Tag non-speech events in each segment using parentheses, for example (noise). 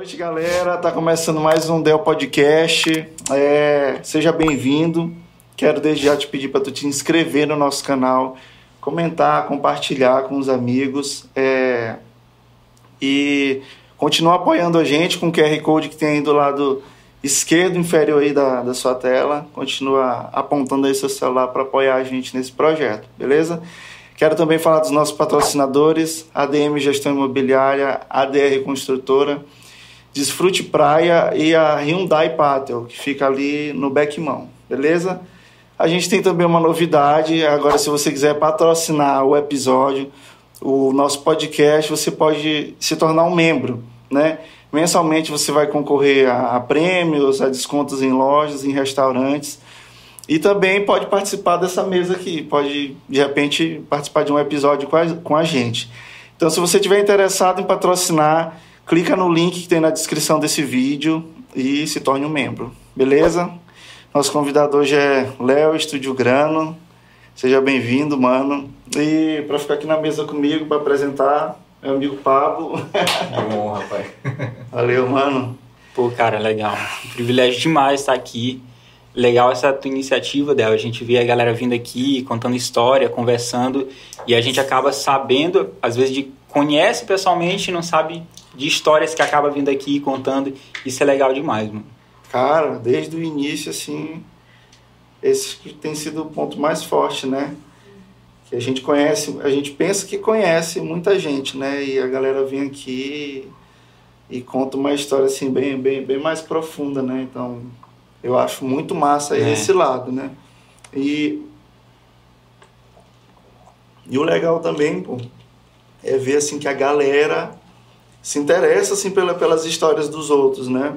noite, galera. Tá começando mais um Del Podcast. É, seja bem-vindo. Quero desde já te pedir para tu te inscrever no nosso canal, comentar, compartilhar com os amigos é, e continuar apoiando a gente com o QR Code que tem aí do lado esquerdo inferior aí da, da sua tela. Continua apontando aí seu celular para apoiar a gente nesse projeto, beleza? Quero também falar dos nossos patrocinadores, ADM Gestão Imobiliária, ADR Construtora, Desfrute Praia e a Hyundai Patel, que fica ali no Beckmão, beleza? A gente tem também uma novidade, agora se você quiser patrocinar o episódio, o nosso podcast, você pode se tornar um membro, né? Mensalmente você vai concorrer a, a prêmios, a descontos em lojas, em restaurantes, e também pode participar dessa mesa aqui, pode de repente participar de um episódio com a, com a gente. Então, se você estiver interessado em patrocinar, clica no link que tem na descrição desse vídeo e se torne um membro, beleza? Nosso convidado hoje é Léo Estúdio Grano. Seja bem-vindo, mano. E para ficar aqui na mesa comigo para apresentar, meu amigo Pablo. É uma honra, pai. Valeu, mano. Pô, cara, legal. Um privilégio demais estar aqui. Legal essa tua iniciativa, Del. A gente vê a galera vindo aqui, contando história, conversando, e a gente acaba sabendo, às vezes, de conhece pessoalmente e não sabe de histórias que acaba vindo aqui contando. Isso é legal demais, mano. Cara, desde o início, assim, esse tem sido o ponto mais forte, né? Que a gente conhece, a gente pensa que conhece muita gente, né? E a galera vem aqui e conta uma história assim bem, bem, bem mais profunda, né? Então, eu acho muito massa É. esse lado, né? E e o legal também, pô, é ver assim que a galera se interessa assim pela, pelas histórias dos outros, né?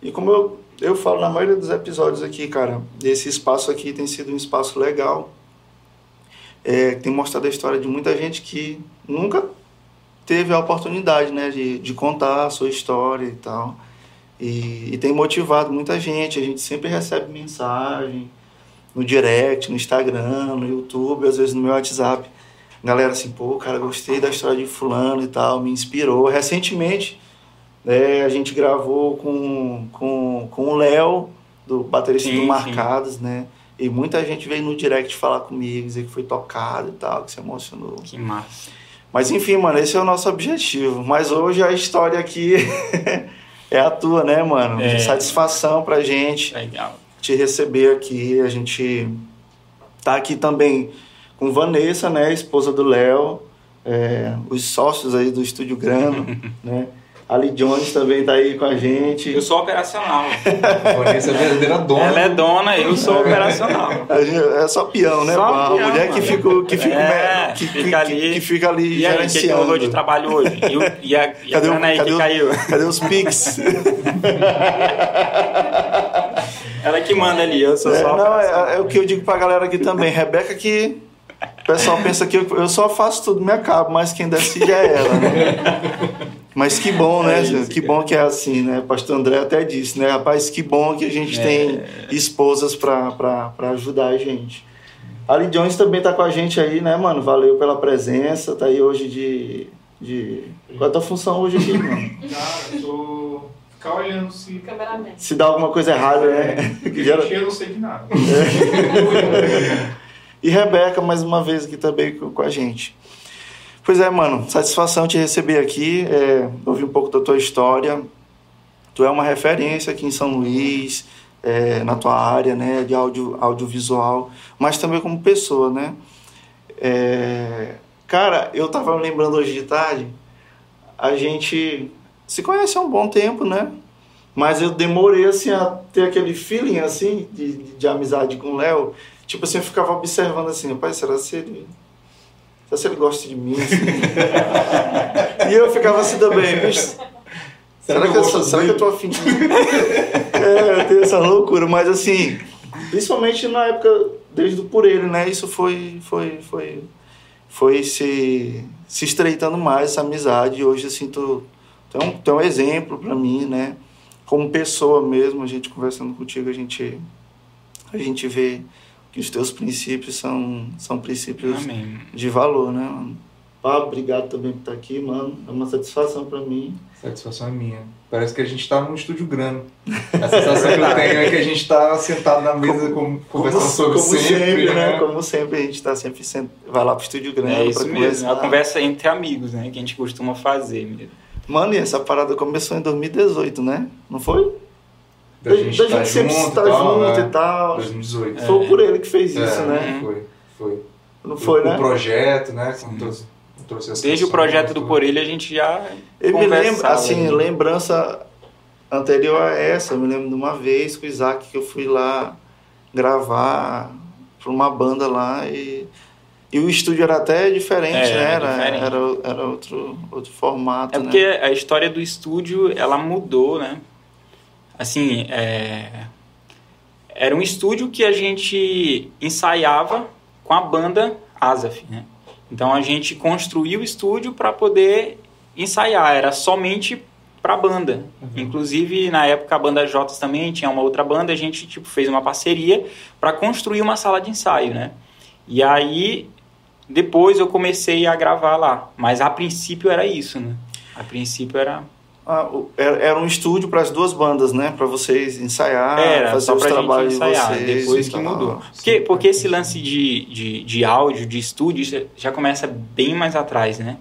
E como eu, eu falo na maioria dos episódios aqui, cara, esse espaço aqui tem sido um espaço legal. É, tem mostrado a história de muita gente que nunca teve a oportunidade, né, de, de contar a sua história e tal. E, e tem motivado muita gente. A gente sempre recebe mensagem no direct, no Instagram, no YouTube, às vezes no meu WhatsApp. Galera assim, pô, cara, gostei da história de fulano e tal, me inspirou. Recentemente, né, a gente gravou com, com, com o Léo, do baterista Sim, do sim. Marcados, né? E muita gente veio no direct falar comigo, dizer que foi tocado e tal, que se emocionou. Que massa. Mas enfim, mano, esse é o nosso objetivo. Mas hoje a história aqui (laughs) é a tua, né, mano? É. Satisfação pra gente Legal. te receber aqui. A gente tá aqui também com Vanessa, né, esposa do Léo, é, os sócios aí do Estúdio Grano, (laughs) né? Ali Jones também tá aí com a gente. Eu sou operacional. (laughs) Vanessa é a verdadeira dona. Ela é dona, eu sou operacional. A gente- É só peão, né? Só pô? a peão, mulher que fica, que fica, É, que, fica que- ali. que fica ali E aí, o que, que gerenciando. de trabalho hoje? E, o, e a, e a (laughs) Cadê, o, grana aí cadê, que o- caiu? cadê os Pix? Ela que manda ali, eu sou É, só não, operacional. é, é o que eu digo pra galera aqui também. Rebeca que o pessoal pensa que eu, eu só faço tudo, me acabo, mas quem decide é ela, né? Mas que bom, né? É isso, que cara. bom que é assim, né? Pastor André até disse, né? Rapaz, que bom que a gente É. tem esposas pra ajudar a gente. Ali Jones também tá com a gente aí, né, mano? Valeu pela presença, tá aí hoje de... de... Qual é a tua função hoje aqui, mano? Cara, eu tô ficar olhando se. Cameraman. Se dá alguma coisa errada, né? (laughs) Que gera- Gente, eu não sei de nada. (laughs) E Rebeca, mais uma vez aqui também com a gente. Pois é, mano, satisfação te receber aqui, é, ouvir um pouco da tua história. Tu é uma referência aqui em São Luís, é, na tua área, né, de audio, audiovisual, mas também como pessoa, né? É, cara, eu tava lembrando hoje de tarde, a gente se conhece há um bom tempo, né? Mas eu demorei, assim, a ter aquele feeling, assim, de, de, de amizade com o Léo. Tipo assim, eu ficava observando assim, rapaz, será se ele... Será se ele gosta de mim? assim? (laughs) e eu ficava assim também, bicho... Será, que, eu, sou- será que eu tô afim de... (laughs) é, eu tenho essa loucura, mas assim... Principalmente na época, desde o Por Ele, né? Isso foi... Foi, foi, foi se, se estreitando mais, essa amizade. E hoje, assim, tu, tu, é um, tu é um exemplo pra mim, né? Como pessoa mesmo, a gente conversando contigo, a gente, a gente vê que os teus princípios são, são princípios Amém. de valor, né? mano? Pablo, obrigado também por estar aqui, mano. É uma satisfação pra mim. Satisfação é minha. Parece que a gente tá num estúdio grande. A sensação que eu tenho é que a gente tá sentado na mesa com, conversando sobre como sempre, né? Como sempre, a gente tá sempre sent... vai lá pro estúdio grande É isso mesmo, é conversar. uma conversa entre amigos, né? Que a gente costuma fazer mesmo. Mano, e essa parada começou em 2018, né? Não foi? Da gente tá sempre junto estar tal, junto né? e tal. 2018. Foi por ele que fez isso, É, né? Foi, foi. Não foi, o, né? O projeto, né? Desde o projeto do. Por Ele a gente já Eu me lembro, assim, né? lembrança anterior a essa, eu me lembro de uma vez com o Isaac que eu fui lá gravar pra uma banda lá e, e o estúdio era até diferente, É, né? era Era, diferente. era, era outro, outro formato, É né? porque a história do estúdio, ela mudou, né? Assim, é... era um estúdio que a gente ensaiava com a banda Asaf, né? Então a gente construiu o estúdio para poder ensaiar, era somente para a banda. Inclusive, na época, a banda Jotas também tinha uma outra banda, a gente tipo, fez uma parceria para construir uma sala de ensaio, né? E aí, depois eu comecei a gravar lá. Mas a princípio era isso, né? A princípio era. Ah, era, um estúdio para as duas bandas, né? Para vocês ensaiar, era fazer só os pra gente trabalhos ensaiar, de vocês. depois e que mudou. Porque, porque esse lance de, de, de áudio, de estúdio, já começa bem mais atrás, né?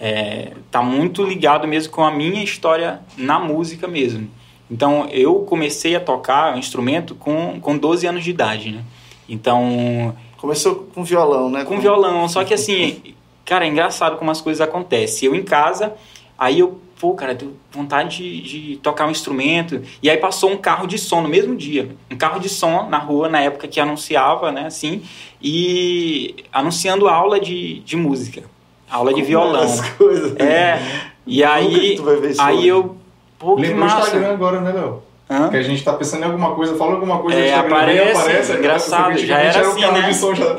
É, tá muito ligado mesmo com a minha história na música mesmo. Então, eu comecei a tocar um instrumento com, com 12 anos de idade, né? Então, Começou com violão, né? com violão. Só que (laughs) assim, cara, é engraçado como as coisas acontecem. Eu em casa, aí eu, pô, cara, tenho vontade de, de tocar um instrumento. E aí passou um carro de som no mesmo dia. Um carro de som na rua, na época que anunciava, né, assim, e anunciando aula de, de música. Aula de violão. As coisas. É, e aí, tu vai ver isso aí eu, pô, que Lembrou o Instagram agora, né, Léo? Hã? Que a gente tá pensando em alguma coisa, fala alguma coisa É, aparece, aparece aí, engraçado, já era o assim, né? de som já-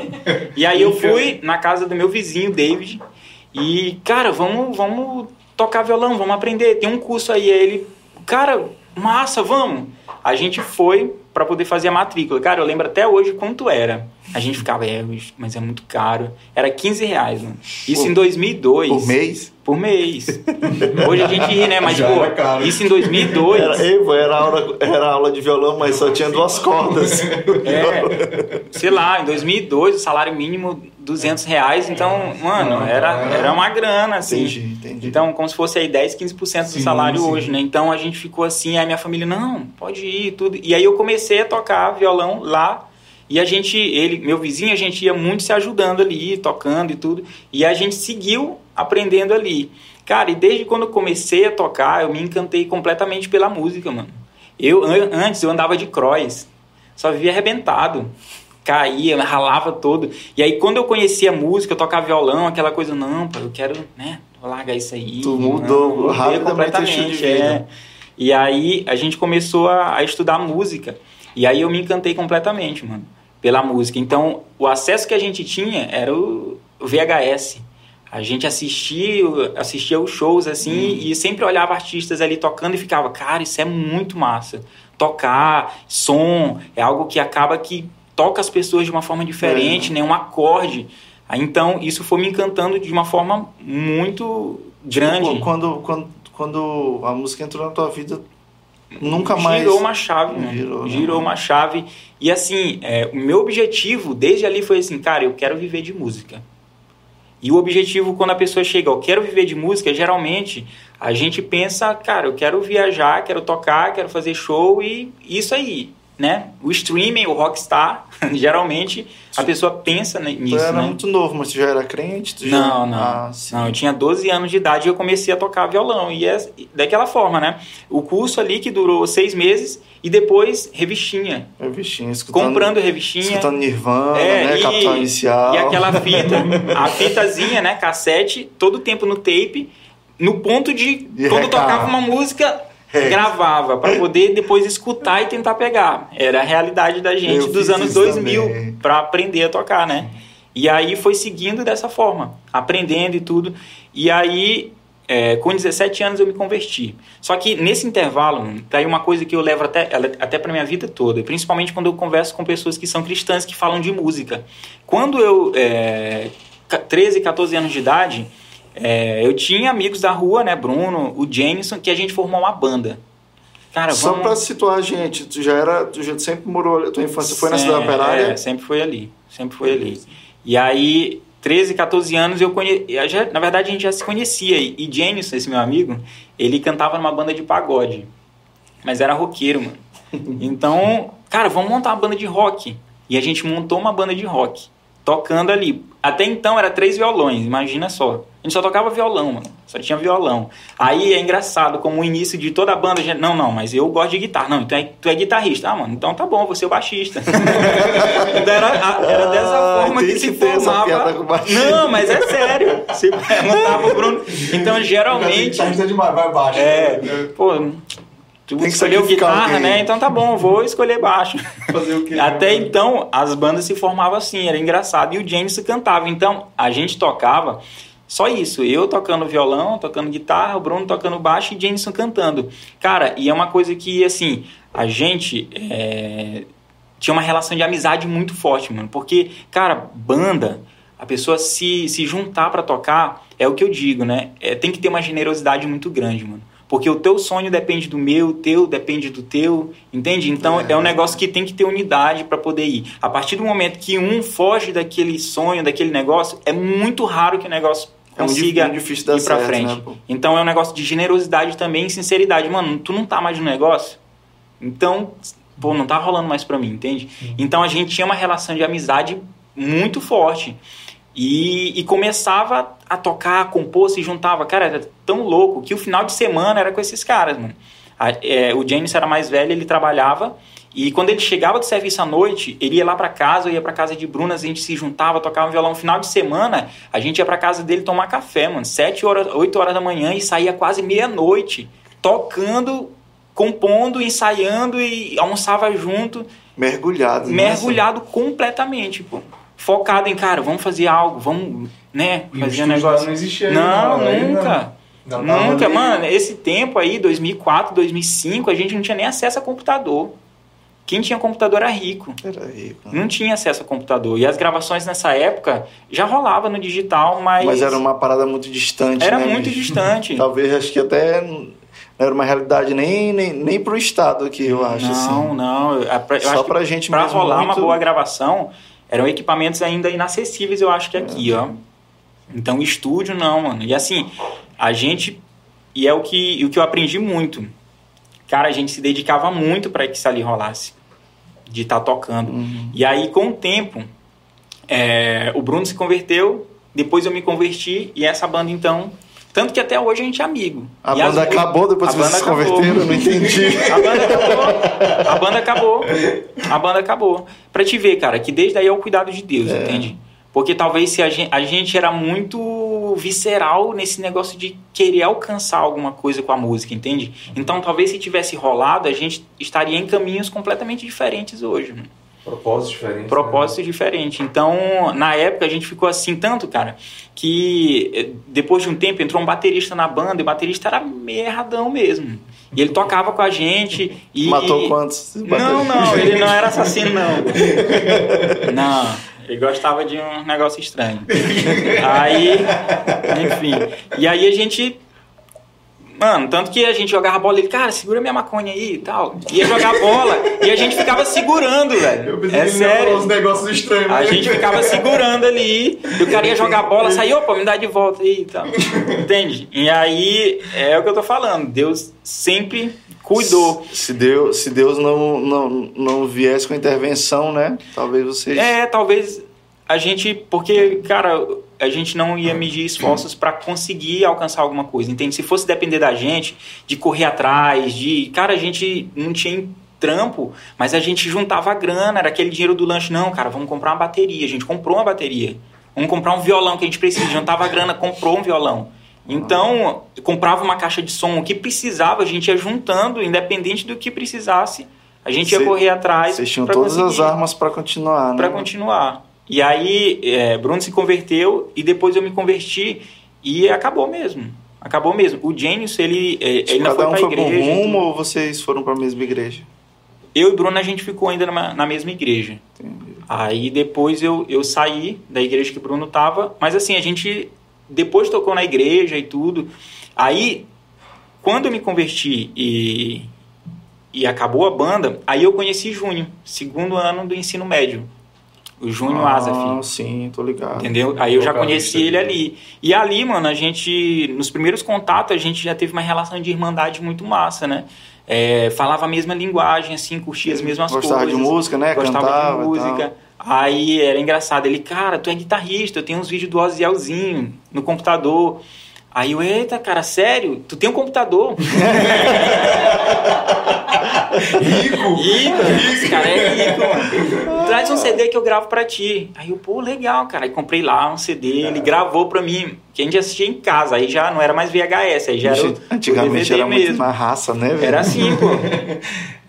E aí eu fui na casa do meu vizinho, David, e, cara, vamos, vamos tocar violão, vamos aprender. Tem um curso aí. Aí ele, cara, massa, vamos. A gente foi para poder fazer a matrícula. Cara, eu lembro até hoje quanto era. A gente ficava, é, mas é muito caro. Era 15 reais, mano. Isso Por- em 2002. Por mês? Por mês. Hoje a gente ri, né? Mas, (laughs) Já pô, era caro. isso em 2002. Era, era, aula, era aula de violão, mas só tinha duas cordas. É, sei lá, em 2002 o salário mínimo 200 reais, então, mano, era, era uma grana, assim. Entendi, entendi. Então, como se fosse aí 10, 15% do Sim, salário sim. hoje, né? Então a gente ficou assim, aí minha família, não, pode ir, tudo. E aí eu comecei a tocar violão lá. E a gente, ele, meu vizinho, a gente ia muito se ajudando ali, tocando e tudo. E a gente seguiu aprendendo ali. Cara, e desde quando eu comecei a tocar, eu me encantei completamente pela música, mano. Eu, an- antes, eu andava de cross. Só vivia arrebentado. Caía, ralava todo. E aí, quando eu conhecia música, eu tocava violão, aquela coisa, não, pô, eu quero, né, vou largar isso aí. Tu mudou não, rapidamente de vida. é. E aí, a gente começou a, a estudar música. E aí, eu me encantei completamente, mano, pela música. Então, o acesso que a gente tinha era o, VHS. A gente assistia, assistia os shows assim e sempre olhava artistas ali tocando e ficava, cara, isso é muito massa. Tocar, som, é algo que acaba que toca as pessoas de uma forma diferente, né? Um acorde. Então, isso foi me encantando de uma forma muito grande. Tipo, quando, quando, quando a música entrou na tua vida, nunca mais. Girou uma chave, né? Girou, né? Girou uma chave. E assim, é, o meu objetivo desde ali foi assim, cara, eu quero viver de música. E o objetivo, quando a pessoa chega, eu quero viver de música, geralmente a gente pensa, cara, eu quero viajar, quero tocar, quero fazer show e isso aí, né? O streaming, o rockstar, (laughs) geralmente a pessoa pensa ni- Tu nisso, era né? muito novo, mas tu já era crente? Tu já... Não, não. Ah, não, eu tinha 12 anos de idade e eu comecei a tocar violão. E é daquela forma, né? O curso ali que durou seis meses e depois revistinha. Bichinho, escutando, Comprando revistinha. escutando Nirvana, É, né? e- Capital Inicial. E aquela fita, (laughs) a fitazinha, né? Cassete, todo tempo no tape, no ponto de. Quando recar. tocava uma música, É. gravava, para poder depois escutar e tentar pegar. Era a realidade da gente Eu dos anos isso 2000 também. para aprender a tocar, né? E aí foi seguindo dessa forma, aprendendo e tudo. E aí, é, com 17 anos eu me converti. Só que nesse intervalo, tá aí uma coisa que eu levo até, até para minha vida toda, principalmente quando eu converso com pessoas que são cristãs que falam de música. Quando eu é, ca- 13, 14 anos de idade, é, eu tinha amigos da rua, né? Bruno, o Jameson, que a gente formou uma banda. Cara, Só vamos... pra situar a gente, tu já era, tu já sempre morou, tua infância foi na cidade operária? É, sempre foi ali. Sempre foi ali. E aí, 13, 14 anos, eu conhe... eu já- na verdade a gente já se conhecia. E e Jameson, esse meu amigo, ele cantava numa banda de pagode. Mas era roqueiro, mano. (laughs) Então, cara, vamos montar uma banda de rock. E a gente montou uma banda de rock. Tocando ali. Até então era três violões, imagina só. A gente só tocava violão, mano. Só tinha violão. Aí é engraçado, como o início de toda a banda, a gente, não, não, mas eu gosto de guitarra. Não, tu é, tu é guitarrista. Ah, mano, então tá bom, você é o baixista. (laughs) então era, a- era dessa Ah, forma que se formava. Não, mas é sério. Você (laughs) perguntava o Bruno. Então, geralmente. Tá demais, vai baixo. É, pô, tu Tem que escolheu guitarra, alguém. né? Então tá bom, vou escolher baixo. Fazer o quê? Até então, as bandas se formavam assim, era engraçado. E o James cantava. Então, a gente tocava só isso. Eu tocando violão, tocando guitarra, o Bruno tocando baixo e Jameson cantando. Cara, e é uma coisa que, assim, a gente é, tinha uma relação de amizade muito forte, mano. Porque, cara, banda, a pessoa se, se juntar pra tocar, é o que eu digo, né? É, tem que ter uma generosidade muito grande, mano. Porque o teu sonho depende do meu, o teu depende do teu, entende? Então é, um negócio que tem que ter unidade para poder ir. A partir do momento que um foge daquele sonho, daquele negócio, é muito raro que o negócio É consiga di- difícil ir pra certo, frente. né? Então é um negócio de generosidade também e sinceridade. Mano, tu não tá mais no negócio? Então, pô, não tá rolando mais pra mim, entende? Então a gente tinha uma relação de amizade muito forte. E, e começava a tocar, a compor, se juntava. Cara, era tão louco que o final de semana era com esses caras, mano. A- é, o James era mais velho, ele trabalhava. E quando ele chegava do serviço à noite, ele ia lá pra casa, eu ia pra casa de Brunas, a gente se juntava, tocava violão. No final de semana, a gente ia pra casa dele tomar café, mano. Sete horas, oito horas da manhã e saía quase meia-noite, tocando, compondo, ensaiando e almoçava junto Mergulhado. né? mergulhado completamente, pô. Focado em, cara, vamos fazer algo, vamos, né, E fazer um negócio. não existia Não, ainda, ainda- nunca. ainda tava Nunca, ali. mano. Esse tempo aí, 2004, 2005, a gente não tinha nem acesso a computador. Quem tinha computador era rico. Peraí, pô. Não tinha acesso a computador. E as gravações nessa época já rolava no digital, mas, Mas era uma parada muito distante, era né, muito distante. (laughs) Talvez, acho que até não era uma realidade nem, nem, nem pro estado aqui, eu acho, não, assim. não. Eu, eu Só pra gente Pra mesmo rolar uma muito- boa gravação, eram equipamentos ainda inacessíveis, eu acho que aqui, ó. Então, estúdio não, mano. E assim, a gente. E é o que, o que eu aprendi muito. Cara, a gente se dedicava muito para que isso ali rolasse. De estar tocando. Uhum. E aí, com o tempo, é, o Bruno se converteu, depois eu me converti, e essa banda, então. Tanto que até hoje a gente é amigo. A E as banda mu- acabou depois que vocês se converteram? Não entendi. A banda acabou. A banda acabou. A banda acabou. Pra te ver, cara, que desde aí é o cuidado de Deus, É. entende? Porque talvez se a gente, a gente era muito visceral nesse negócio de querer alcançar alguma coisa com a música, entende? Então talvez se tivesse rolado, a gente estaria em caminhos completamente diferentes hoje. mano. Propósito diferente. né? Propósito diferente. Então, na época, a gente ficou assim tanto, cara, que eh, depois de um tempo entrou um baterista na banda e o baterista era meio erradão mesmo. E ele tocava com a gente e... Matou quantos? Não, não, ele não era assassino, não. (laughs) Não, ele gostava de um negócio estranho. Aí, enfim. E aí a gente. Mano, tanto que a gente jogava bola, ele, cara, segura minha maconha aí e tal. Ia jogar bola e a gente ficava segurando, velho. Eu pensei É que falar uns sério. negócios estranhos. A né? gente ficava segurando ali, e o cara ia jogar bola, saía, opa, me dá de volta aí e tal. Entende? E aí é o que eu tô falando. Deus sempre cuidou. Se Deus, se Deus não, não, não viesse com intervenção, né? Talvez vocês. É, talvez a gente. Porque, cara, a gente não ia medir esforços para conseguir alcançar alguma coisa, entende? Se fosse depender da gente, de correr atrás, de. Cara, a gente não tinha trampo, mas a gente juntava a grana, era aquele dinheiro do lanche. Não, cara, vamos comprar uma bateria. A gente comprou uma bateria. Vamos comprar um violão que a gente precisa. Juntava a grana, comprou um violão. Então, comprava uma caixa de som, o que precisava, a gente ia juntando, independente do que precisasse, a gente ia correr atrás. Vocês tinham todas as armas pra continuar, né? para continuar. E aí, é, Bruno se converteu e depois eu me converti e acabou mesmo. Acabou mesmo. O Gênius, ele, é, ele não Cada foi um pra foi pra um igreja. rumo ou vocês foram pra mesma igreja? Eu e Bruno, a gente ficou ainda numa- na mesma igreja. Entendi. Aí depois eu, eu saí da igreja que o Bruno tava, mas assim, a gente depois tocou na igreja e tudo. Aí, quando eu me converti e, e acabou a banda, aí eu conheci Júnior, segundo ano do ensino médio. O Júnior ah, Azaf. sim, tô ligado. Entendeu? Aí eu já conheci ele ali. E ali, mano, a gente, nos primeiros contatos, a gente já teve uma relação de irmandade muito massa, né? É, falava a mesma linguagem, assim, curtia as mesmas Gostava coisas. de música, né? Gostava Cantava de música. Aí era engraçado. Ele, cara, tu é guitarrista, eu tenho uns vídeos do Ozielzinho no computador. Aí eu, eita, cara, sério? Tu tem um computador? (laughs) (laughs) Rico! Rico, esse cara é rico, mano. Traz um CD que eu gravo pra ti. Aí eu, pô, legal, cara. Aí comprei lá um CD, ele gravou pra mim, que a gente assistia em casa. Aí já não era mais VHS, aí já era o, Antigamente o DVD era muito mesmo. na raça, né, velho? Era assim, pô. (laughs)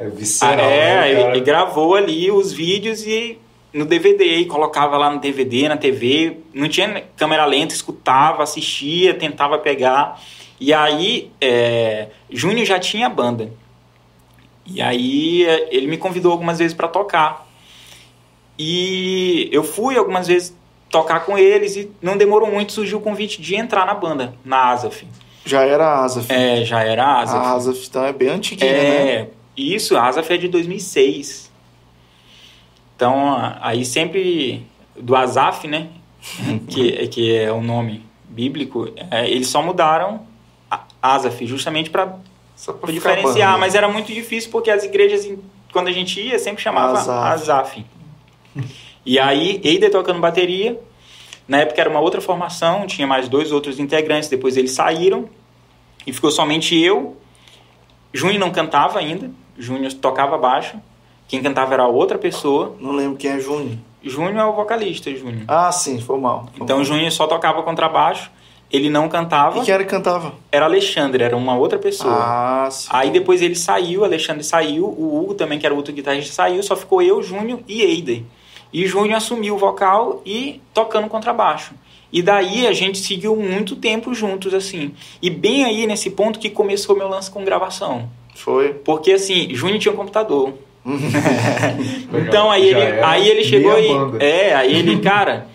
É Ah, visceral, é, né, ele gravou ali os vídeos e no DVD, e colocava lá no DVD, na TV, não tinha câmera lenta, escutava, assistia, tentava pegar. E aí, é, Júnior já tinha banda. E aí é, ele me convidou algumas vezes para tocar. E eu fui algumas vezes tocar com eles e não demorou muito, surgiu o convite de entrar na banda, na Asaf. Já era a Asaf. É, já era a Asaf. A Asaf então é bem antiguinha, né? É, isso, a Asaf é de 2006. Então, aí sempre do Asaf, né, (laughs) que, que é o nome bíblico, é, eles só mudaram a- Asaf justamente para Ficar diferenciar, mas era muito difícil porque as igrejas, quando a gente ia, sempre chamava. Asaf. E aí, Eider tocando bateria, na época era uma outra formação, tinha mais dois outros integrantes, depois eles saíram e ficou somente eu. Júnior não cantava ainda, Júnior tocava baixo, quem cantava era outra pessoa. Não lembro quem é Júnior. Júnior é o vocalista, Júnior. Ah, sim, foi mal. foi Então mal. Júnior só tocava contrabaixo, ele não cantava, E quem era que cantava? era Alexandre, era uma outra pessoa. Ah, sim. Aí depois ele saiu, Alexandre saiu, o Hugo também, que era outro guitarrista, saiu, só ficou eu, Júnior e Eider. E Júnior assumiu o vocal e tocando contrabaixo. E daí a gente seguiu muito tempo juntos, assim. E bem aí nesse ponto que começou meu lance com gravação. Foi. Porque assim, Júnior tinha um computador. (laughs) Então aí Já ele, era aí ele chegou e. É, aí ele, cara,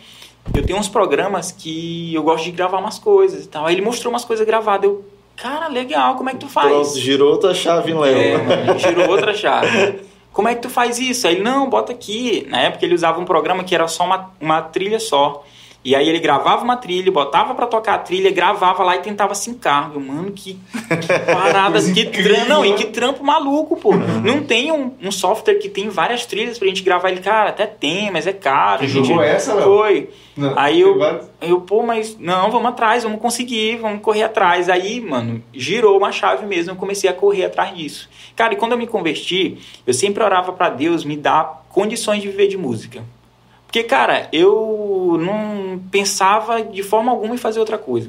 eu tenho uns programas que eu gosto de gravar umas coisas e tal. Aí ele mostrou umas coisas gravadas. Eu, cara, legal, como é que tu faz? Pronto, girou outra chave em Léo. É, mano, girou outra chave. Como é que tu faz isso? Aí ele, não, bota aqui. Na época ele usava um programa que era só uma, uma trilha só. E aí ele gravava uma trilha, botava pra tocar a trilha, gravava lá e tentava sincar. Eu, mano, que, que (laughs) parada, que trampo. Não, e que trampo maluco, pô. Não tem um, um software que tem várias trilhas pra gente gravar. Ele, cara, até tem, mas é caro. Tu gente... jogou essa, Léo? Foi. Não, Aí eu, vários- eu, pô, mas não, vamos atrás, vamos conseguir, vamos correr atrás. Aí, mano, girou uma chave mesmo, eu comecei a correr atrás disso. Cara, e quando eu me converti, eu sempre orava pra Deus me dar condições de viver de música. Porque, cara, eu não pensava de forma alguma em fazer outra coisa.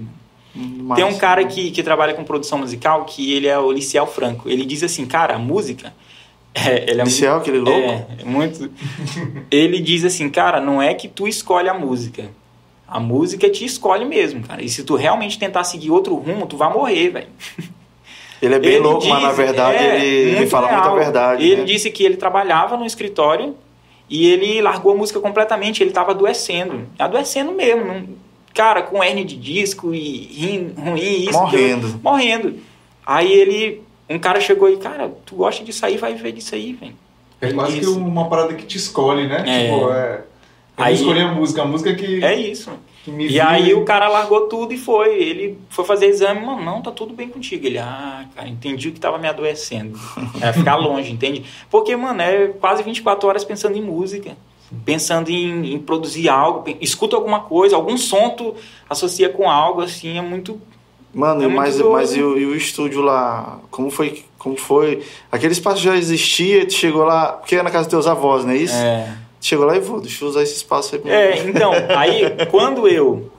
Mas- Tem um cara que, que trabalha com produção musical, que ele é o Liciel Franco. Ele diz assim, cara, a música... (laughs) É, ele é Liciel, aquele louco? é, é muito. Ele diz assim, cara, não é que tu escolhe a música. A música te escolhe mesmo, cara. E se tu realmente tentar seguir outro rumo, tu vai morrer, velho. (laughs) Ele é bem Ele louco, mas na diz- verdade é, ele, ele muito fala real. muita verdade. Ele né? disse que ele trabalhava no escritório e ele largou a música completamente. Ele tava adoecendo. Adoecendo mesmo. Cara, com hernia de disco e rim, ruim, isso. Morrendo. aquilo. morrendo. Aí ele. Um cara chegou e, cara, tu gosta disso aí, vai viver disso aí, velho. É quase que Isso. uma parada que te escolhe, né? É. Tipo, é. Eu Aí- escolhi a música, a música que, É isso. E viu aí o cara largou tudo e foi. Ele foi fazer exame, mano, não, tá tudo bem contigo. Ele, ah, cara, entendi o que tava me adoecendo. Era (laughs) ficar longe, entende? Porque, mano, é quase 24 horas pensando em música. Pensando em, em produzir algo, escuta alguma coisa, algum som tu associa com algo, assim, é muito. Mano, É muito mas, doido. mas e, o, e o estúdio lá? Como foi? Como foi? Aquele espaço já existia, tu chegou lá, porque é na casa dos teus avós, não é isso? É, chegou lá e vou, deixa eu usar esse espaço aí. pra- É, então, aí quando eu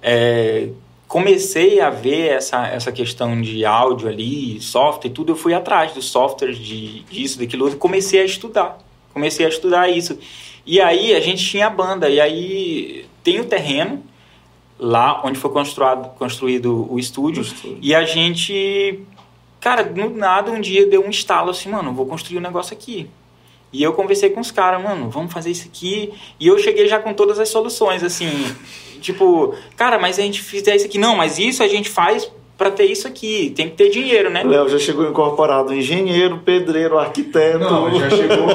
é, comecei a ver essa, essa questão de áudio ali, software e tudo, eu fui atrás dos softwares de, disso, daquilo outro, comecei a estudar. Comecei a estudar isso. E aí a gente tinha a banda, e aí tem o terreno lá onde foi construído, construído o estúdio, O estúdio. e a gente, cara, no nada um dia deu um estalo assim, mano, vou construir um negócio aqui. E eu conversei com os caras, mano, vamos fazer isso aqui. E eu cheguei já com todas as soluções, assim. (laughs) tipo, cara, mas a gente fizer isso aqui. Não, mas isso a gente faz para ter isso aqui. Tem que ter dinheiro, né? Léo já chegou incorporado engenheiro, pedreiro, arquiteto. Não, já chegou.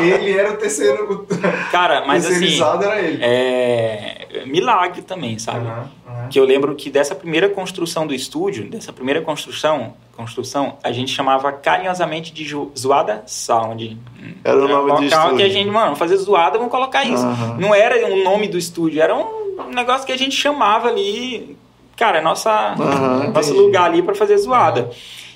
ele era o terceiro. Cara, mas assim. era ele. É. Milagre também, sabe? Aham, aham. Que eu lembro que dessa primeira construção do estúdio, dessa primeira construção, construção, a gente chamava carinhosamente de Zoada Sound. Era o Era nome um do local estúdio. que a gente, mano, fazer zoada, vamos colocar isso. Aham. Não era o nome do estúdio, era um negócio que a gente chamava ali, cara, é nossa, Aham, nosso entendi. lugar ali para fazer zoada.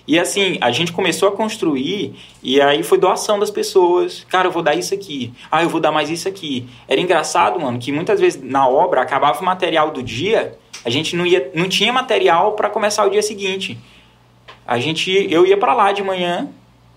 E assim, a gente começou a construir e aí foi doação das pessoas. Cara, eu vou dar isso aqui. Ah, eu vou dar mais isso aqui. Era engraçado, mano, que muitas vezes na obra acabava o material do dia, a gente não ia não tinha material para começar o dia seguinte. A gente eu ia para lá de manhã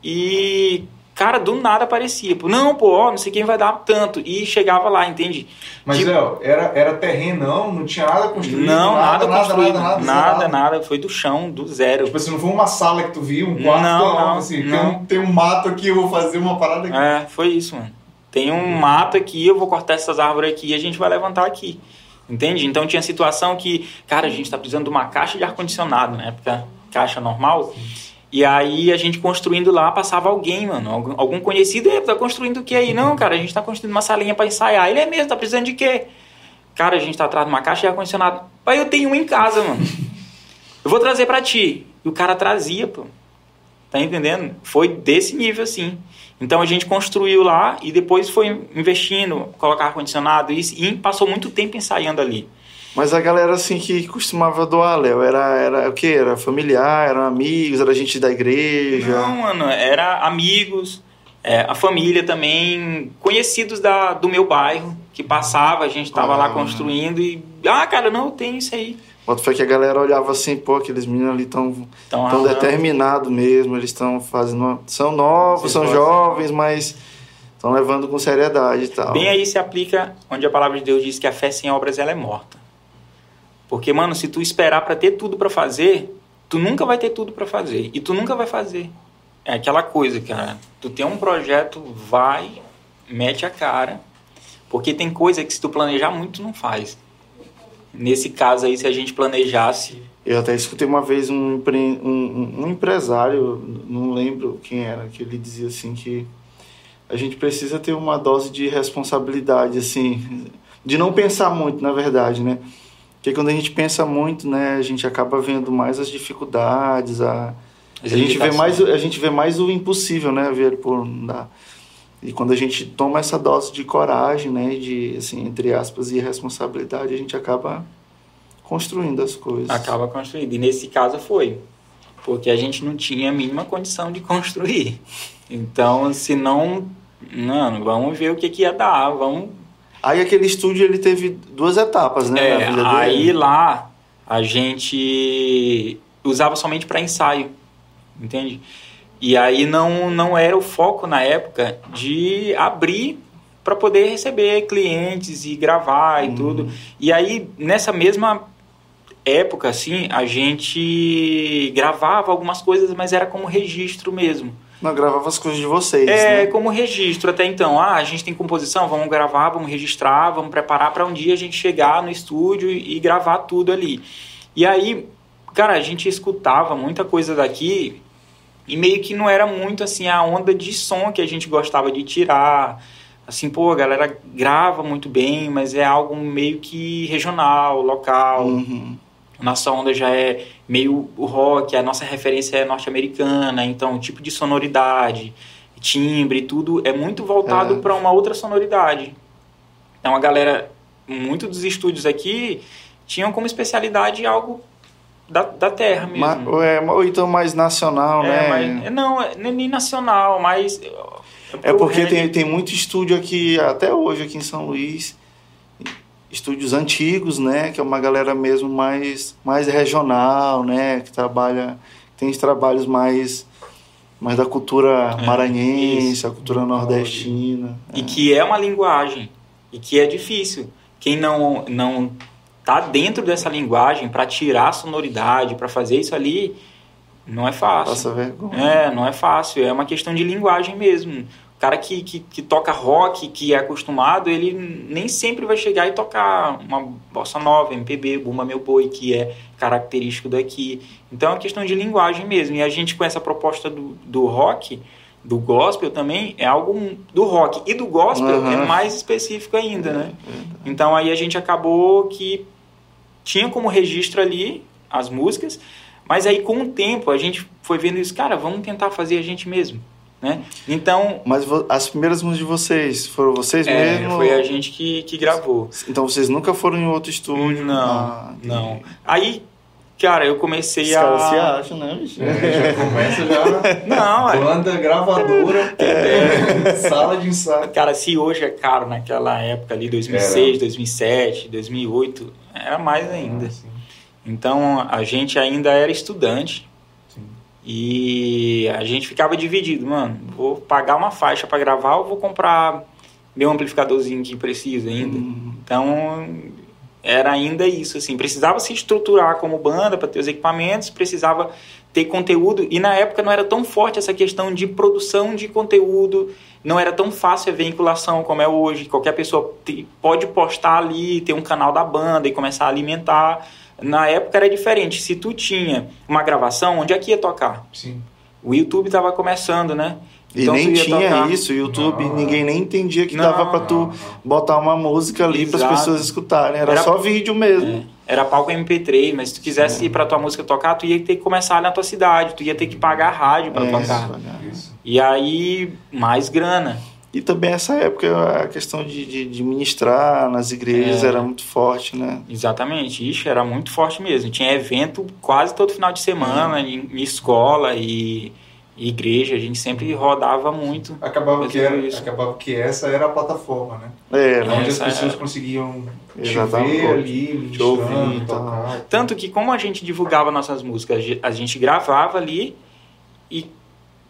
e cara, do nada aparecia. Pô, Não, pô, ó, não sei quem vai dar tanto e chegava lá, entende? Mas, Tipo- Léo, era, era terrenão, não tinha nada construído. Não, nada, nada, construído, nada, nada, nada, nada, foi do chão, do zero. Tipo assim, não foi uma sala que tu viu, um quarto, Não, não, assim, Tem, não. um, tem um mato aqui, eu vou fazer uma parada aqui. É, foi isso, mano. Tem um mato aqui, eu vou cortar essas árvores aqui e a gente vai levantar aqui. Entende? Então tinha situação que, cara, a gente tá precisando de uma caixa de ar-condicionado, na época, caixa normal. E aí a gente construindo lá, passava alguém, mano, algum, algum conhecido, "Ei, tá construindo o que aí? Não, cara, a gente tá construindo uma salinha pra ensaiar. Ele é mesmo, tá precisando de quê? Cara, a gente tá atrás de uma caixa de ar-condicionado. Pai, eu tenho um em casa, mano. Eu vou trazer pra ti. E o cara trazia, pô. Tá entendendo? Foi desse nível assim. Então a gente construiu lá e depois foi investindo, colocar ar-condicionado isso, e passou muito tempo ensaiando ali. Mas a galera assim que costumava doar, Léo, era, era o quê? Era familiar, eram amigos, era gente da igreja. Não, mano, era amigos, é, a família também, conhecidos da, do meu bairro, que passava, a gente tava Ah. lá construindo e. Ah, cara, não, tem isso aí. Bota fé que a galera olhava assim, pô, aqueles meninos ali tão, Então, tão ralando. determinados mesmo, eles estão fazendo. São novos, Vocês são gostam? jovens, mas estão levando com seriedade e tal. Bem aí se aplica onde a palavra de Deus diz que a fé sem obras ela é morta. Porque, mano, se tu esperar pra ter tudo pra fazer, tu nunca vai ter tudo pra fazer e tu nunca vai fazer. É aquela coisa, cara. Tu tem um projeto, vai, mete a cara, porque tem coisa que se tu planejar muito não faz. Nesse caso aí, se a gente planejasse, Eu até escutei uma vez um, empre- um- um empresário, não lembro quem era, que ele dizia assim que a gente precisa ter uma dose de responsabilidade, assim, de não pensar muito, na verdade, né? Porque quando a gente pensa muito, né, a gente acaba vendo mais as dificuldades, a, as a gente vê mais o- a gente vê mais o impossível, né, ver por dar. E quando a gente toma essa dose de coragem, né, de assim, entre aspas, e responsabilidade, a gente acaba construindo as coisas. acaba construindo. E nesse caso foi. Porque a gente não tinha a mínima condição de (laughs) construir. Então, se não. Mano, vamos ver o que, que ia dar. Vamos. Aí aquele estúdio ele teve duas etapas, né, É, aí dele. lá a gente usava somente para ensaio. Entende? E aí não, não era o foco na época de abrir para poder receber clientes e gravar e tudo. E aí, nessa mesma época, assim, a gente gravava algumas coisas, mas era como registro mesmo. Não gravava as coisas de vocês, É, né? como registro até então. Ah, a gente tem composição, vamos gravar, vamos registrar, vamos preparar para um dia a gente chegar no estúdio e, e gravar tudo ali. E aí, cara, a gente escutava muita coisa daqui e meio que não era muito assim a onda de som que a gente gostava de tirar. Assim, pô, a galera grava muito bem, mas é algo meio que regional, local. Uhum. Nossa onda já é meio rock, a nossa referência é norte-americana, então o tipo de sonoridade, timbre, tudo é muito voltado É. para uma outra sonoridade. Então a galera, muito dos estúdios aqui tinham como especialidade algo da, da terra mesmo. Ma- ou, é, ou então mais nacional, é, né? não, é nem nacional, mas. É pro porque tem, tem muito estúdio aqui, até hoje aqui em São Luís, estúdios antigos, né? Que é uma galera mesmo mais, mais regional, né? Que trabalha, tem os trabalhos mais, mais da cultura É, maranhense, isso. a cultura nordestina. E que é uma linguagem. E que é difícil. Quem não, não tá dentro dessa linguagem para tirar a sonoridade, para fazer isso ali, não é fácil. Passa vergonha. É, não é fácil. É uma questão de linguagem mesmo. O cara que, que, que, toca rock, que é acostumado, ele nem sempre vai chegar e tocar uma bossa nova, MPB, Bumba Meu Boi, que é característico daqui. Então é uma questão de linguagem mesmo. E a gente com essa proposta do, do rock, do gospel também, é algo do rock. E do gospel uhum. é mais específico ainda, né? É então aí a gente acabou que tinha como registro ali as músicas, mas aí com o tempo a gente foi vendo isso, cara, vamos tentar fazer a gente mesmo. Né? Então. Mas as primeiras músicas de vocês foram vocês é, mesmo? Foi a gente que, que gravou. Então vocês nunca foram em outro estúdio? Não, ah, não. Aí, cara, eu comecei Os a. Os caras se acham, né, bicho? É, já começa já. (laughs) Não, é. Banda, gravadora, (laughs) é. (laughs) sala de ensaio. Cara, se hoje é caro naquela época ali, 2006, era. 2007, 2008, era mais ainda. Ah, então a gente ainda era estudante. E a gente ficava dividido, mano, vou pagar uma faixa para gravar ou vou comprar meu amplificadorzinho que precisa ainda. Uhum. Então, era ainda isso, assim, precisava se estruturar como banda para ter os equipamentos, precisava ter conteúdo, e na época não era tão forte essa questão de produção de conteúdo, não era tão fácil a vinculação como é hoje, qualquer pessoa pode postar ali, ter um canal da banda e começar a alimentar, na época era diferente. Se tu tinha uma gravação, onde é que ia tocar? Sim. O YouTube estava começando, né? Então, e nem tinha tocar... isso, o YouTube, não, ninguém nem entendia que não, dava para tu botar uma música ali para as pessoas escutarem, era, era, só vídeo mesmo. É, era palco MP3, mas se tu quisesse é. ir para tua música tocar, tu ia ter que começar na tua cidade, tu ia ter que pagar a rádio para é, tocar. Isso. E aí, mais grana. E também essa época a questão de, de, de ministrar nas igrejas é. era muito forte, né? Exatamente, isso era muito forte mesmo. Tinha evento quase todo final de semana, é. em, em, escola e, e, igreja, a gente sempre rodava muito. Acabava que, era, acabava que essa era a plataforma, né? É, onde as pessoas era. conseguiam te ver ali, te ouvir, tocar. Tanto que como a gente divulgava nossas músicas, a gente gravava ali e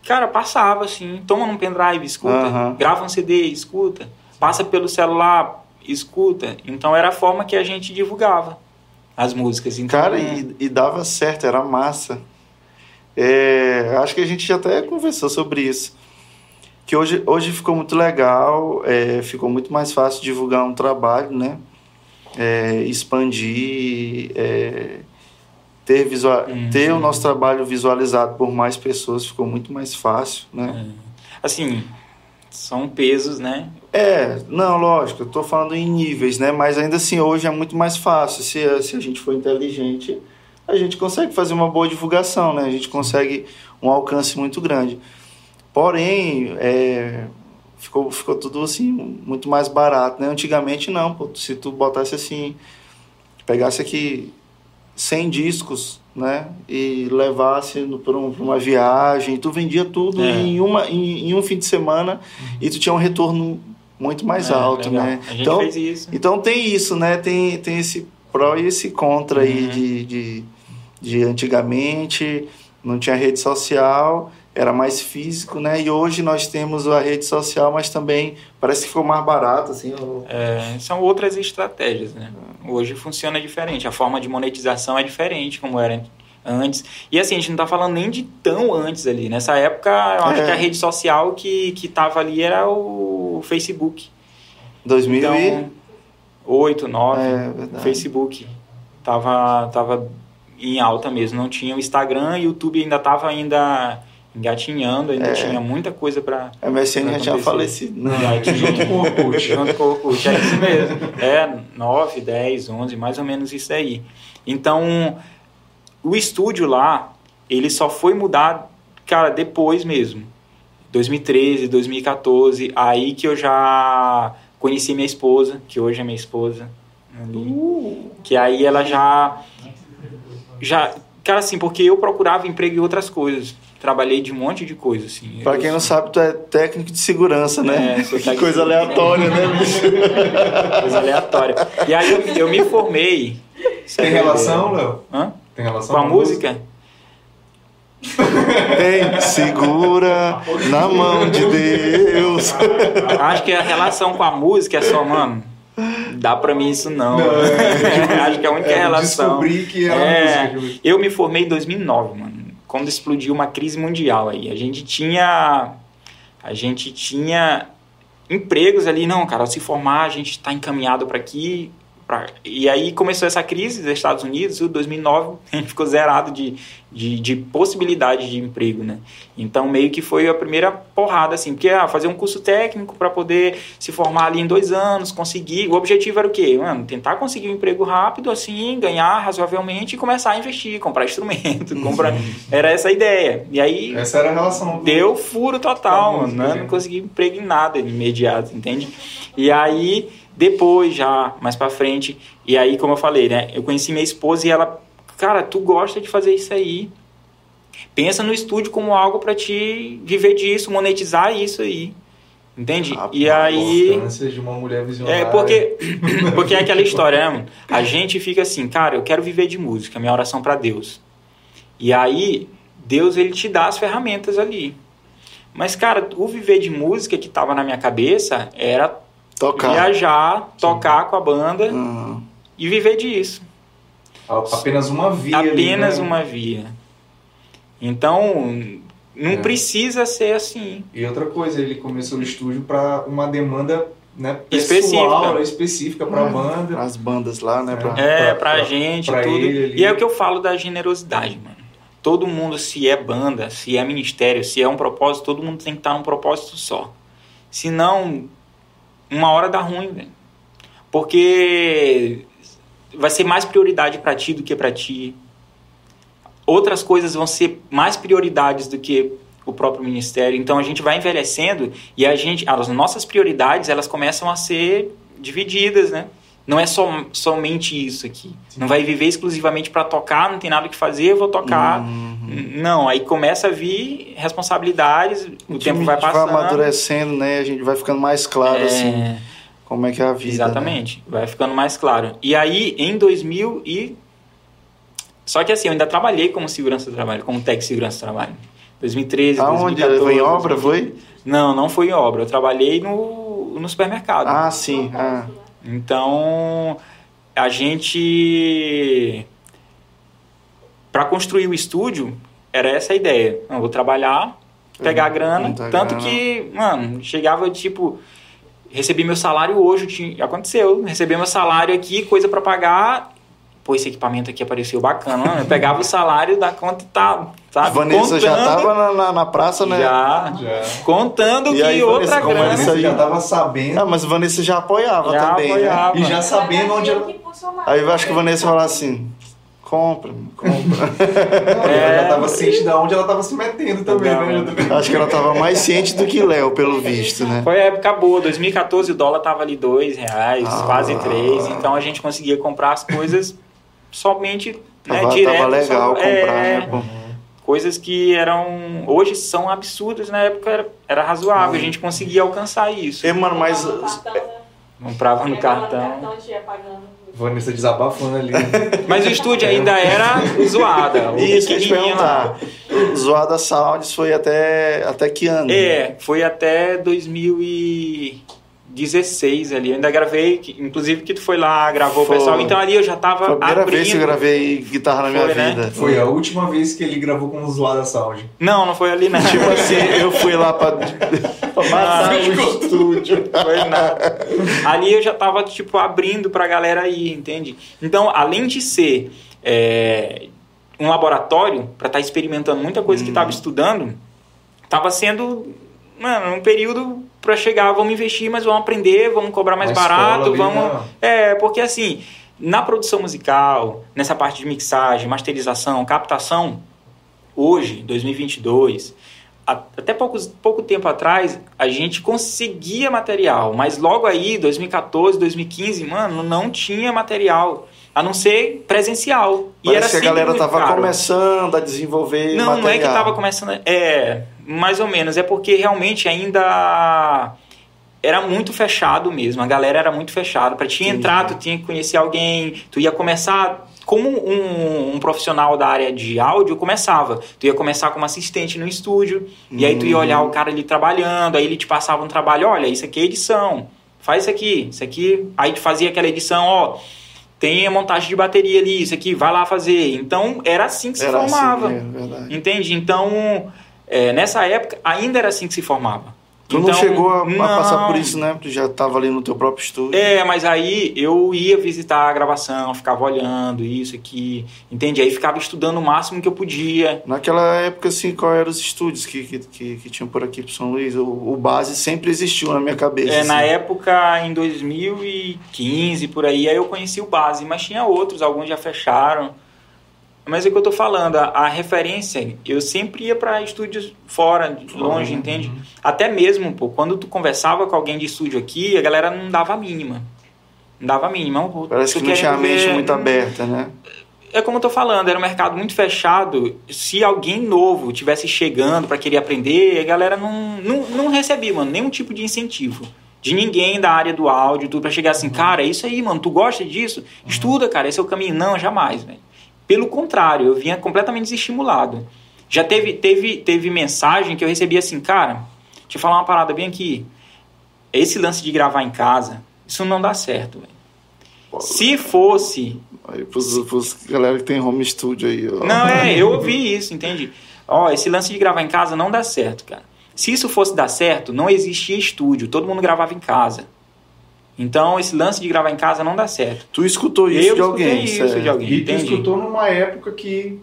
Cara, passava assim, toma num pendrive, escuta, uhum. grava um CD, escuta, passa pelo celular, escuta. Então era a forma que a gente divulgava as músicas. Então, Cara, e, e dava certo, era massa. É, acho que a gente já até conversou sobre isso. Que hoje, hoje ficou muito legal, é, ficou muito mais fácil divulgar um trabalho, né? É, expandir, é, ter, visual, uhum. ter o nosso trabalho visualizado por mais pessoas ficou muito mais fácil, né? É. Assim, são pesos, né? É, não, lógico, eu estou falando em níveis, né? Mas ainda assim, hoje é muito mais fácil. Se, se a gente for inteligente, a gente consegue fazer uma boa divulgação, né? A gente consegue um alcance muito grande. Porém, é, ficou, ficou tudo assim, muito mais barato, né? Antigamente não, pô, se tu botasse assim, pegasse aqui 100 discos, né? E levasse para um, uma viagem, tu vendia tudo é. em, uma, em, em, um fim de semana uhum. e tu tinha um retorno muito mais é, alto, legal. né? então. Então tem isso, né? Tem, tem esse pró e esse contra uhum. aí de, de, de antigamente, não tinha rede social era mais físico, né? E hoje nós temos a rede social, mas também parece que ficou mais barato, assim. É, são outras estratégias, né? Hoje funciona diferente, a forma de monetização é diferente como era antes. E assim, a gente não está falando nem de tão antes ali. Nessa época, eu acho é. que a rede social que, que tava ali era o Facebook. 2008, então, 9, é, Facebook. Tava, tava em alta mesmo. Não tinha o Instagram, YouTube ainda tava ainda engatinhando, ainda é. tinha muita coisa para. A MSN já tinha falecido. Não, já tinha, junto com o Orkut. (laughs) junto com o Orkut, é isso mesmo. É 9, 10, 11, mais ou menos isso aí. Então, o estúdio lá, ele só foi mudar, cara, depois mesmo. 2013, 2014, aí que eu já conheci minha esposa, que hoje é minha esposa. Uh. Que aí ela já. Já. Cara, assim, porque eu procurava emprego em outras coisas trabalhei de um monte de coisa, assim. Pra quem não sabe, tu é técnico de segurança, né? É, (laughs) que coisa aleatória, né, bicho? (laughs) coisa aleatória. E aí eu, eu me formei. Tem relação, Léo? Hã? Tem relação com a música? (laughs) Tem, segura na mão de Deus. Acho que a relação com a música é só, mano. Dá pra mim isso não. não é, Acho que é a única é, relação. Descobri que era é, música. Eu me formei em 2009, mano quando explodiu uma crise mundial aí. A gente tinha a gente tinha empregos ali, não, cara, se formar, a gente está encaminhado para aqui, Pra... E aí começou essa crise dos Estados Unidos, em 2009 a gente ficou zerado de, de, de, possibilidade de emprego, né? Então meio que foi a primeira porrada, assim, porque ah, fazer um curso técnico para poder se formar ali em dois anos, conseguir. O objetivo era o quê? Mano, tentar conseguir um emprego rápido, assim, ganhar razoavelmente e começar a investir, comprar instrumento, (laughs) comprar. Era essa a ideia. E aí. Essa era a relação. Do... Deu furo total, mano. Né? Não consegui emprego em nada imediato, entende? E aí depois, já, mais pra frente. E aí, como eu falei, né? Eu conheci minha esposa e ela, cara, tu gosta de fazer isso aí. Pensa no estúdio como algo para te viver disso, monetizar isso aí. Entende? Ah, e aí. de uma mulher visionária. É, porque, (laughs) porque é aquela história, né? A gente fica assim, cara, eu quero viver de música, minha oração para Deus. E aí, Deus, ele te dá as ferramentas ali. Mas, cara, o viver de música que tava na minha cabeça era Tocar. Viajar, tocar Sim. com a banda uhum. e viver disso. Apenas uma via. Apenas ali, né? uma via. Então, não é. precisa ser assim. E outra coisa, ele começou o estúdio para uma demanda né, específica, específica para a é. banda. As bandas lá, né? Pra, é, para a gente, pra tudo. E é o que eu falo da generosidade, mano. Todo mundo, se é banda, se é ministério, se é um propósito, todo mundo tem que estar num propósito só. Senão, uma hora dá ruim, velho. Porque vai ser mais prioridade para ti do que para ti. Outras coisas vão ser mais prioridades do que o próprio ministério. Então a gente vai envelhecendo e a gente, as nossas prioridades, elas começam a ser divididas, né? Não é somente isso aqui. Sim. Não vai viver exclusivamente para tocar, não tem nada que fazer, eu vou tocar. Uhum. Não, aí começa a vir responsabilidades, o, o tempo vai passando. vai amadurecendo, né? A gente vai ficando mais claro, é... assim, como é que é a vida. Né? Exatamente, né? vai ficando mais claro. E aí, em 2000 e... Só que assim, eu ainda trabalhei como segurança do trabalho, como técnico de segurança do trabalho. 2013, Aonde? 2014. Foi em obra, foi? Não, não foi em obra. Eu trabalhei no, no supermercado. Ah, sim. Ah. Então, a gente. Para construir o estúdio, era essa a ideia. Vou trabalhar, pegar a grana. Tanto grana. que, mano, chegava tipo. Recebi meu salário hoje, tinha, aconteceu. Recebi meu salário aqui, coisa para pagar pô, esse equipamento aqui apareceu bacana. Eu pegava o salário da conta e tal, sabe? Vanessa contando, já tava na, na, na, praça, né? Já. já. Contando e que aí, outra Vanessa, grana. Vanessa já tava sabendo. Ah, mas Vanessa já apoiava já também, né? apoiava. né? E já sabendo onde ela... Aí eu acho que Vanessa falava assim, compra, compra. Não, (laughs) é. Ela já estava ciente de onde ela estava se metendo também, né? Acho que ela estava mais ciente do que Léo, pelo visto, né? Foi a época boa. 2014 o dólar tava ali dois reais, ah. quase três. Então a gente conseguia comprar as coisas somente né, tava, direto. Tava legal só, comprar, é, né? Coisas que eram. Hoje são absurdas, na época era, era razoável, a gente conseguia alcançar isso. É, mano, mas. Comprava no cartão. Vanessa desabafando ali. (laughs) Mas o estúdio ainda era zoada. Isso, que te perguntar. Zoada Sounds foi até, até que ano? É, foi até 2000 e... 16 ali. Eu ainda gravei, inclusive que tu foi lá, gravou foi. o pessoal. Então ali eu já tava. Foi a primeira abrindo. vez que eu gravei guitarra na minha foi, né? vida. Né? Foi a última vez que ele gravou com o Zoada Sound. Não, não foi ali, não. (laughs) tipo assim, eu fui lá pra, pra matar o estúdio. Foi nada. Ali eu já tava, tipo, abrindo pra galera aí, entende? Então, além de ser é, um laboratório, pra estar tá experimentando muita coisa hum. que tava estudando, tava sendo, mano, um período para chegar, vamos investir, mas vamos aprender, vamos cobrar mais barato, ali, vamos. Né? É, porque assim, na produção musical, nessa parte de mixagem, masterização, captação, hoje, 2022, até poucos, pouco tempo atrás, a gente conseguia material, mas logo aí, 2014, 2015, mano, não tinha material. A não ser presencial. Parece e era que a galera tava caro. começando a desenvolver Não, material. não é que tava começando... É, mais ou menos. É porque realmente ainda era muito fechado mesmo. A galera era muito fechada. Para te entrar, tu tinha que conhecer alguém. Tu ia começar como um, um, profissional da área de áudio começava. Tu ia começar como assistente no estúdio. Uhum. E aí tu ia olhar o cara ali trabalhando. Aí ele te passava um trabalho. Olha, isso aqui é edição. Faz isso aqui. Isso aqui. Aí tu fazia aquela edição, ó tem a montagem de bateria ali, isso aqui, vai lá fazer. Então, era assim que se era assim, formava. Assim, é, entende? Então, é, nessa época, ainda era assim que se formava. Tu não chegou a, a passar por isso, né? Tu já estava ali no teu próprio estúdio. É, mas aí eu ia visitar a gravação, ficava olhando isso aqui, entende? Aí ficava estudando o máximo que eu podia. Naquela época, assim, qual eram os estúdios que, que, que, que tinham por aqui pro São Luís? O, o base sempre existiu na minha cabeça. É, assim. na época, em 2015, por aí, aí eu conheci o base, mas tinha outros, alguns já fecharam. Mas é o que eu tô falando, a, a referência, eu sempre ia para estúdios fora, longe, Uhum. entende? Até mesmo, pô, quando tu conversava com alguém de estúdio aqui, a galera não dava a mínima. Não dava a mínima. Pô, Parece que não tinha a mente muito aberta, né? É como eu tô falando, era um mercado muito fechado. Se alguém novo tivesse chegando para querer aprender, a galera não, não, não recebia, mano, nenhum tipo de incentivo. De ninguém da área do áudio, tudo, pra chegar assim, cara, é isso aí, mano, tu gosta disso? Estuda, cara, esse é o caminho. Não, jamais, velho. Pelo contrário, eu vinha completamente desestimulado. Já teve, teve, teve mensagem que eu recebi assim, cara, deixa eu falar uma parada bem aqui. Esse lance de gravar em casa, isso não dá certo, velho. Se fosse Aí pros, pros galera que tem home studio aí, ó. não, é, eu (laughs) ouvi isso, entende? Ó, esse lance de gravar em casa não dá certo, cara. Se isso fosse dar certo, não existia estúdio, todo mundo gravava em casa. Então, esse lance de gravar em casa não dá certo. Tu escutou isso eu de alguém, escutei isso certo? de alguém, E tu entende? escutou numa época que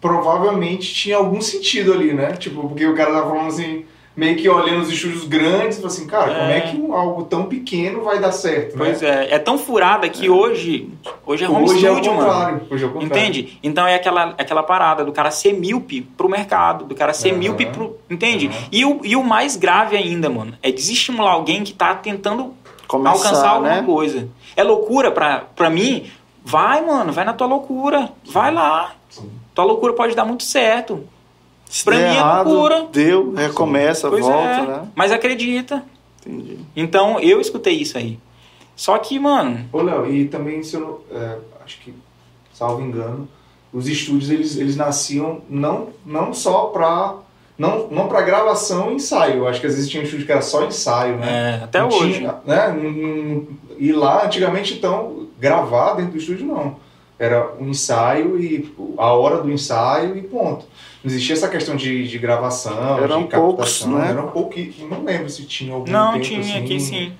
provavelmente tinha algum sentido ali, né? Tipo, porque o cara tava falando assim, meio que olhando os estúdios grandes, falou assim, cara, como É. é que algo tão pequeno vai dar certo, Pois né? é, é tão furada que hoje, hoje é home Hoje é studio, mano. contrário. Hoje é o contrário. Entende? Então é aquela, aquela parada do cara ser míope pro mercado, do cara ser Aham. míope pro. Entende? Aham. E, o, e o mais grave ainda, mano, é desestimular alguém que tá tentando Começar, alcançar alguma né? coisa. É loucura pra, pra mim? Vai, mano, vai na tua loucura. Vai lá. Tua loucura pode dar muito certo. Se Pra mim é errado, loucura. deu, recomeça, Pois volta, é. né? Mas acredita. Entendi. Então eu escutei isso aí. Só que, mano, Ô, Léo, e também, se eu não, é, acho que, salvo engano, os estúdios, eles, eles nasciam não, não só pra... Não, não pra gravação e ensaio. Acho que às vezes tinha um estúdio que era só ensaio, né? é, até Não hoje. tinha, né? E lá, antigamente, então, gravar dentro do estúdio, não. Era um ensaio e a hora do ensaio e ponto. Não existia essa questão de, de gravação, Eram de poucos, captação. né? Eram poucos. Não lembro se tinha algum Não, tempo tinha assim. aqui sim.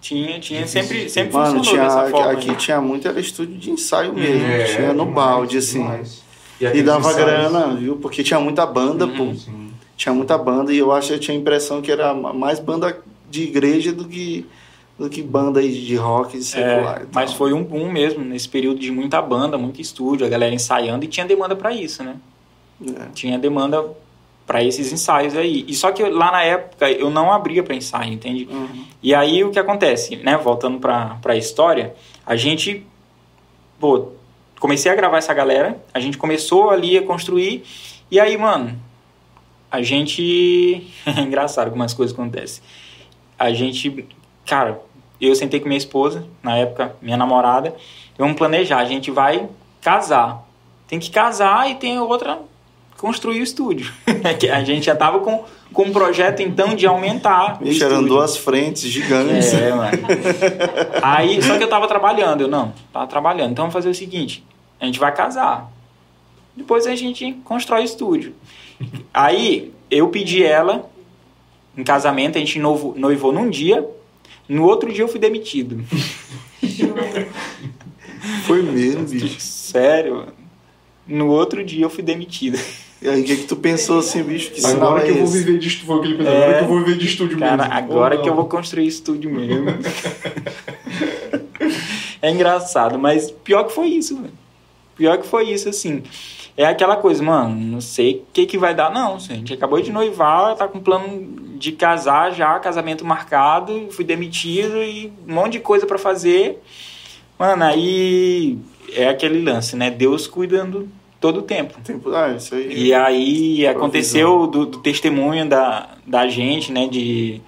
Tinha, tinha. Difícil Sempre, sempre Mano, funcionou tinha, dessa aqui, forma. aqui né? tinha muito, era estúdio de ensaio mesmo. É, tinha no demais, balde, assim. demais. E dava ensaios- grana, viu? Porque tinha muita banda, Uhum. pô. Sim. Tinha muita banda e eu acho eu tinha a impressão que era mais banda de igreja do que, do que banda de rock de secular. É, mas foi um boom mesmo, nesse período de muita banda, muito estúdio, a galera ensaiando e tinha demanda pra isso, né? É. Tinha demanda pra esses ensaios aí. E só que lá na época eu não abria pra ensaio, entende? Uhum. E aí o que acontece, né? Voltando pra, pra história, a gente, pô, comecei a gravar essa galera, a gente começou ali a construir, e aí, mano, a gente. (laughs) é engraçado como as coisas acontecem. A gente, cara, eu sentei com minha esposa, na época, minha namorada, e vamos planejar, a gente vai casar. Tem que casar e tem outra construir o estúdio. (laughs) A gente já tava com, com um projeto então de aumentar. Vixe, eram duas frentes gigantes. É, mano. (laughs) Aí, só que eu tava trabalhando, eu não, tava trabalhando. Então vamos fazer o seguinte: a gente vai casar. Depois a gente constrói o estúdio. Aí eu pedi ela em casamento, a gente novo, noivou num dia, no outro dia eu fui demitido. (laughs) Foi mesmo, bicho. Sério, mano. No outro dia eu fui demitido. E aí, o que, que tu pensou assim, bicho? Que Agora é que eu vou esse? viver de estúdio, foi o que ele pensou, É. agora que eu vou viver de estúdio Cara, mesmo. agora que eu vou construir estúdio mesmo. (laughs) é engraçado, mas pior que foi isso, velho. Pior que foi isso, assim. É aquela coisa, mano, não sei o que, que vai dar, não. A gente acabou de noivar, tá com plano de casar já, casamento marcado, fui demitido e um monte de coisa pra fazer. Mano, aí é aquele lance, né? Deus cuidando todo o tempo. Tempo- Ah, isso aí. E aí aconteceu do, do testemunho da, da gente, né? De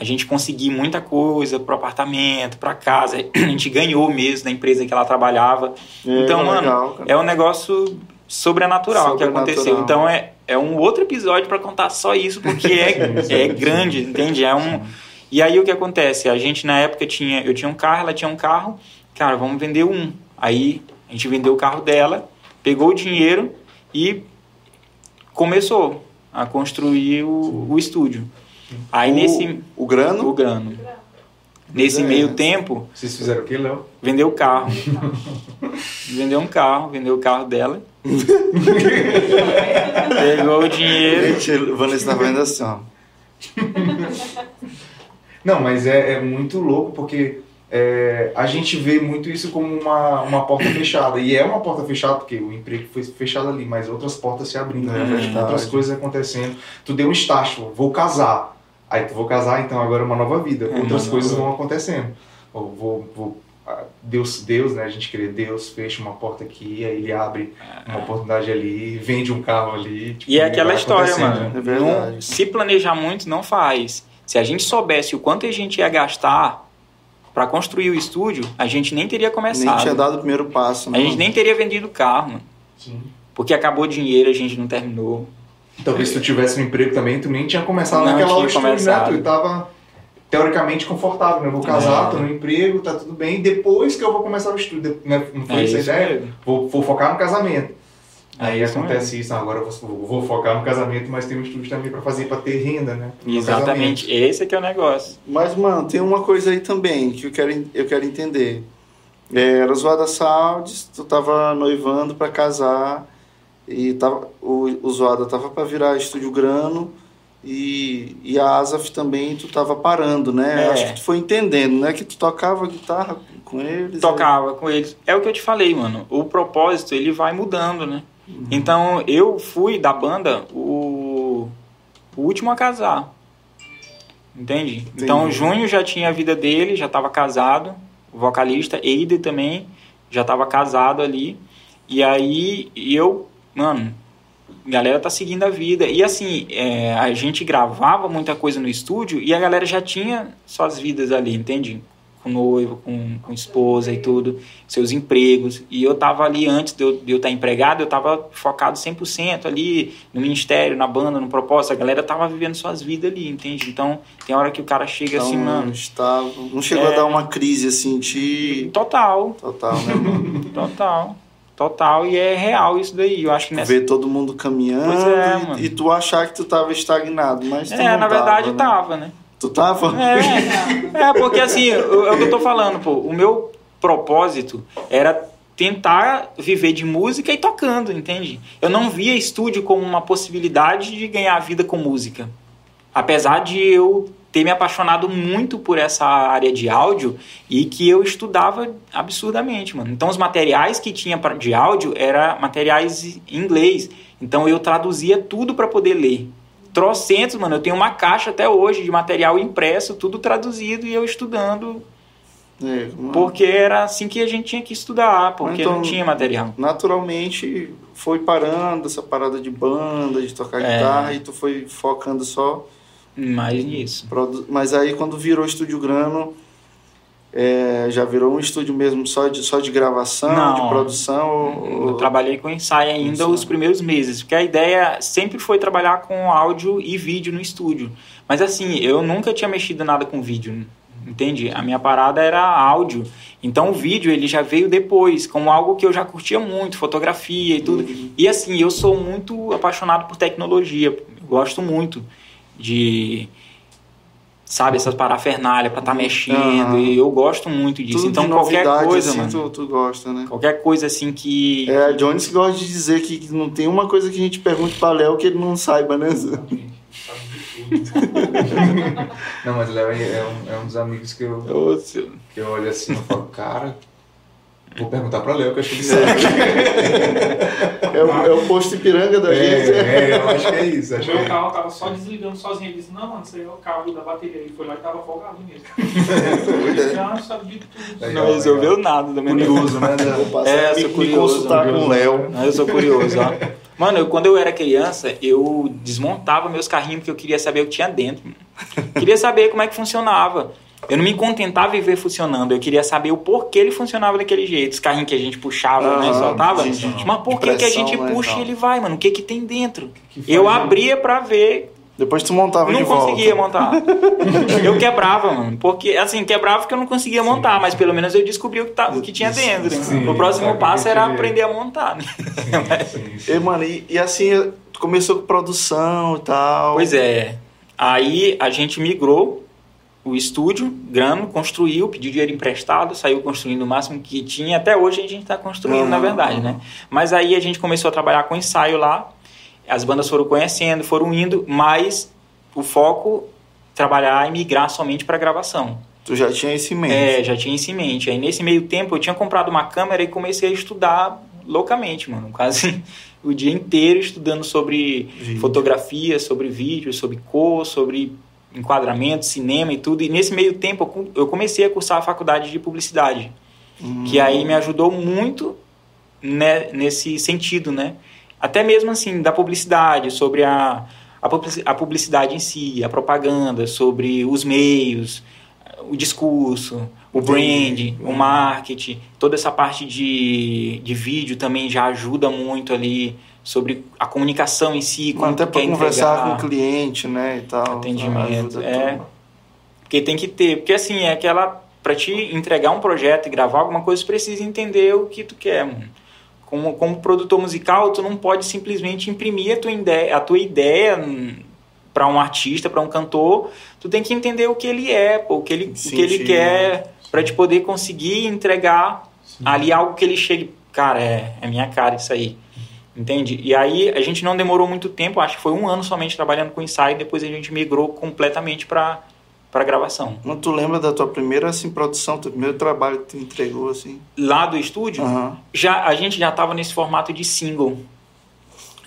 a gente conseguir muita coisa pro apartamento, pra casa. (clears throat) A gente ganhou mesmo da empresa que ela trabalhava. É, então, mano, legal, é um negócio sobrenatural, que Sobrenatural. aconteceu. Então é, é um outro episódio pra contar só isso, porque é, (laughs) é grande, entende? É um. E aí o que acontece? A gente na época tinha. Eu tinha um carro, ela tinha um carro. Cara, vamos vender um. Aí a gente vendeu o carro dela, pegou o dinheiro e começou a construir o, o estúdio. Aí o, nesse. O grano? O grano. Nesse É. meio tempo, Vocês fizeram o quê, Léo? vendeu o carro. (laughs) vendeu um carro, vendeu o carro dela. (laughs) Pegou o dinheiro. Gente, o Vanessa tá vendo assim, ó. (laughs) Não, mas é, é muito louco porque é, a gente vê muito isso como uma, uma porta fechada. E é uma porta fechada porque o emprego foi fechado ali, mas outras portas se abrindo, É né? outras coisas acontecendo. Tu deu um estágio, vou casar. Aí tu vou casar, então agora é uma nova vida. É, outras uma coisas nova- vão acontecendo. Ou vou, vou, ah, Deus, Deus, né? A gente crê, Deus fecha uma porta aqui, aí ele abre uma oportunidade ali, vende um carro ali. tipo, E é aquela história, mano. né? É verdade. Não- se planejar muito, não faz. Se a gente soubesse o quanto a gente ia gastar pra construir o estúdio, a gente nem teria Nem começado. tinha dado o primeiro passo. A né? gente nem teria vendido o carro, mano. Sim. Porque acabou o dinheiro, a gente não terminou. Talvez se tu tivesse um emprego também, tu nem tinha começado Não naquela hora estúdio, né? Tu tava teoricamente confortável, né? Eu vou casar, É. tô no emprego, tá tudo bem. Depois que eu vou começar o estudo, né? Não foi É essa a isso ideia? mesmo. Vou, vou focar no casamento. É Aí isso acontece isso, não, agora eu vou, vou focar no casamento, mas tem um estudo também pra fazer, pra ter renda, né? No Exatamente, esse é que é o negócio. Mas, mano, tem uma coisa aí também que eu quero, eu quero entender. É, era Zoada Saudis, tu tava noivando pra casar e tava, o, o Zoada tava pra virar estúdio grano e, e a Asaf também tu tava parando, né? É. Acho que tu foi entendendo, né? Que tu tocava guitarra com eles. Tocava com eles. É o que eu te falei, mano. O propósito, ele vai mudando, né? Então, eu fui da banda o, o último a casar. Entende? Então, o Junho já tinha a vida dele, já estava casado. O vocalista, Eide também, já estava casado ali. E aí, eu, mano, a galera tá seguindo a vida. E assim, é, a gente gravava muita coisa no estúdio e a galera já tinha suas vidas ali, entende? Com noivo, com, com esposa e tudo, seus empregos. E eu tava ali, antes de eu, de eu estar empregado, eu tava focado 100% ali no ministério, na banda, no propósito. A galera tava vivendo suas vidas ali, entende? Então, tem hora que o cara chega Então, assim, mano. estava, não chegou a É. dar uma crise assim de Total, total, né, mano? (laughs) total. Total, e é real isso daí. Eu acho que nessa. Ver todo mundo caminhando é, e- e, tu achar que tu tava estagnado, mas É, na verdade né? tava, né? Tu tava? É, é porque assim, é o que eu tô falando, pô. O meu propósito era tentar viver de música e tocando, entende? Eu não via estúdio como uma possibilidade de ganhar vida com música. Apesar de eu ter me apaixonado muito por essa área de áudio e que eu estudava absurdamente, mano. Então os materiais que tinha de áudio era materiais em inglês. Então eu traduzia tudo para poder ler. Trocentos, mano. Eu tenho uma caixa até hoje de material impresso, tudo traduzido e eu estudando, É, porque era assim que a gente tinha que estudar, porque Então- não tinha material. naturalmente foi parando essa parada de banda, de tocar É. guitarra, e tu foi focando só. Mais nisso. Mas aí quando virou Estúdio Grano, é, já virou um estúdio mesmo só de, só de gravação, Não. de produção? ou- Eu trabalhei com ensaio ainda Ensaio. os primeiros meses, porque a ideia sempre foi trabalhar com áudio e vídeo no estúdio. Mas assim, eu nunca tinha mexido nada com vídeo, entende? A minha parada era áudio. Então o vídeo ele já veio depois, como algo que eu já curtia muito, fotografia e tudo. E assim, eu sou muito apaixonado por tecnologia, gosto muito de sabe essas parafernália para estar mexendo, Aham. e eu gosto muito disso. Tudo então de qualquer novidade, coisa, assim, mano. tu, tu gosta, né? Qualquer coisa assim que. É, a Jones que gosta de dizer que não tem uma coisa que a gente pergunte pra Léo que ele não saiba, né? Não, mas o Léo é, é um, é um dos amigos que eu, Nossa. que eu olho assim e falo, cara, vou perguntar pra Léo, que eu acho que ele sabe. É o, é o posto Ipiranga da gente. É, é, eu acho que é isso. Acho O meu é. carro tava só desligando sozinho. Ele disse, não, mano, isso aí é o cabo da bateria. Ele foi lá e tava folgado mesmo. Ele (laughs) já sabe de tudo. Legal, Não resolveu nada também. curioso, né? Vou passar É, me, sou me curioso, consultar curioso. com o Léo. Não, eu sou curioso, ó. Mano, eu- quando eu era criança, eu desmontava meus carrinhos porque eu queria saber o que tinha dentro. mano. Queria saber como é que funcionava. Eu não me contentava em ver funcionando, eu queria saber o porquê ele funcionava daquele jeito. Os carrinhos que a gente puxava, né, Aham, soltava. Mas por que, que a gente né, puxa e ele vai, mano? O que que tem dentro? que Eu faz, né? abria pra ver Depois tu montava não de volta. conseguia montar. (laughs) eu quebrava, mano. Porque, assim, quebrava porque eu não conseguia montar, mas pelo menos eu descobri o que, tá, o que tinha dentro. né? sim, o próximo passo era aprender a montar. Né? (laughs) Sim, sim. E, mano, e, e assim, começou com produção e tal. pois é. Aí a gente migrou o estúdio, grano, construiu, pediu dinheiro emprestado, saiu construindo o máximo que tinha. Até hoje a gente está construindo, na verdade, né? Mas aí a gente começou a trabalhar com ensaio lá, as bandas foram conhecendo, foram indo, mas o foco trabalhar e migrar somente para gravação. Tu já tinha isso em mente? É, já tinha isso em mente. Aí nesse meio tempo eu tinha comprado uma câmera e comecei a estudar loucamente, mano. (laughs) Quase o dia inteiro estudando sobre fotografia, sobre vídeo, sobre cor, sobre enquadramento, cinema e tudo. E nesse meio tempo eu co- eu comecei a cursar a faculdade de publicidade, Hum. que aí me ajudou muito né, nesse sentido, né? Até mesmo assim, da publicidade, sobre a, a publici- a publicidade em si, a propaganda, sobre os meios, o discurso, o brand, o marketing, toda essa parte de, de vídeo também já ajuda muito ali sobre a comunicação em si, como Até para conversar entregar. com o cliente, né, e tal. Atendimento, é. tudo. Porque tem que ter, porque assim, é aquela para te entregar um projeto e gravar alguma coisa, tu precisa entender o que tu quer, mano. Como, como produtor musical, tu não pode simplesmente imprimir a tua ideia, a tua ideia para um artista, para um cantor, tu tem que entender o que ele é, pô, o que ele, o que ele quer, para te poder conseguir entregar ali algo que ele chegue, cara, é, é minha cara isso aí. Entende? E aí a gente não demorou muito tempo, acho que foi um ano somente trabalhando com ensaio, depois a gente migrou completamente para para gravação. Mas tu lembra da tua primeira assim, produção, teu primeiro trabalho que tu entregou assim? Lá do estúdio, Aham. já a gente já estava nesse formato de single.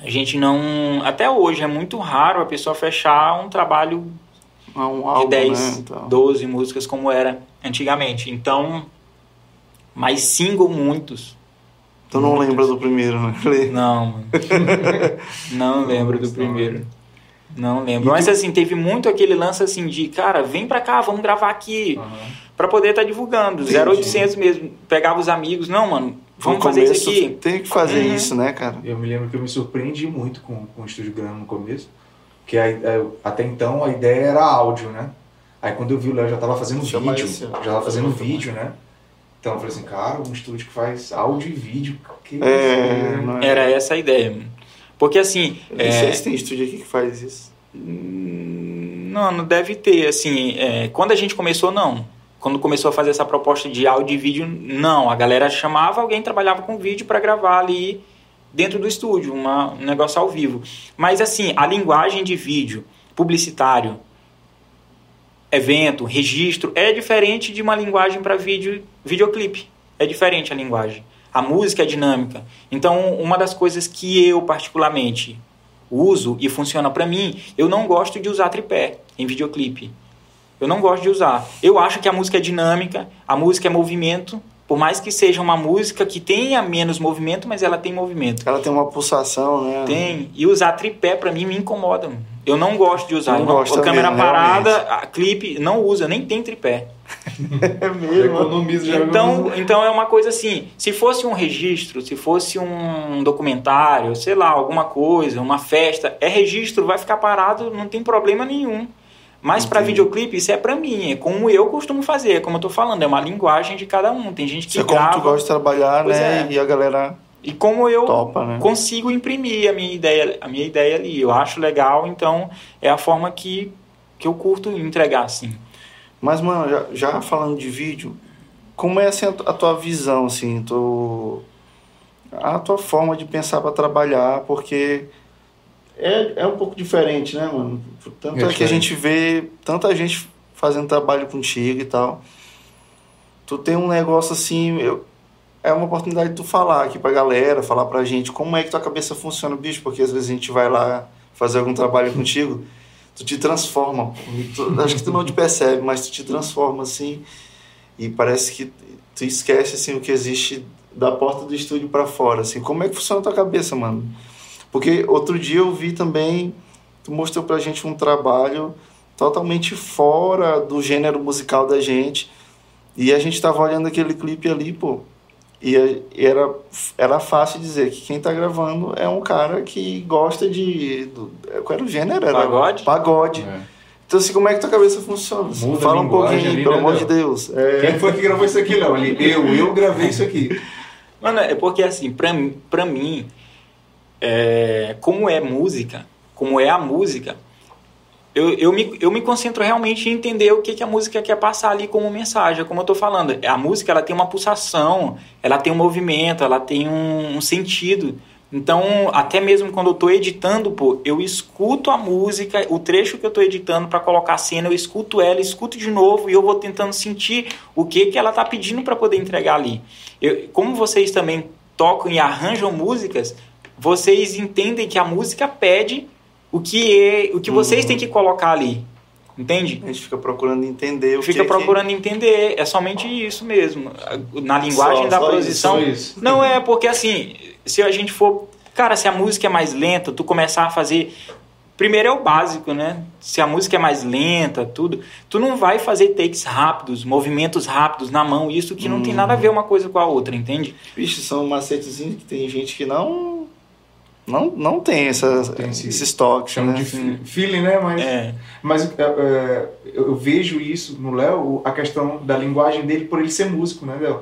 A gente não, até hoje é muito raro a pessoa fechar um trabalho Ah, Um de álbum, 10, né? Então. 12 músicas como era antigamente. Então, mas single muitos. Tu não lembra do primeiro, né? Não, mano. (laughs) não lembro do primeiro. Não lembro. Mas assim, teve muito aquele lance assim de, cara, vem pra cá, vamos gravar aqui. Aham. Pra poder estar divulgando. Entendi. 0800 mesmo. Pegava os amigos. Não, mano, vamos No fazer isso aqui. Tem que fazer Uhum. isso, né, cara? Eu me lembro que eu me surpreendi muito com, com o Estúdio Grano no começo, porque a- a- até então a ideia era áudio, né? Aí quando eu vi o Léo já tava fazendo Chama vídeo, já tava fazendo vídeo, né? Então eu falei assim, cara, um estúdio que faz áudio e vídeo, que É, não é? Era essa a ideia. mano. Porque assim. É, sei se tem estúdio aqui que faz isso. hum, Não, não deve ter. Assim, é, quando a gente começou, não. Quando começou a fazer essa proposta de áudio e vídeo, não. A galera chamava, alguém trabalhava com vídeo para gravar ali dentro do estúdio, uma, um negócio ao vivo. Mas assim, a linguagem de vídeo publicitário, evento, registro, é diferente de uma linguagem para vídeo, videoclipe. É diferente a linguagem. A música é dinâmica. Então, uma das coisas que eu particularmente uso e funciona para mim, eu não gosto de usar tripé em videoclipe. Eu não gosto de usar. Eu acho que a música é dinâmica, a música é movimento, por mais que seja uma música que tenha menos movimento, mas ela tem movimento. Ela tem uma pulsação, né? Tem. E usar tripé pra mim me incomoda. mano. Eu não gosto de usar. Não Eu não- gosta a câmera mesmo, parada, a clipe não usa, nem tem tripé. (laughs) É mesmo. economizo, já Então, então é uma coisa assim, se fosse um registro, se fosse um documentário, sei lá, alguma coisa, uma festa, é registro, vai ficar parado, não tem problema nenhum. Mas para videoclipe, isso é para mim, é como eu costumo fazer, é como eu tô falando, é uma linguagem de cada um. Tem gente que Isso é como grava tu gosta de trabalhar, né? é. E a galera e como eu topa, né? consigo imprimir a minha ideia, a minha ideia ali. Eu acho legal, então é a forma que, que eu curto entregar assim. Mas, mano, já, já falando de vídeo, como é assim, a tua visão, assim, tu, a tua forma de pensar para trabalhar, porque é, é um pouco diferente, né, mano? Tanto É é, que a gente vê tanta gente fazendo trabalho contigo e tal. Tu tem um negócio assim, eu, é uma oportunidade de tu falar aqui pra galera, falar pra gente como é que tua cabeça funciona, bicho, porque às vezes a gente vai lá fazer algum trabalho (laughs) contigo, tu te transforma. Tu- acho que tu não te percebe, mas tu te transforma assim e parece que tu esquece assim o que existe da porta do estúdio pra fora, assim. Como é que funciona a tua cabeça, mano? Porque outro dia eu vi também, tu mostrou pra gente um trabalho totalmente fora do gênero musical da gente. E a gente tava olhando aquele clipe ali, pô. E era, era fácil dizer que quem tá gravando é um cara que gosta de. Do, qual era o gênero? Era Pagode? Pagode. É. Então, assim, como é que tua cabeça funciona? Muda a Fala um pouquinho, ali, pelo né, amor de Deus. É, Quem foi que gravou isso aqui, Léo? Eu, eu gravei isso aqui. Mano, é porque assim, pra, pra mim, é, como é música, como é a música, eu, eu, me, eu me concentro realmente em entender o que, que a música quer passar ali como mensagem. Como eu estou falando, a música ela tem uma pulsação, ela tem um movimento, ela tem um, um sentido. Então, até mesmo quando eu estou editando, pô, eu escuto a música, o trecho que eu estou editando para colocar a cena, eu escuto ela, escuto de novo e eu vou tentando sentir o que, que ela está pedindo para poder entregar ali. Eu, como vocês também tocam e arranjam músicas, vocês entendem que a música pede o que é, o que vocês Uhum. têm que colocar ali. Entende? A gente fica procurando entender o Fica que que- procurando entender, é somente isso mesmo. Na linguagem Só- da só posição. Só isso. Não é, porque assim, se a gente for. Cara, se a música é mais lenta, tu começar a fazer. Primeiro é o básico, né? Se a música é mais lenta, tudo. Tu não vai fazer takes rápidos, movimentos rápidos na mão, isso que não tem nada a ver uma coisa com a outra, entende? Vixe, são macetezinhos que tem gente que não. Não, não tem, essa, Tem esse- Chama né? de fe- feeling, né? Mas, É. mas é, é, eu vejo isso no Léo, a questão da linguagem dele por ele ser músico, né, Léo?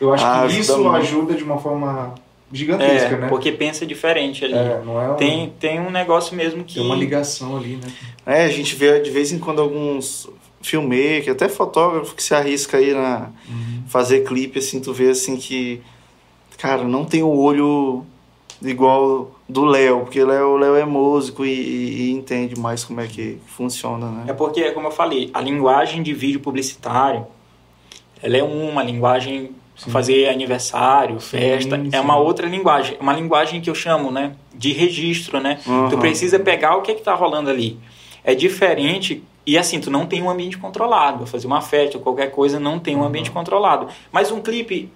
Eu acho Ah, que isso muito. ajuda de uma forma gigantesca, É, né? porque pensa diferente ali. É, não é um- Tem, tem um negócio mesmo que. tem uma ligação ali, né? É, a gente vê de vez em quando alguns filmmakers, até fotógrafo que se arrisca aí na fazer clipe, assim, tu vê assim que, cara, não tem o olho igual do Léo, porque o Léo é músico e, e- e entende mais como é que funciona, né? É porque, como eu falei, a linguagem de vídeo publicitário, ela é uma linguagem Sim. fazer aniversário, festa, sim. é uma outra linguagem, uma linguagem que eu chamo, né, de registro, né? Tu Uhum. precisa pegar o que que tá rolando ali. É diferente e assim, tu não tem um ambiente controlado. Fazer uma festa ou qualquer coisa não tem um ambiente controlado. Mas um clipe,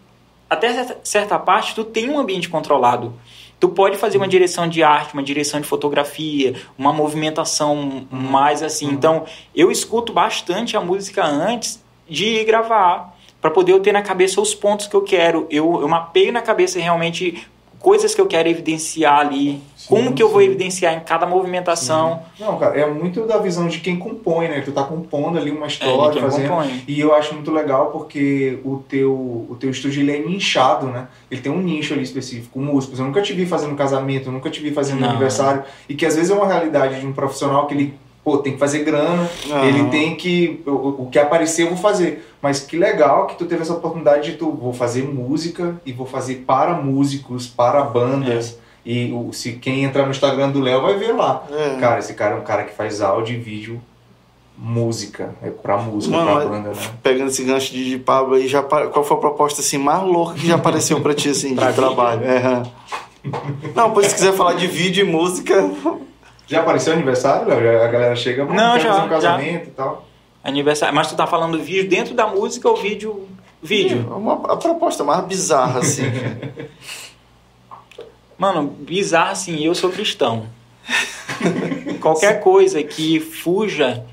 até certa parte, tu tem um ambiente controlado. Tu pode fazer uma direção de arte, uma direção de fotografia, uma movimentação mais assim. Então, eu escuto bastante a música antes de ir gravar, para poder eu ter na cabeça os pontos que eu quero. Eu, eu mapeio na cabeça realmente coisas que eu quero evidenciar ali, Sim, como que eu vou sim. evidenciar em cada movimentação. Não, cara, é muito da visão de quem compõe, né? Tu tá compondo ali uma É, história, quem fazendo. compõe. E eu acho muito legal porque o teu, o teu estúdio ele é nichado, né? Ele tem um nicho ali específico, músicos. Eu nunca te vi fazendo casamento, eu nunca te vi fazendo Não. aniversário. E que às vezes é uma realidade de um profissional que ele, pô, tem que fazer grana, Aham. ele tem que. O, o que aparecer eu vou fazer. Mas que legal que tu teve essa oportunidade de tu vou fazer música e vou fazer para músicos, para bandas. E o, se quem entrar no Instagram do Léo vai ver lá. É. Cara, esse cara é um cara que faz áudio e vídeo música. É pra música, Mano, pra banda, né? Pegando esse gancho de, de Pablo aí, já, qual foi a proposta assim, mais louca que já apareceu pra ti assim, (laughs) de Pra trabalho? É. (laughs) Não, pois se quiser falar de vídeo e música. Já apareceu aniversário, Léo? Já- A galera chega, "Mano, Não, já, fazer um já. casamento e tal. Aniversário. Mas tu tá falando vídeo dentro da música ou vídeo? Vídeo. Uma, a proposta mais bizarra, assim. (laughs) Mano, bizarro assim, eu sou cristão. (laughs) Qualquer coisa que fuja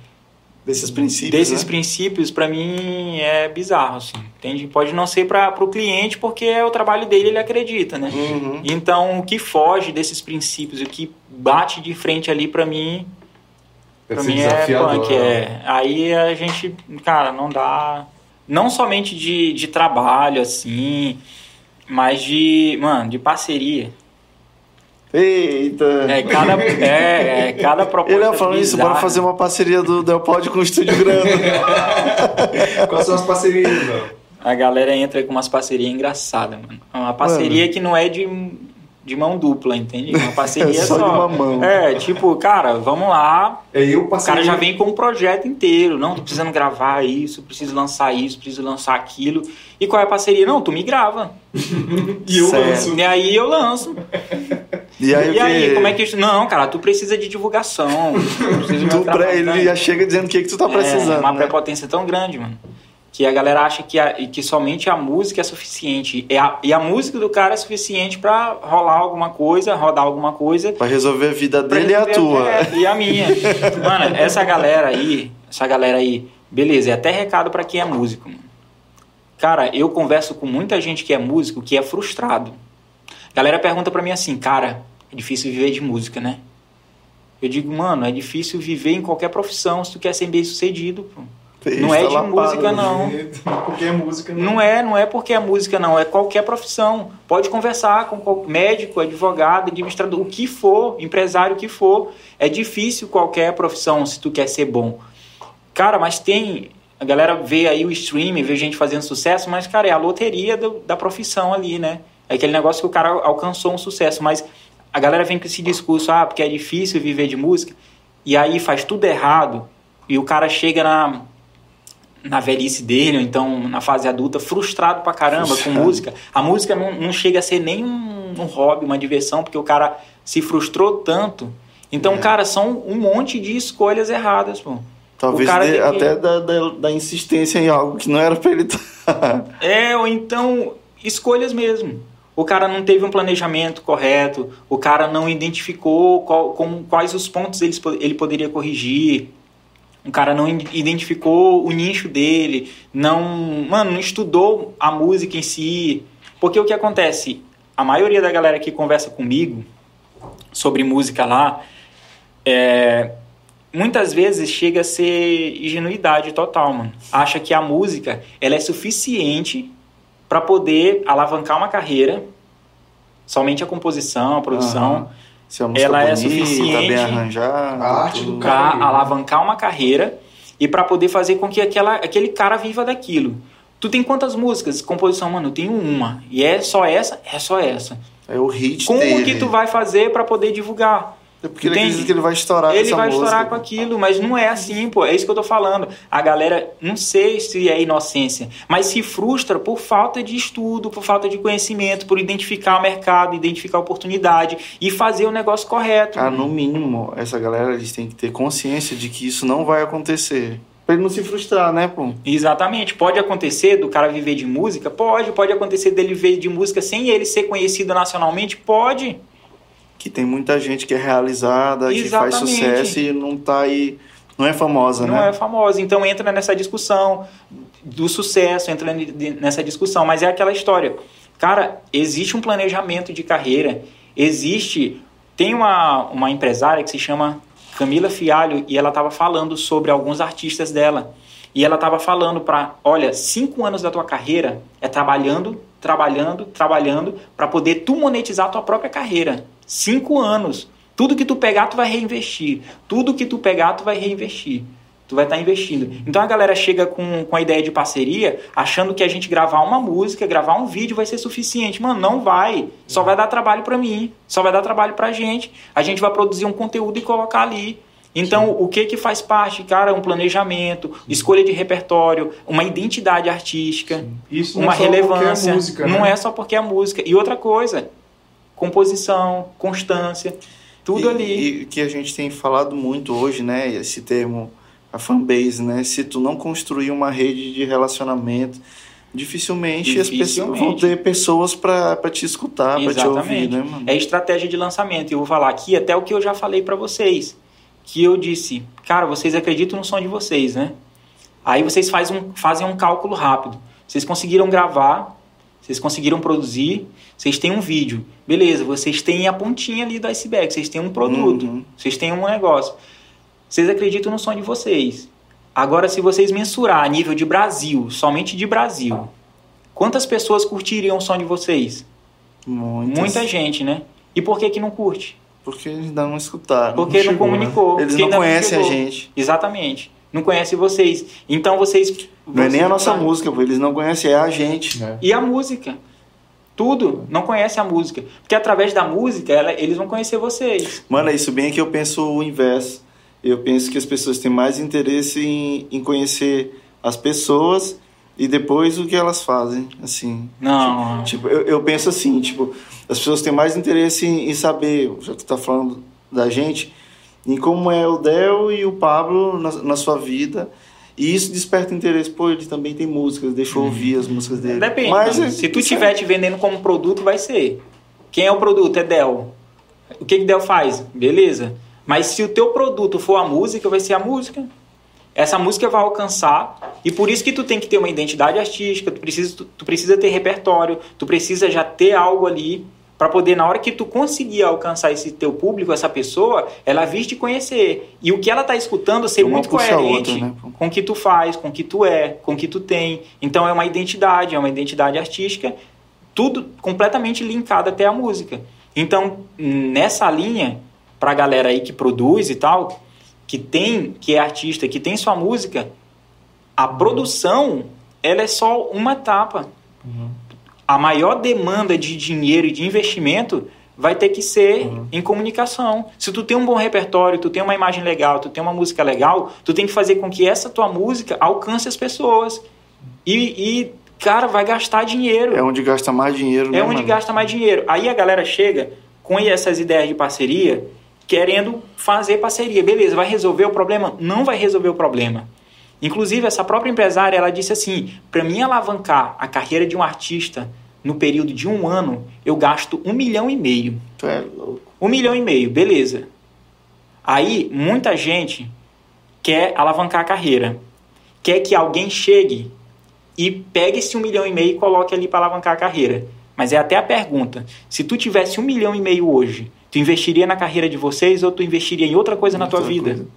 Desses princípios. desses né? princípios, pra mim, é bizarro, assim. Entende? Pode não ser para o cliente, porque é o trabalho dele, ele acredita, né? Uhum. Então, o que foge desses princípios, o que bate de frente ali, pra mim, ser mim é punk. É. Aí a gente, cara, não dá. Não somente de, de trabalho, assim, mas de, mano, de parceria. Eita. É cada, é, é cada (laughs) proposta. Ele é falando isso, bora fazer uma parceria do Del Pod com o Estúdio Grande. (laughs) Quais são as parcerias, Léo? A galera entra com umas parcerias engraçadas, mano. É Uma parceria que não é de, de mão dupla, entende? Uma parceria É (laughs) só de uma mão. É, tipo, cara, vamos lá. É eu O cara já vem com um projeto inteiro. Não, tô precisando gravar isso, preciso lançar isso, preciso lançar aquilo. E qual é a parceria? Não, tu me grava. (laughs) E eu Certo. lanço. E aí eu lanço. E aí, E aí, como é que isso. Não, cara, tu precisa de divulgação. Tu precisa de Tu pra ele já chega dizendo o que, que tu tá É, precisando. uma né? prepotência tão grande, mano. Que a galera acha que, a- que somente a música é suficiente. E a, e a música do cara é suficiente pra rolar alguma coisa, rodar alguma coisa. Pra resolver a vida dele e a tua. é, e a minha. (laughs) Mano, essa galera aí, essa galera aí, beleza, é até recado pra quem é músico, mano. Cara, eu converso com muita gente que é músico que é frustrado. A galera pergunta pra mim assim, cara, é difícil viver de música, né? Eu digo, mano, é difícil viver em qualquer profissão se tu quer ser bem sucedido, pô. Não é de música, né? não. Porque é música, não. Não é, não é porque é música, não. É qualquer profissão. Pode conversar com médico, advogado, administrador, o que for, empresário, o que for. É difícil qualquer profissão se tu quer ser bom. Cara, mas tem. A galera vê aí o streaming, vê gente fazendo sucesso, mas, cara, é a loteria do- da profissão ali, né? É aquele negócio que o cara alcançou um sucesso, mas a galera vem com esse discurso, ah, porque é difícil viver de música, e aí faz tudo errado, e o cara chega na, na velhice dele, ou então na fase adulta, frustrado pra caramba com Frustrado. música. A música não, não chega a ser nem um, um hobby, uma diversão, porque o cara se frustrou tanto. Então, É. cara, são um monte de escolhas erradas, pô. Talvez que- até da, da, da insistência em algo que não era pra ele estar. (laughs) É, ou então escolhas mesmo. O cara não teve um planejamento correto, o cara não identificou qual, como, quais os pontos ele, ele poderia corrigir, o cara não identificou o nicho dele, não, mano, não estudou a música em si. Porque o que acontece? A maioria da galera que conversa comigo sobre música lá, é, muitas vezes chega a ser ingenuidade total, mano. Acha que a música ela é suficiente para poder alavancar uma carreira, somente a composição, a produção, Aham. Se a música Ela é bonita, suficiente- bem arranjada. A arte do para Carreira. alavancar uma carreira e para poder fazer com que aquela, aquele cara viva daquilo. Tu tem quantas músicas? Composição, mano, eu tenho uma. E é só essa? É só essa. É o hit Como dele. que tu vai fazer para poder divulgar? É porque ele acredita que ele vai estourar com Ele vai música. estourar com aquilo, mas não é assim, pô. É isso que eu tô falando. A galera, não sei se é inocência, mas se frustra por falta de estudo, por falta de conhecimento, por identificar o mercado, identificar a oportunidade e fazer o negócio correto. Ah, no mínimo, essa galera eles têm que ter consciência de que isso não vai acontecer. Pra ele não se frustrar, né, pô? Exatamente. Pode acontecer do cara viver de música? Pode. Pode acontecer dele viver de música sem ele ser conhecido nacionalmente? Pode. Que tem muita gente que é realizada, que faz Exatamente. sucesso e não tá aí. Não é famosa, Não né? é famosa. Então entra nessa discussão do sucesso, entra nessa discussão. Mas é aquela história. Cara, existe um planejamento de carreira. Existe. Tem uma, uma empresária que se chama Camila Fialho e ela estava falando sobre alguns artistas dela. E ela estava falando para, olha, cinco anos da tua carreira é trabalhando, trabalhando, trabalhando para poder tu monetizar a tua própria carreira. Cinco anos. Tudo que tu pegar, tu vai reinvestir. Tudo que tu pegar, tu vai reinvestir. Tu vai estar investindo. Então a galera chega com, com a ideia de parceria, achando que a gente gravar uma música, gravar um vídeo vai ser suficiente. Mano, não vai. Só vai dar trabalho para mim. Só vai dar trabalho pra gente. A gente vai produzir um conteúdo e colocar ali. Então, o que que faz parte, cara? Um planejamento, escolha de repertório, uma identidade artística, Isso não uma é porque relevância. É música, não né? é só porque é música. E outra coisa, composição, constância, tudo e, ali. E que a gente tem falado muito hoje, né? Esse termo, a fanbase, né? Se tu não construir uma rede de relacionamento, dificilmente, as pessoas Dificilmente. vão ter pessoas pra pra te escutar, pra te ouvir, né, mano? É estratégia de lançamento. E eu vou falar aqui até o que eu já falei pra vocês. Que eu disse, cara, vocês acreditam no som de vocês, né? Aí vocês faz um, fazem um cálculo rápido. Vocês conseguiram gravar, vocês conseguiram produzir, vocês têm um vídeo. Beleza, vocês têm a pontinha ali do iceberg, vocês têm um produto, Uhum. vocês têm um negócio. Vocês acreditam no som de vocês. Agora, se vocês mensurar a nível de Brasil, somente de Brasil, quantas pessoas curtiriam o som de vocês? Muitas. Muita gente, né? E por que que não curte? Porque eles ainda não escutaram. Porque não, chegou, né? comunicou. Eles não ainda conhecem a gente. Exatamente. Não conhece vocês. Então vocês... Não é nem a nossa vocês- música, eles não conhecem, é a gente. É. E a música. Tudo. Não conhece a música. Porque através da música, ela- eles vão conhecer vocês. Mano, é isso bem que eu penso o inverso. Eu penso que as pessoas têm mais interesse em, em conhecer as pessoas e depois o que elas fazem, assim. Não. Tipo, eu, eu penso assim, tipo, as pessoas têm mais interesse em, em saber, já que tu tá falando da gente, em como é o Del e o Pablo na, na sua vida. E isso desperta interesse. Pô, ele também tem músicas, deixa eu ouvir as músicas dele. Depende. Mas, é- Se tu estiver te vendendo como produto, vai ser. Quem é o produto? É Dell. O que que Dell faz? Beleza. Mas se o teu produto for a música, vai ser a música. Essa música vai alcançar. E por isso que tu tem que ter uma identidade artística, tu precisa, tu, tu precisa ter repertório, tu precisa já ter algo ali para poder na hora que tu conseguir alcançar esse teu público, essa pessoa, ela vir te conhecer. E o que ela tá escutando ser Uma muito a coerente outra, né? com o que tu faz, com o que tu é, com o que tu tem. Então é uma identidade, é uma identidade artística, tudo completamente linkado até a música. Então, nessa linha, pra galera aí que produz e tal, que tem, que é artista, que tem sua música, a produção, ela é só uma etapa. A maior demanda de dinheiro e de investimento vai ter que ser em comunicação. Se tu tem um bom repertório, tu tem uma imagem legal, tu tem uma música legal, tu tem que fazer com que essa tua música alcance as pessoas. E, e, cara, vai gastar dinheiro. É onde gasta mais dinheiro, né, É onde mano? gasta mais dinheiro. Aí a galera chega com essas ideias de parceria, querendo fazer parceria. Beleza, vai resolver o problema? Não vai resolver o problema. Inclusive, essa própria empresária, ela disse assim, para mim alavancar a carreira de um artista no período de um ano, eu gasto um milhão e meio. Tu é louco. Um milhão e meio, beleza. Aí, muita gente quer alavancar a carreira. Quer que alguém chegue e pegue esse um milhão e meio e coloque ali para alavancar a carreira. Mas é até a pergunta: se tu tivesse um milhão e meio hoje, tu investiria na carreira de vocês ou tu investiria em outra coisa na tua Outra vida? coisa.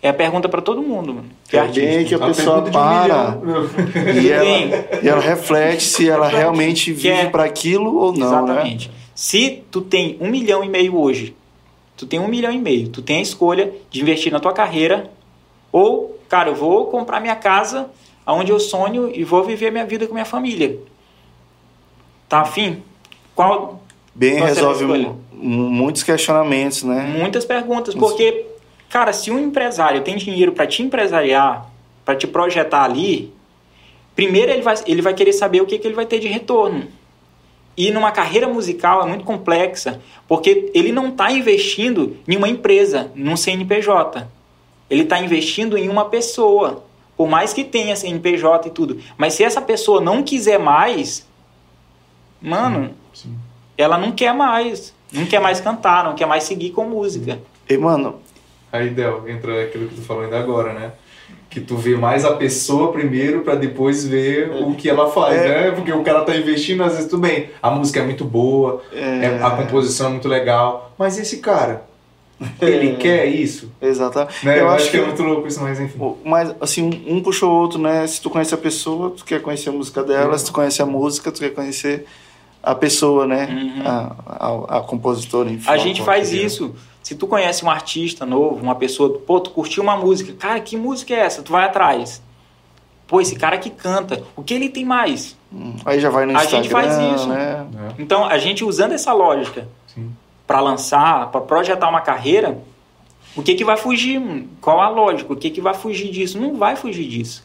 É a pergunta para todo mundo, mano. Que é bem que a A pessoa um para e ela, e ela reflete se ela realmente Que é- vive para aquilo ou não, né? Exatamente. Se tu tem um milhão e meio hoje, tu tem um milhão e meio, tu tem a escolha de investir na tua carreira ou, cara, eu vou comprar minha casa onde eu sonho e vou viver minha vida com minha família. Tá afim? Qual? Bem resolve muitos questionamentos, né? Muitas perguntas, porque, cara, se um empresário tem dinheiro para te empresariar, para te projetar ali, primeiro ele vai, ele vai querer saber o que, que ele vai ter de retorno. E numa carreira musical é muito complexa, porque ele não está investindo em uma empresa, num CNPJ. Ele está investindo em uma pessoa. Por mais que tenha CNPJ e tudo. Mas se essa pessoa não quiser mais, mano, Sim. ela não quer mais. Não quer mais cantar, não quer mais seguir com música. E, mano, Aí, Del, entra aquilo que tu falou ainda agora, né? Que tu vê mais a pessoa primeiro pra depois ver o que ela faz, É. né? Porque o cara tá investindo, às vezes tudo bem. A música é muito boa, é- a composição é muito legal. Mas esse cara, ele quer isso? exatamente. Né? Eu, acho que, é muito louco isso, mas enfim. mas assim, um, um puxa o outro, né? Se tu conhece a pessoa, tu quer conhecer a música dela. Se tu conhece a música, tu quer conhecer a pessoa, né? Uhum. A, a, a compositora, enfim. A gente faz isso. Se tu conhece um artista novo, uma pessoa, pô, tu curtiu uma música, cara, que música é essa? Tu vai atrás. Pô, esse cara que canta, o que ele tem mais? Hum, Aí já vai no A Instagram, gente faz isso. né? né? Então, a gente usando essa lógica para lançar, para projetar uma carreira, o que que vai fugir? mano? Qual a lógica? O que que vai fugir disso? Não vai fugir disso.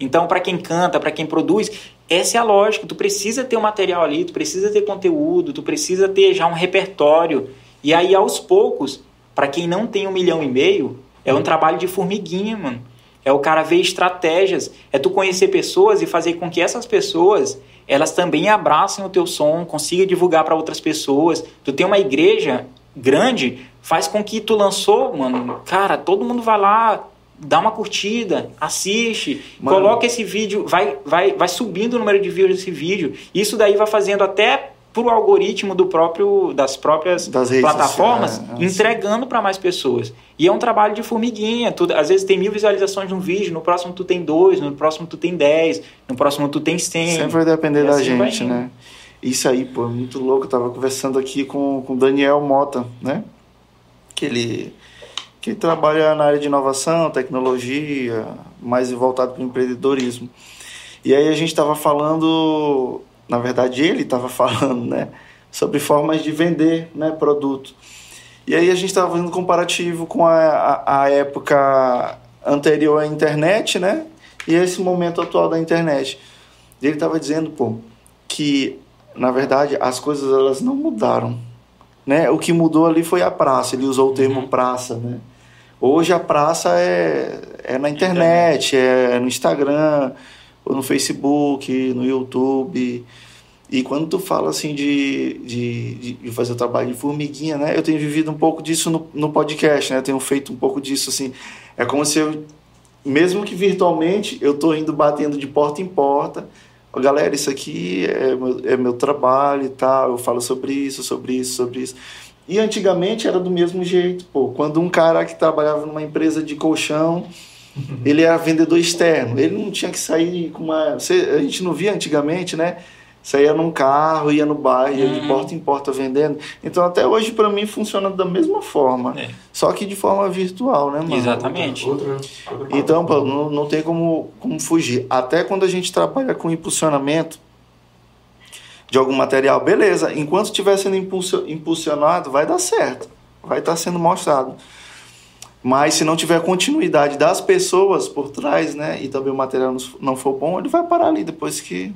Então, para quem canta, para quem produz, essa é a lógica. Tu precisa ter um material ali, tu precisa ter conteúdo, tu precisa ter já um repertório. E aí, aos poucos, para quem não tem um milhão e meio, é um trabalho de formiguinha, mano. É o cara ver estratégias, é tu conhecer pessoas e fazer com que essas pessoas elas também abracem o teu som, consiga divulgar para outras pessoas. Tu tem uma igreja grande, faz com que tu lançou, mano, cara, todo mundo vai lá, dá uma curtida, assiste, Mano. coloca esse vídeo, vai, vai, vai subindo o número de views desse vídeo. Isso daí vai fazendo até pro algoritmo do próprio das próprias Das plataformas sociais, é, entregando para mais pessoas. E é um trabalho de formiguinha. Tu, às vezes tem mil visualizações de um vídeo, no próximo tu tem dois, no próximo tu tem dez, no próximo tu tem cem. Sempre vai depender da assim gente, né? Isso aí, pô, é muito louco. Eu tava conversando aqui com o Daniel Mota, né? Que ele, que trabalha na área de inovação, tecnologia, mais voltado para o empreendedorismo. E aí a gente estava falando, na verdade ele estava (laughs) falando, né? Sobre formas de vender né, produto. E aí a gente estava fazendo um comparativo com a, a, a época anterior à internet, né? E esse momento atual da internet. E ele estava dizendo, pô, que na verdade as coisas elas não mudaram, né? O que mudou ali foi a praça. Ele usou o termo praça, né? Hoje a praça é, é na internet, é no Instagram, no Facebook, no YouTube. E quando tu fala assim de, de, de fazer o trabalho de formiguinha, né? Eu tenho vivido um pouco disso no, no podcast, né? Eu tenho feito um pouco disso, assim. É como se eu, mesmo que virtualmente, eu tô indo batendo de porta em porta. Ó, galera, isso aqui é meu, é meu trabalho e tal, eu falo sobre isso, sobre isso, sobre isso. E antigamente era do mesmo jeito, pô. Quando um cara que trabalhava numa empresa de colchão, ele era vendedor externo, ele não tinha que sair com uma. A gente não via antigamente, né? Saía num carro, ia no bairro, ia de Uhum. porta em porta vendendo. Então até hoje para mim funciona da mesma forma, É. só que de forma virtual, né, mano? Exatamente. Outra, outra Então, pô, não, não tem como, como fugir. Até quando a gente trabalha com impulsionamento de algum material, beleza, enquanto estiver sendo impulsio- impulsionado, vai dar certo, vai estar sendo mostrado. Mas se não tiver continuidade das pessoas por trás, né, e também o material não- for bom, ele vai parar ali. Depois que,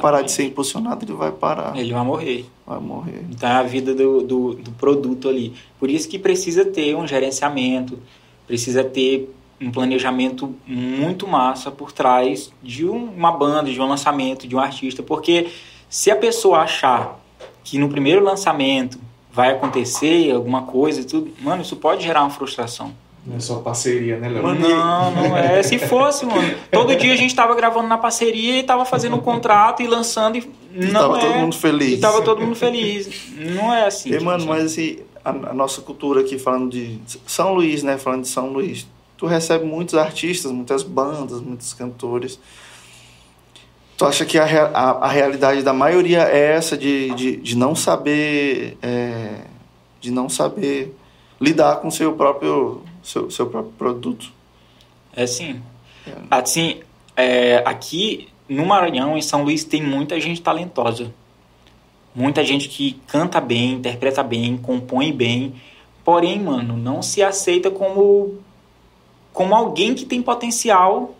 parar de ser impulsionado, ele vai parar, Ele vai morrer. vai morrer. Então é a vida do, do, do produto ali. Por isso que precisa ter um gerenciamento, precisa ter um planejamento muito massa por trás de um- uma banda, de um lançamento, de um artista. Porque se a pessoa achar que no primeiro lançamento vai acontecer alguma coisa e tudo, mano, isso pode gerar uma frustração. Não é só parceria, né, Léo? Mano, Não, não é. Se fosse, mano. Todo dia a gente tava gravando na parceria e tava fazendo um contrato e lançando e E não tava é. todo mundo feliz. E tava todo mundo feliz. Não é assim. E, mano, mas assim, a, a nossa cultura aqui, falando de São Luís, né? Falando de São Luís, tu recebe muitos artistas, muitas bandas, muitos cantores. Tu acha que a, a, a realidade da maioria é essa de, de, de não saber é, de não saber lidar com seu próprio seu, seu próprio produto? É assim. Assim, é, aqui no Maranhão, em São Luís, tem muita gente talentosa. Muita gente que canta bem, interpreta bem, compõe bem. Porém, mano, não se aceita como, como alguém que tem potencial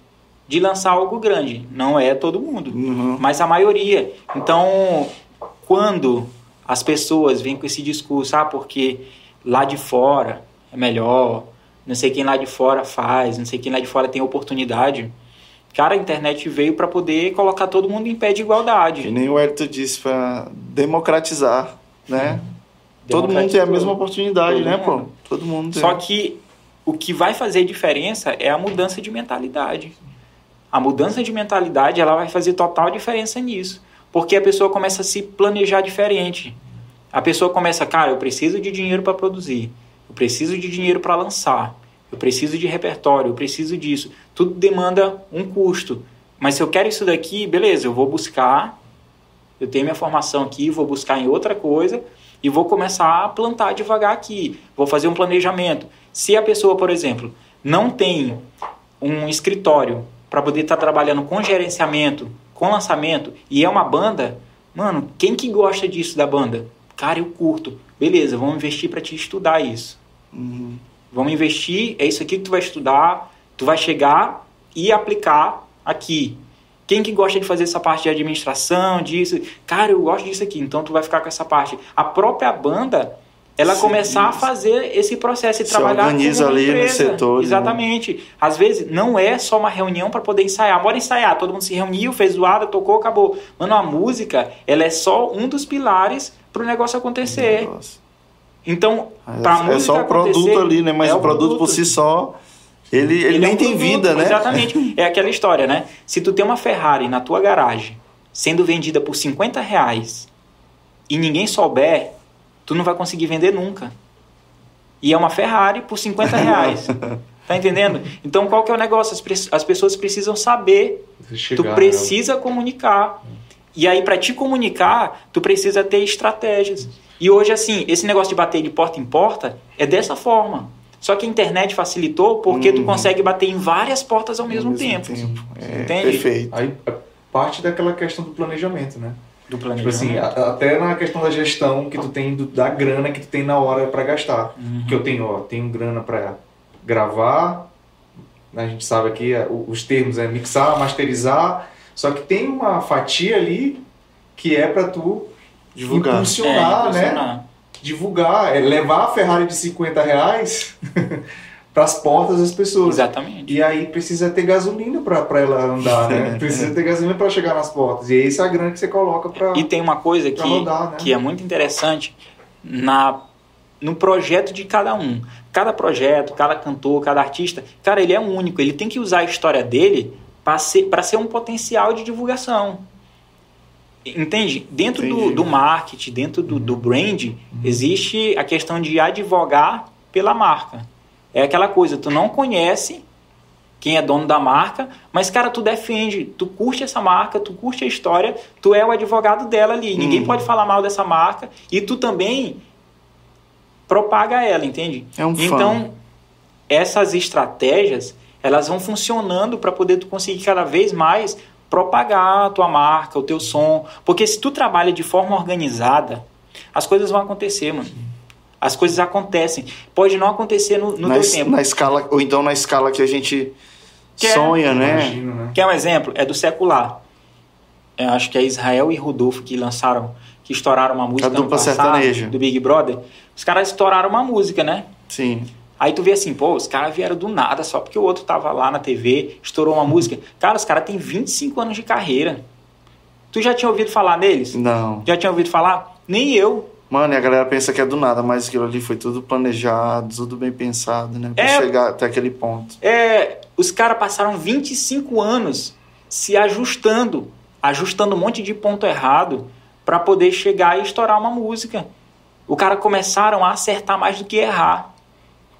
de lançar algo grande. Não é todo mundo. Uhum. mas a maioria. Então, quando as pessoas vêm com esse discurso, ah, porque lá de fora é melhor, não sei quem lá de fora faz, não sei quem lá de fora tem oportunidade. Cara, a internet veio para poder colocar todo mundo em pé de igualdade. nem o Hélito disse, para democratizar, né? Todo mundo tem a mesma oportunidade, né, pô? mundo. Todo mundo tem. Só que o que vai fazer diferença é a mudança de mentalidade. A mudança de mentalidade ela vai fazer total diferença nisso. Porque a pessoa começa a se planejar diferente. A pessoa começa, cara, eu preciso de dinheiro para produzir. Eu preciso de dinheiro para lançar. Eu preciso de repertório, eu preciso disso. Tudo demanda um custo. Mas se eu quero isso daqui, beleza, eu vou buscar. Eu tenho minha formação aqui, vou buscar em outra coisa e vou começar a plantar devagar aqui. Vou fazer um planejamento. Se a pessoa, por exemplo, não tem um escritório para poder estar trabalhando com gerenciamento, com lançamento e é uma banda, mano, quem que gosta disso da banda? Cara, eu curto. Beleza, vamos investir para te estudar isso. Uhum. Vamos investir, é isso aqui que tu vai estudar, tu vai chegar e aplicar aqui. Quem que gosta de fazer essa parte de administração, disso? Cara, eu gosto disso aqui, então tu vai ficar com essa parte. A própria banda, ela Sim, começar a isso. fazer esse processo e Se trabalhar organiza uma ali no empresa. setor, né? Exatamente. Às vezes não é só uma reunião para poder ensaiar. Bora ensaiar, todo mundo se reuniu, fez zoada, tocou, acabou. Mano, a música, ela é só um dos pilares para o negócio acontecer. Negócio. Então, É, pra é música só o produto ali, né? Mas é o produto por si só, ele, ele, Ele é nem um tem produto, vida, né? Exatamente. (laughs) É aquela história, né? Se tu tem uma Ferrari na tua garagem sendo vendida por 50 reais e ninguém souber, tu não vai conseguir vender nunca. E é uma Ferrari por 50 reais. (laughs) tá entendendo? Então qual que é o negócio? As, as pessoas precisam saber Chegar, tu precisa comunicar. E aí, para te comunicar, tu precisa ter estratégias. E hoje, assim, esse negócio de bater de porta em porta é dessa forma. Só que a internet facilitou porque tu Uhum. consegue bater em várias portas ao mesmo, tempo. É, Entende? perfeito. Aí é parte daquela questão do planejamento, né? Do Tipo assim, planejamento. a- até na questão da gestão que tu tem do- da grana que tu tem na hora pra gastar. Uhum. Que eu tenho, ó, tenho grana pra gravar, a gente sabe aqui é, os termos é mixar, masterizar, só que tem uma fatia ali que é pra tu Divulgar. impulsionar, É, né? impulsionar. Divulgar, é levar a Ferrari de 50 reais (laughs) pras portas das pessoas. Exatamente. E aí precisa ter gasolina pra ela andar, né? (laughs) Precisa ter gasolina pra chegar nas portas. E essa é a grana que você coloca pra, E tem uma coisa que, rodar, né? que é muito interessante na no projeto de cada um. Cada projeto, cada cantor, cada artista, cara, ele é único. Ele tem que usar a história dele para ser, pra ser um potencial de divulgação. Entende? Dentro do, do marketing, dentro do, do brand, existe a questão de advogar pela marca. É aquela coisa, tu não conhece quem é dono da marca, mas, cara, tu defende, tu curte essa marca, tu curte a história, tu é o advogado dela ali. Ninguém Hum. pode falar mal dessa marca e tu também propaga ela, entende? É um fã. Então, essas estratégias, elas vão funcionando para poder tu conseguir cada vez mais propagar a tua marca, o teu som. Porque se tu trabalha de forma organizada, as coisas vão acontecer, mano. As coisas acontecem. Pode não acontecer no, no na, teu es- tempo. na escala, ou então na escala que a gente Que é- sonha, né? Imagino, né? Quer um exemplo? É do secular. Eu acho que é Israel e Rodolfo que lançaram, que estouraram uma música A dupla passado, sertaneja. do Big Brother. Os caras estouraram uma música, né? Sim. Aí tu vê assim, pô, os caras vieram do nada só porque o outro tava lá na TV, estourou uma música. Cara, os caras têm 25 anos de carreira. Tu já tinha ouvido falar neles? Não. Já tinha ouvido falar? Nem eu. Mano, e a galera pensa que é do nada, mas aquilo ali foi tudo planejado, tudo bem pensado, né? Pra É. chegar até aquele ponto. É, os caras passaram 25 anos se ajustando, ajustando um monte de ponto errado para poder chegar e estourar uma música. O cara começaram a acertar mais do que errar.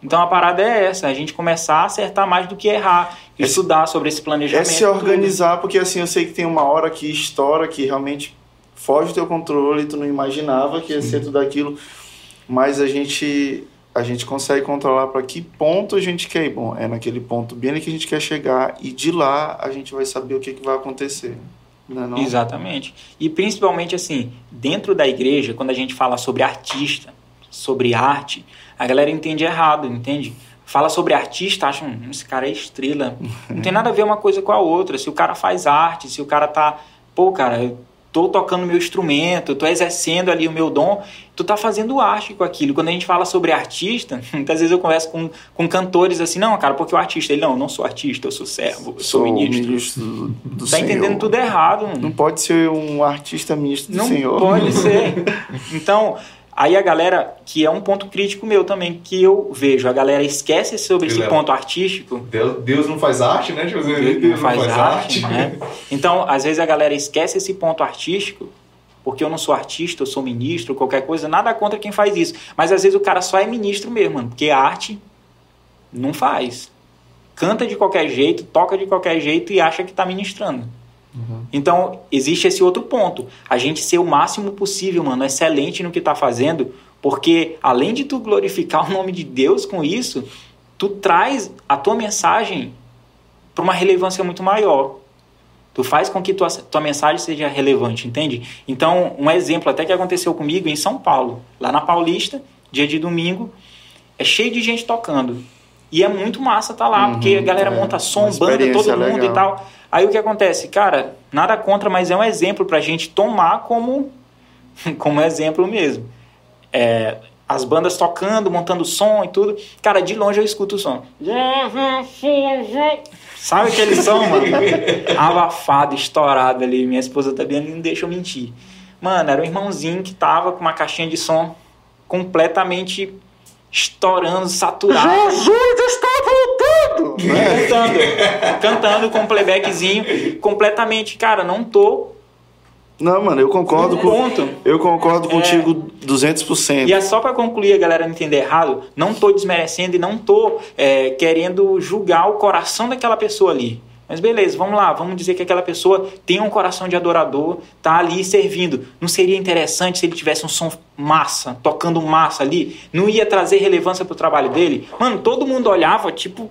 Então a parada é essa, a gente começar a acertar mais do que errar, É- estudar sobre esse É planejamento. se organizar, porque assim, eu sei que tem uma hora que estoura, que realmente foge do teu controle, tu não imaginava que ia ser tudo aquilo, mas a gente a gente consegue controlar para que ponto a gente quer ir. Bom, é naquele ponto bem que a gente quer chegar e de lá a gente vai saber o que, que vai acontecer. Não é não? Exatamente. E principalmente assim, dentro da igreja, quando a gente fala sobre artista, sobre arte, a galera entende errado, entende? Fala sobre artista, acham, "Hum, esse cara é estrela. Não tem nada a ver uma coisa com a outra. Se o cara faz arte, se o cara tá, pô, cara, eu tô tocando meu instrumento, tô exercendo ali o meu dom, tu tá fazendo arte com aquilo. Quando a gente fala sobre artista, (laughs) muitas vezes eu converso com, com cantores assim, não, cara, porque o artista, ele, não, eu não sou artista, eu sou servo, eu sou, Sou ministro. ministro do, do Tá Senhor. entendendo tudo errado, mano. Não pode ser um artista ministro do Não Senhor. pode (laughs) ser. Então, aí a galera, que é um ponto crítico meu também, que eu vejo, a galera esquece sobre esse Léo. ponto artístico. Deus, Deus não faz arte, né? Tipo, Deus, Deus não faz arte, né? (laughs) Então, às vezes a galera esquece esse ponto artístico, porque eu não sou artista, eu sou ministro, qualquer coisa, nada contra quem faz isso. Mas às vezes o cara só é ministro mesmo, mano, porque arte não faz. Canta de qualquer jeito, toca de qualquer jeito e acha que está ministrando. Então, existe esse outro ponto. A gente ser o máximo possível, mano, excelente no que tá fazendo, porque além de tu glorificar o nome de Deus com isso, tu traz a tua mensagem para uma relevância muito maior. Tu faz com que tua, tua mensagem seja relevante, entende? Então, um exemplo até que aconteceu comigo em São Paulo, lá na Paulista, dia de domingo, é cheio de gente tocando. E é muito massa tá lá, Uhum, porque a galera é, monta som, banda, todo mundo legal. e tal. Aí o que acontece? Cara, nada contra, mas é um exemplo pra gente tomar como, (laughs) como exemplo mesmo. É, as bandas tocando, montando som e tudo. Cara, de longe eu escuto o som. Sabe aquele som, mano? (laughs) Abafado, estourado ali. Minha esposa também não deixa eu mentir. Mano, era um irmãozinho que tava com uma caixinha de som completamente estourando, saturado. está voltando! Né? Cantando, (laughs) cantando com um playbackzinho, completamente, cara, não tô. Não, mano, eu concordo com. Ponto. Eu concordo contigo 200%. E é só pra concluir a galera não entender errado, não tô desmerecendo e não tô é, querendo julgar o coração daquela pessoa ali. Mas beleza, vamos lá, vamos dizer que aquela pessoa tem um coração de adorador, tá ali servindo. Não seria interessante se ele tivesse um som massa, tocando massa ali? Não ia trazer relevância pro trabalho dele? Mano, todo mundo olhava, tipo,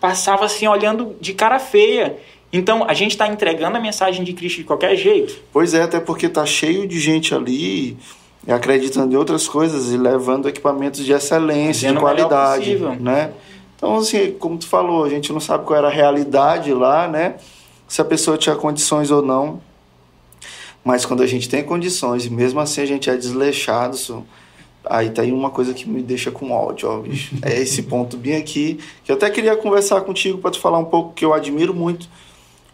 passava assim olhando de cara feia. Então, a gente tá entregando a mensagem de Cristo de qualquer jeito. Pois é, até porque tá cheio de gente ali acreditando em outras coisas e levando equipamentos de excelência, Fazendo de qualidade, né? Então, assim, como tu falou, a gente não sabe qual era a realidade lá, né? Se a pessoa tinha condições ou não. Mas quando a gente tem condições e mesmo assim a gente é desleixado, aí tá aí uma coisa que me deixa com ódio, ó, bicho. É esse ponto bem aqui, que eu até queria conversar contigo para te falar um pouco, que eu admiro muito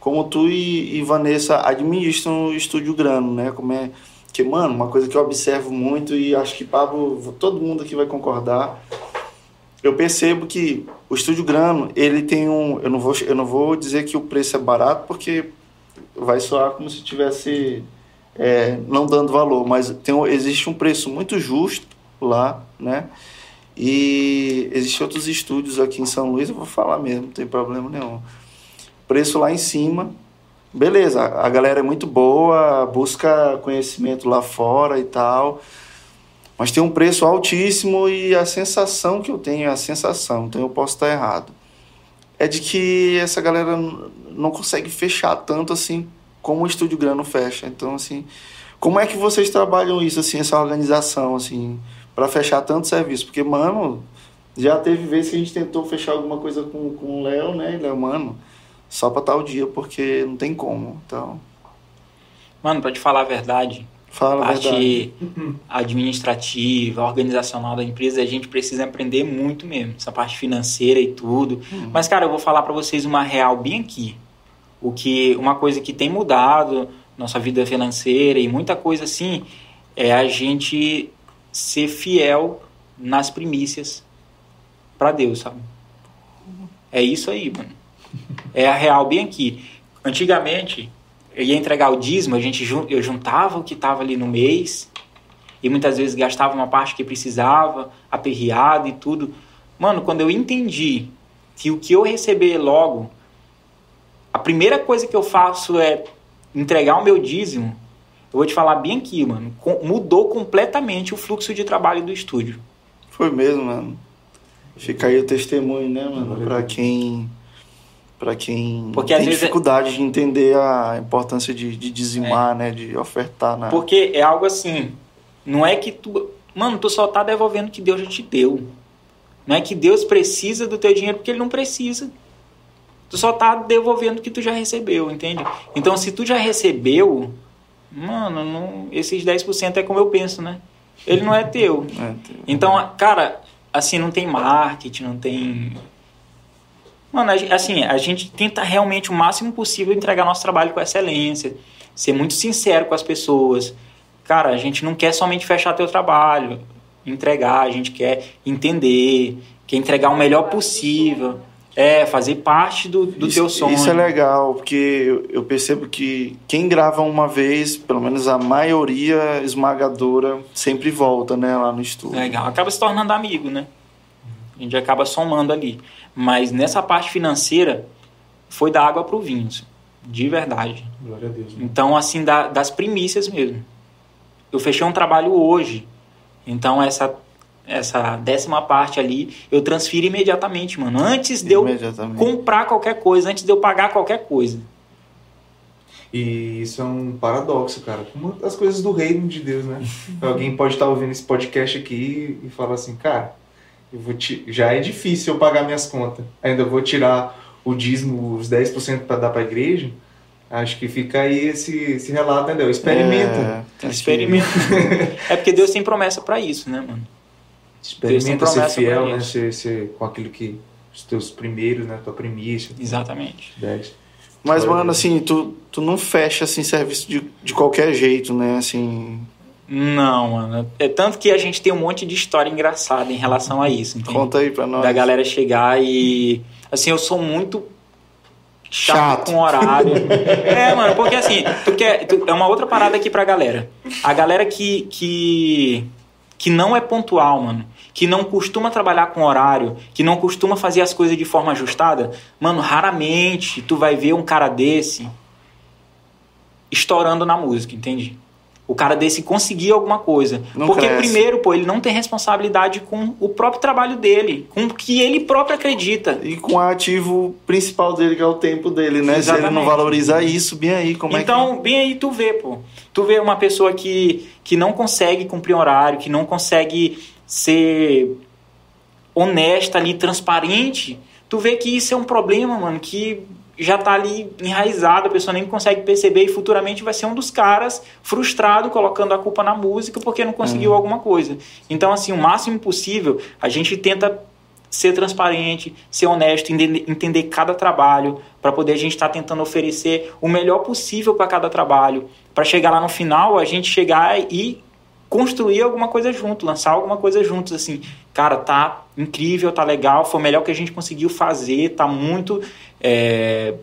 como tu e, e Vanessa administram o Estúdio Grano, né? Como é que, mano, uma coisa que eu observo muito e acho que Pablo, todo mundo aqui vai concordar. Eu percebo que o Estúdio Grano, ele tem um, eu não vou, eu não vou dizer que o preço é barato porque vai soar como se tivesse é, não dando valor, mas tem, existe um preço muito justo lá, né? E existem outros estúdios aqui em São Luís, eu vou falar mesmo, não tem problema nenhum. Preço lá em cima, beleza, a galera é muito boa, busca conhecimento lá fora e tal, mas tem um preço altíssimo e a sensação que eu tenho, a sensação, então eu posso estar errado, é de que essa galera não consegue fechar tanto assim como o Estúdio Grano fecha. Então, assim, como é que vocês trabalham isso, assim, essa organização, assim, para fechar tanto serviço? Porque, mano, já teve vezes que a gente tentou fechar alguma coisa com, com o Léo, né? Léo, mano, só para tal dia, porque não tem como. Então. Mano, para te falar a verdade, Fala a parte verdade. (laughs) administrativa, organizacional da empresa, a gente precisa aprender muito mesmo, essa parte financeira e tudo. Uhum. Mas, cara, eu vou falar para vocês uma real bem aqui. O que uma coisa que tem mudado nossa vida financeira e muita coisa assim é a gente ser fiel nas primícias para Deus, sabe? É isso aí, mano. É a real bem aqui. Antigamente, eu ia entregar o dízimo, a gente eu juntava o que estava ali no mês e muitas vezes gastava uma parte que precisava, aperreado e tudo. Mano, quando eu entendi que o que eu receber logo, a primeira coisa que eu faço é entregar o meu dízimo, eu vou te falar bem aqui, mano, mudou completamente o fluxo de trabalho do estúdio. Foi mesmo, mano. Fica aí o testemunho, né, mano? Pra quem. Pra quem Porque, tem é- dificuldade de entender a importância de, de dizimar, né? De ofertar, né? Porque é algo assim, não é que tu, mano, tu só tá devolvendo o que Deus já te deu. Não é que Deus precisa do teu dinheiro porque ele não precisa. Tu só tá devolvendo o que tu já recebeu, entende? Então, se tu já recebeu, mano, não, esses 10% é como eu penso, né? Ele não é teu. É, tem- Então, cara, assim, não tem marketing, não tem. Mano, a gen- assim, a gente tenta realmente o máximo possível entregar nosso trabalho com excelência, ser muito sincero com as pessoas. Cara, a gente não quer somente fechar teu trabalho, entregar, a gente quer entender, quer entregar o melhor possível. É, fazer parte do, do isso, teu sonho. Isso é legal, porque eu, eu percebo que quem grava uma vez, pelo menos a maioria esmagadora, sempre volta, né, lá no estúdio. Legal. Acaba se tornando amigo, né? A gente acaba somando ali. Mas nessa parte financeira, foi da água pro vinho. assim, De verdade. Glória a Deus. mano. Então, assim, da- das primícias mesmo. Eu fechei um trabalho hoje. Então, essa, essa décima parte ali, eu transfiro imediatamente, mano. Antes de eu comprar qualquer coisa, antes de eu pagar qualquer coisa. E isso é um paradoxo, cara. Como as coisas do reino de Deus, né? (laughs) Alguém pode estar ouvindo esse podcast aqui e falar assim, cara, eu vou ti- já é difícil eu pagar minhas contas. Ainda vou tirar o dízimo, os 10% para dar para a igreja. Acho que fica aí esse, esse relato, entendeu? Experimenta. É, Experimenta. (laughs) é porque Deus tem promessa pra isso, né, mano? Experimenta ser fiel, né? Ser, ser com aquilo que. Os teus primeiros, né? Tua primícia. Exatamente. 10. Mas, a mano, assim, tu, tu não fecha, assim, serviço de, de qualquer jeito, né? Assim, Não, mano. É tanto que a gente tem um monte de história engraçada em relação a isso. entende? conta aí pra nós. da galera chegar e. Assim, eu sou muito chato, Chato. com horário. (laughs) é, mano, porque assim, tu quer, tu- é uma outra parada aqui pra galera. A galera que, que, que não é pontual, mano, que não costuma trabalhar com horário, que não costuma fazer as coisas de forma ajustada, mano, raramente tu vai ver um cara desse estourando na música, entende? O cara desse conseguir alguma coisa. Não Porque, cresce. primeiro, pô, ele não tem responsabilidade com o próprio trabalho dele, com o que ele próprio acredita. E com o ativo principal dele, que é o tempo dele, né? Se ele não Exatamente. valorizar isso, bem aí, como então, bem aí tu vê, pô. Tu vê uma pessoa que, que não consegue cumprir horário, que não consegue ser honesta ali, transparente. Tu vê que isso é um problema, mano, que já tá ali enraizado, a pessoa nem consegue perceber e futuramente vai ser um dos caras frustrado colocando a culpa na música porque não conseguiu alguma coisa. Então, assim, o máximo possível, a gente tenta ser transparente, ser honesto, entender, cada trabalho, para poder a gente estar tentando oferecer o melhor possível para cada trabalho, para chegar lá no final, a gente chegar e construir alguma coisa junto, lançar alguma coisa juntos, assim, cara, tá incrível, tá legal, foi o melhor que a gente conseguiu fazer, tá muito é,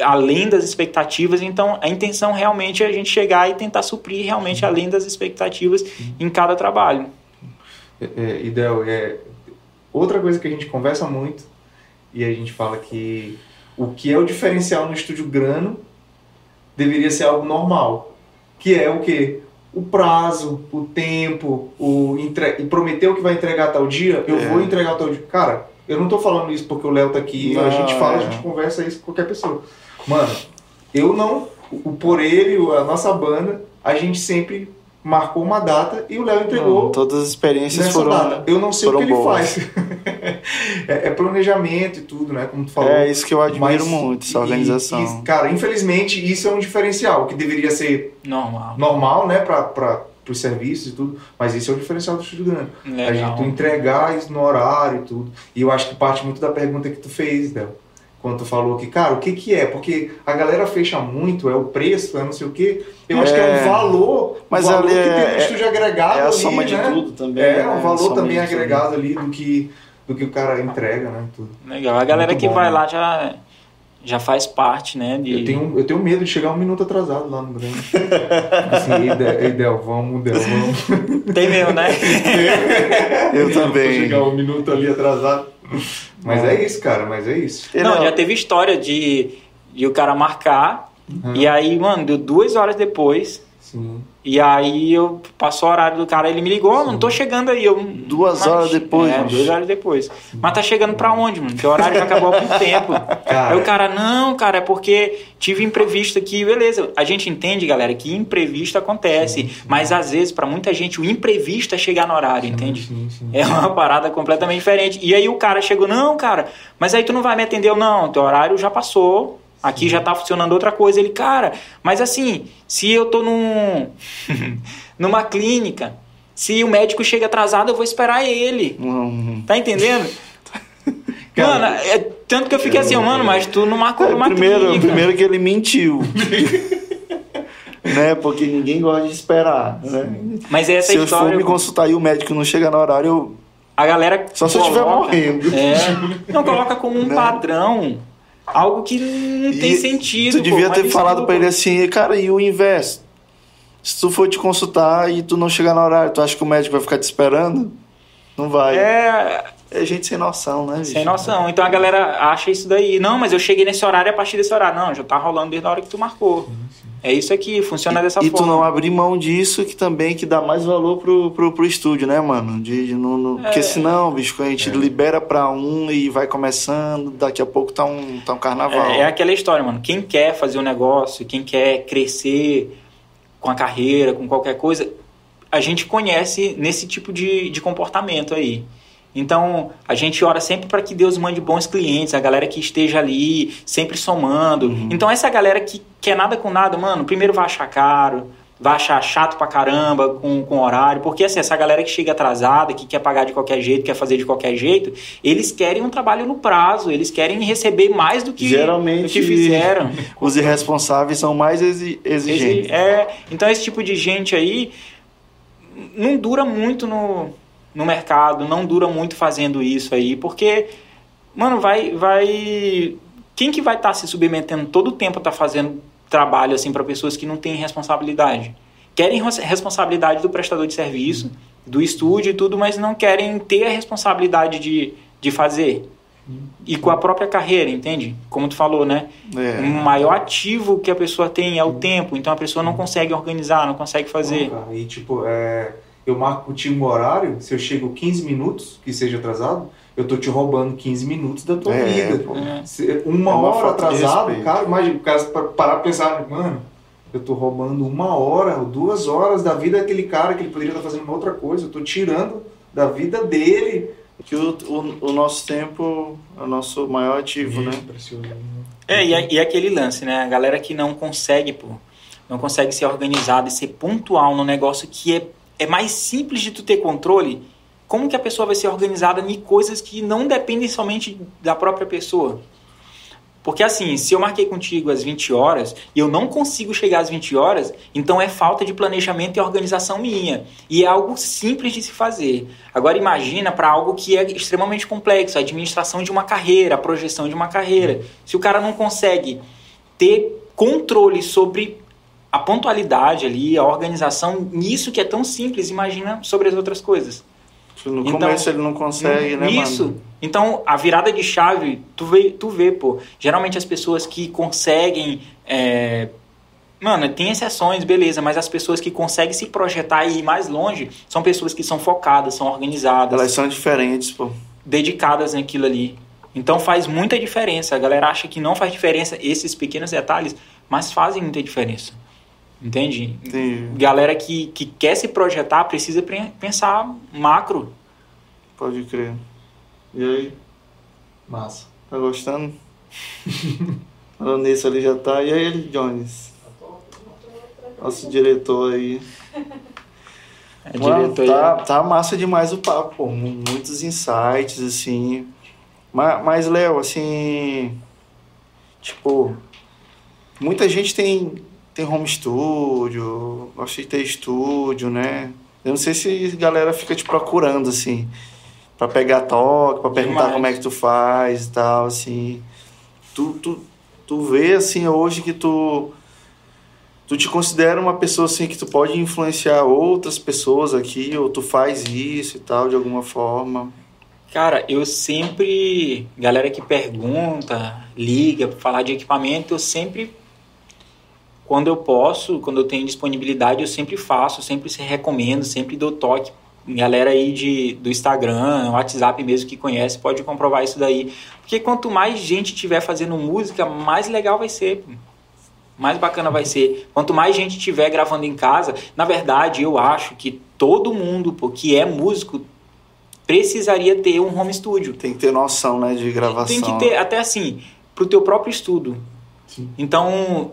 além das expectativas. Então, a intenção realmente é a gente chegar e tentar suprir realmente além das expectativas em cada trabalho. É, é, é, outra coisa que a gente conversa muito e a gente fala que o que é o diferencial no estúdio grano deveria ser algo normal, que é o que o prazo, o tempo, o entre... e prometer o que vai entregar tal dia, eu É. vou entregar tal dia. Cara, eu não tô falando isso porque o Léo tá aqui, a Não, gente fala, é. a gente conversa isso com qualquer pessoa. Mano, eu não, o por ele, a nossa banda, a gente sempre marcou uma data e o Léo entregou Não, todas as experiências nessa foram. data. Eu não sei o que ele boas. faz. (laughs) é, é planejamento e tudo, né? Como tu falou. É isso que eu admiro Mas- muito, essa e- organização. e, cara, infelizmente isso é um diferencial, que deveria ser Normal. normal, né, para os serviços e tudo, mas isso é o diferencial do estúdio grande. A gente tu entregar isso no horário e tudo. E eu acho que parte muito da pergunta que tu fez, Del. Quando tu falou que, cara, o que que é? Porque a galera fecha muito, é o preço, é não sei o quê. Eu acho que é É. um valor, Mas o valor ali que é- tem no estúdio agregado É a ali, soma de né? tudo também. É, né? um valor também agregado ali do que, do que o cara entrega, né? Tudo. Legal. A galera Muito que bom, vai né? lá já, já faz parte, né? De... Eu tenho, eu tenho medo de chegar um minuto atrasado lá no grande. (laughs) assim, ei, Del, ei, Del, vamos, Del, vamos. Tem mesmo, né? (laughs) Eu Vou também. chegar um minuto ali atrasado. Mas é isso, cara, mas é isso. Não, é- já teve história de, de o cara marcar Uhum. e aí, mano, deu duas horas depois. Sim. E aí eu passou o horário do cara, ele me ligou, "Ó, mano, tô chegando aí. Eu, Duas "Mas- horas depois, É, bicho. duas horas depois. Mas tá chegando pra onde, mano? Porque o horário já acabou há muito tempo. Cara. Aí o cara, não, cara, é porque tive imprevisto aqui, beleza. A gente entende, galera, que imprevisto acontece. Mas às vezes, pra muita gente, o imprevisto é chegar no horário, entende? Sim, sim. É uma parada completamente diferente. E aí o cara chegou, não, cara, mas aí tu não vai me atender? Eu, não, teu horário já passou. Aqui já tá funcionando outra coisa. Ele, cara, mas assim, se eu tô num, (laughs) numa clínica, se o médico chega atrasado, eu vou esperar ele. Hum. Tá entendendo? (laughs) Cara, mano, é, tanto que eu fiquei assim, mano, mas tu não marcou É, primeiro, clínica. primeiro que ele mentiu. (laughs) né? Porque ninguém gosta de esperar. Né? Mas essa Se eu for história. me consultar e o médico não chega no horário, eu... A galera. só se eu estiver coloca- morrendo. É, não coloca como um Né? padrão. Algo que não tem E sentido. Tu pô, devia mas ter falado pra ele assim, cara, e o inverso? Se tu for te consultar e tu não chegar no horário, tu acha que o médico vai ficar te esperando? Não vai. É, É, gente sem noção, né, bicho? sem noção. Então a galera acha isso daí. Não, mas eu cheguei nesse horário a partir desse horário. Não, já tá rolando desde a hora que tu marcou. É isso aqui, funciona dessa e tu forma. não abrir mão disso que também que dá mais valor pro, pro, pro estúdio, né, mano? De, de não, não- Porque senão, bicho, a gente libera pra um e vai começando, daqui a pouco tá um, tá um carnaval. É, é aquela história, mano. Quem quer fazer um negócio, quem quer crescer com a carreira, com qualquer coisa, a gente conhece nesse tipo de, de comportamento aí. Então, a gente ora sempre para que Deus mande bons clientes, a galera que esteja ali, sempre somando. Uhum. Então, essa galera que quer nada com nada, mano, primeiro vai achar caro, vai achar chato pra caramba com, com horário, porque assim, essa galera que chega atrasada, que quer pagar de qualquer jeito, quer fazer de qualquer jeito, eles querem um trabalho no prazo, eles querem receber mais do que, Geralmente do que fizeram. (laughs) os irresponsáveis são mais exi- exigentes. É, então esse tipo de gente aí não dura muito no, no mercado, não dura muito fazendo isso aí, porque, mano, vai. vai quem que vai estar se submetendo todo o tempo a estar fazendo trabalho assim para pessoas que não têm responsabilidade? Querem res- responsabilidade do prestador de serviço, do estúdio e tudo, mas não querem ter a responsabilidade de, de fazer. E com a própria carreira, entende? Como tu falou, né? É. O maior ativo que a pessoa tem é o tempo, então a pessoa não consegue organizar, não consegue fazer. E tipo, é, eu marco contigo um horário, se eu chego 15 minutos, que seja atrasado, eu tô te roubando 15 minutos da tua É, vida. Se- Uma, É uma hora atrasado, cara, imagina, o cara pa- parar pra pensar, mano, eu tô roubando uma hora ou duas horas da vida daquele cara que ele poderia estar fazendo uma outra coisa, eu tô tirando da vida dele. Que o, o, o nosso tempo é o nosso maior ativo, né? Precioso. É, e, é- e é aquele lance, né? A galera que não consegue, pô, não consegue ser organizada e ser pontual no negócio que é, é mais simples de tu ter controle, como que a pessoa vai ser organizada em coisas que não dependem somente da própria pessoa? Porque assim, se eu marquei contigo às 20 horas e eu não consigo chegar às 20 horas, então é falta de planejamento e organização minha. E é algo simples de se fazer. Agora imagina para algo que é extremamente complexo, a administração de uma carreira, a projeção de uma carreira. Se o cara não consegue ter controle sobre a pontualidade ali, a organização, nisso que é tão simples, imagina sobre as outras coisas. No Então, começo ele não consegue, né, Isso. mano? Então, a virada de chave, tu vê, tu vê, pô. Geralmente as pessoas que conseguem. é, Mano, tem exceções, beleza, mas as pessoas que conseguem se projetar e ir mais longe são pessoas que são focadas, são organizadas, Elas são diferentes, pô. dedicadas naquilo ali. Então faz muita diferença. A galera acha que não faz diferença esses pequenos detalhes, mas fazem muita diferença. Entende? Entendi. Galera que, que quer se projetar precisa pre- pensar macro. Pode crer. E aí, Massa. tá gostando? (laughs) Falando nisso ali já tá. E aí, ele, Jones? Nosso diretor aí. (laughs) É Mano, diretor tá, tá massa demais o papo, pô. Mu- Muitos insights, assim. Mas, mas Léo, assim. Tipo. Muita gente tem, tem home studio, gosta de ter estúdio, né? Eu não sei se a galera fica te procurando, assim. Pra pegar toque, pra perguntar Demais. como é que tu faz e tal, assim. Tu, tu, tu vê, assim, hoje que tu tu te considera uma pessoa assim que tu pode influenciar outras pessoas aqui ou tu faz isso e tal de alguma forma Cara, eu sempre. Galera que pergunta, liga pra falar de equipamento, eu sempre. Quando eu posso, quando eu tenho disponibilidade, eu sempre faço, sempre se recomendo, sempre dou toque. Galera aí de, do Instagram, WhatsApp mesmo que conhece, pode comprovar isso daí. Porque quanto mais gente tiver fazendo música, mais legal vai ser. Mais bacana vai ser. Quanto mais gente tiver gravando em casa, na verdade, eu acho que todo mundo pô, que é músico precisaria ter um home studio. tem que ter noção né de gravação Tem que ter, até assim, pro teu próprio estudo. Sim. Então,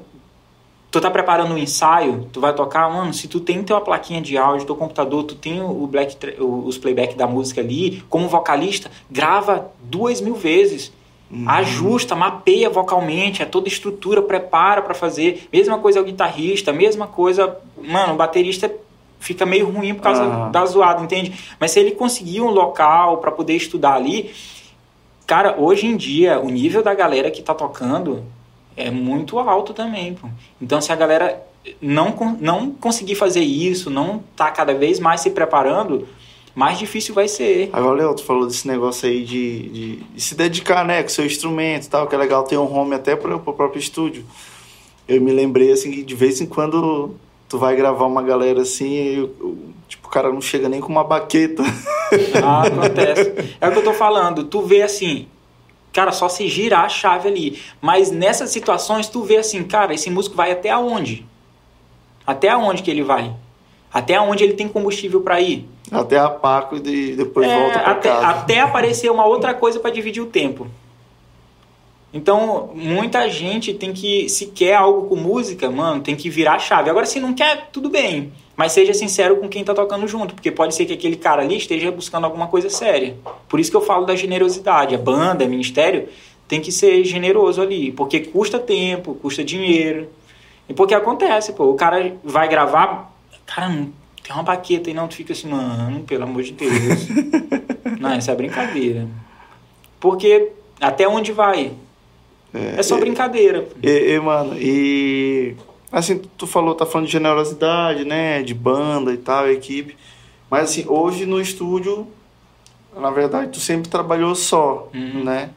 tu tá preparando um ensaio, tu vai tocar, mano, se tu tem tua plaquinha de áudio, teu computador, tu tem o black, os playback da música ali, como vocalista, grava duas mil vezes. Uhum. Ajusta, mapeia vocalmente, é toda estrutura, prepara pra fazer. Mesma coisa o guitarrista, mesma coisa, mano, o baterista fica meio ruim por causa Aham. da zoada, entende? Mas se ele conseguir um local pra poder estudar ali, cara, hoje em dia o nível da galera que tá tocando é muito alto também, pô. Então se a galera não, não conseguir fazer isso, não tá cada vez mais se preparando, mais difícil vai ser. Agora, Léo, tu falou desse negócio aí de, de, de se dedicar, né, com seu instrumento e tal, que é legal ter um home até pro, pro próprio estúdio. Eu me lembrei, assim, que de vez em quando tu vai gravar uma galera assim, e, o- tipo, o cara não chega nem com uma baqueta. Ah, acontece. É o que eu tô falando. Tu vê assim, cara, só se girar a chave ali. Mas nessas situações, tu vê assim, cara, esse músico vai até aonde? Até aonde que ele vai? Até aonde ele tem combustível para ir? Até a Paco e de- depois É, volta pra até, casa. até aparecer uma outra coisa para dividir o tempo. Então, muita gente tem que, se quer algo com música, mano, tem que virar a chave. Agora, se não quer, tudo bem. Mas seja sincero com quem tá tocando junto, porque pode ser que aquele cara ali esteja buscando alguma coisa séria. Por isso que eu falo da generosidade. A banda, o ministério, tem que ser generoso ali, porque custa tempo, custa dinheiro. E porque acontece, pô, o cara vai gravar, cara, não tem uma baqueta e não, tu fica assim, mano, pelo amor de Deus. (laughs) não, isso é brincadeira. Porque até onde vai? É, só brincadeira. pô. E, e, mano, e assim, tu falou, tá falando de generosidade, né? De banda e tal, equipe. Mas assim, hoje no estúdio, na verdade, tu sempre trabalhou só, Uhum. né?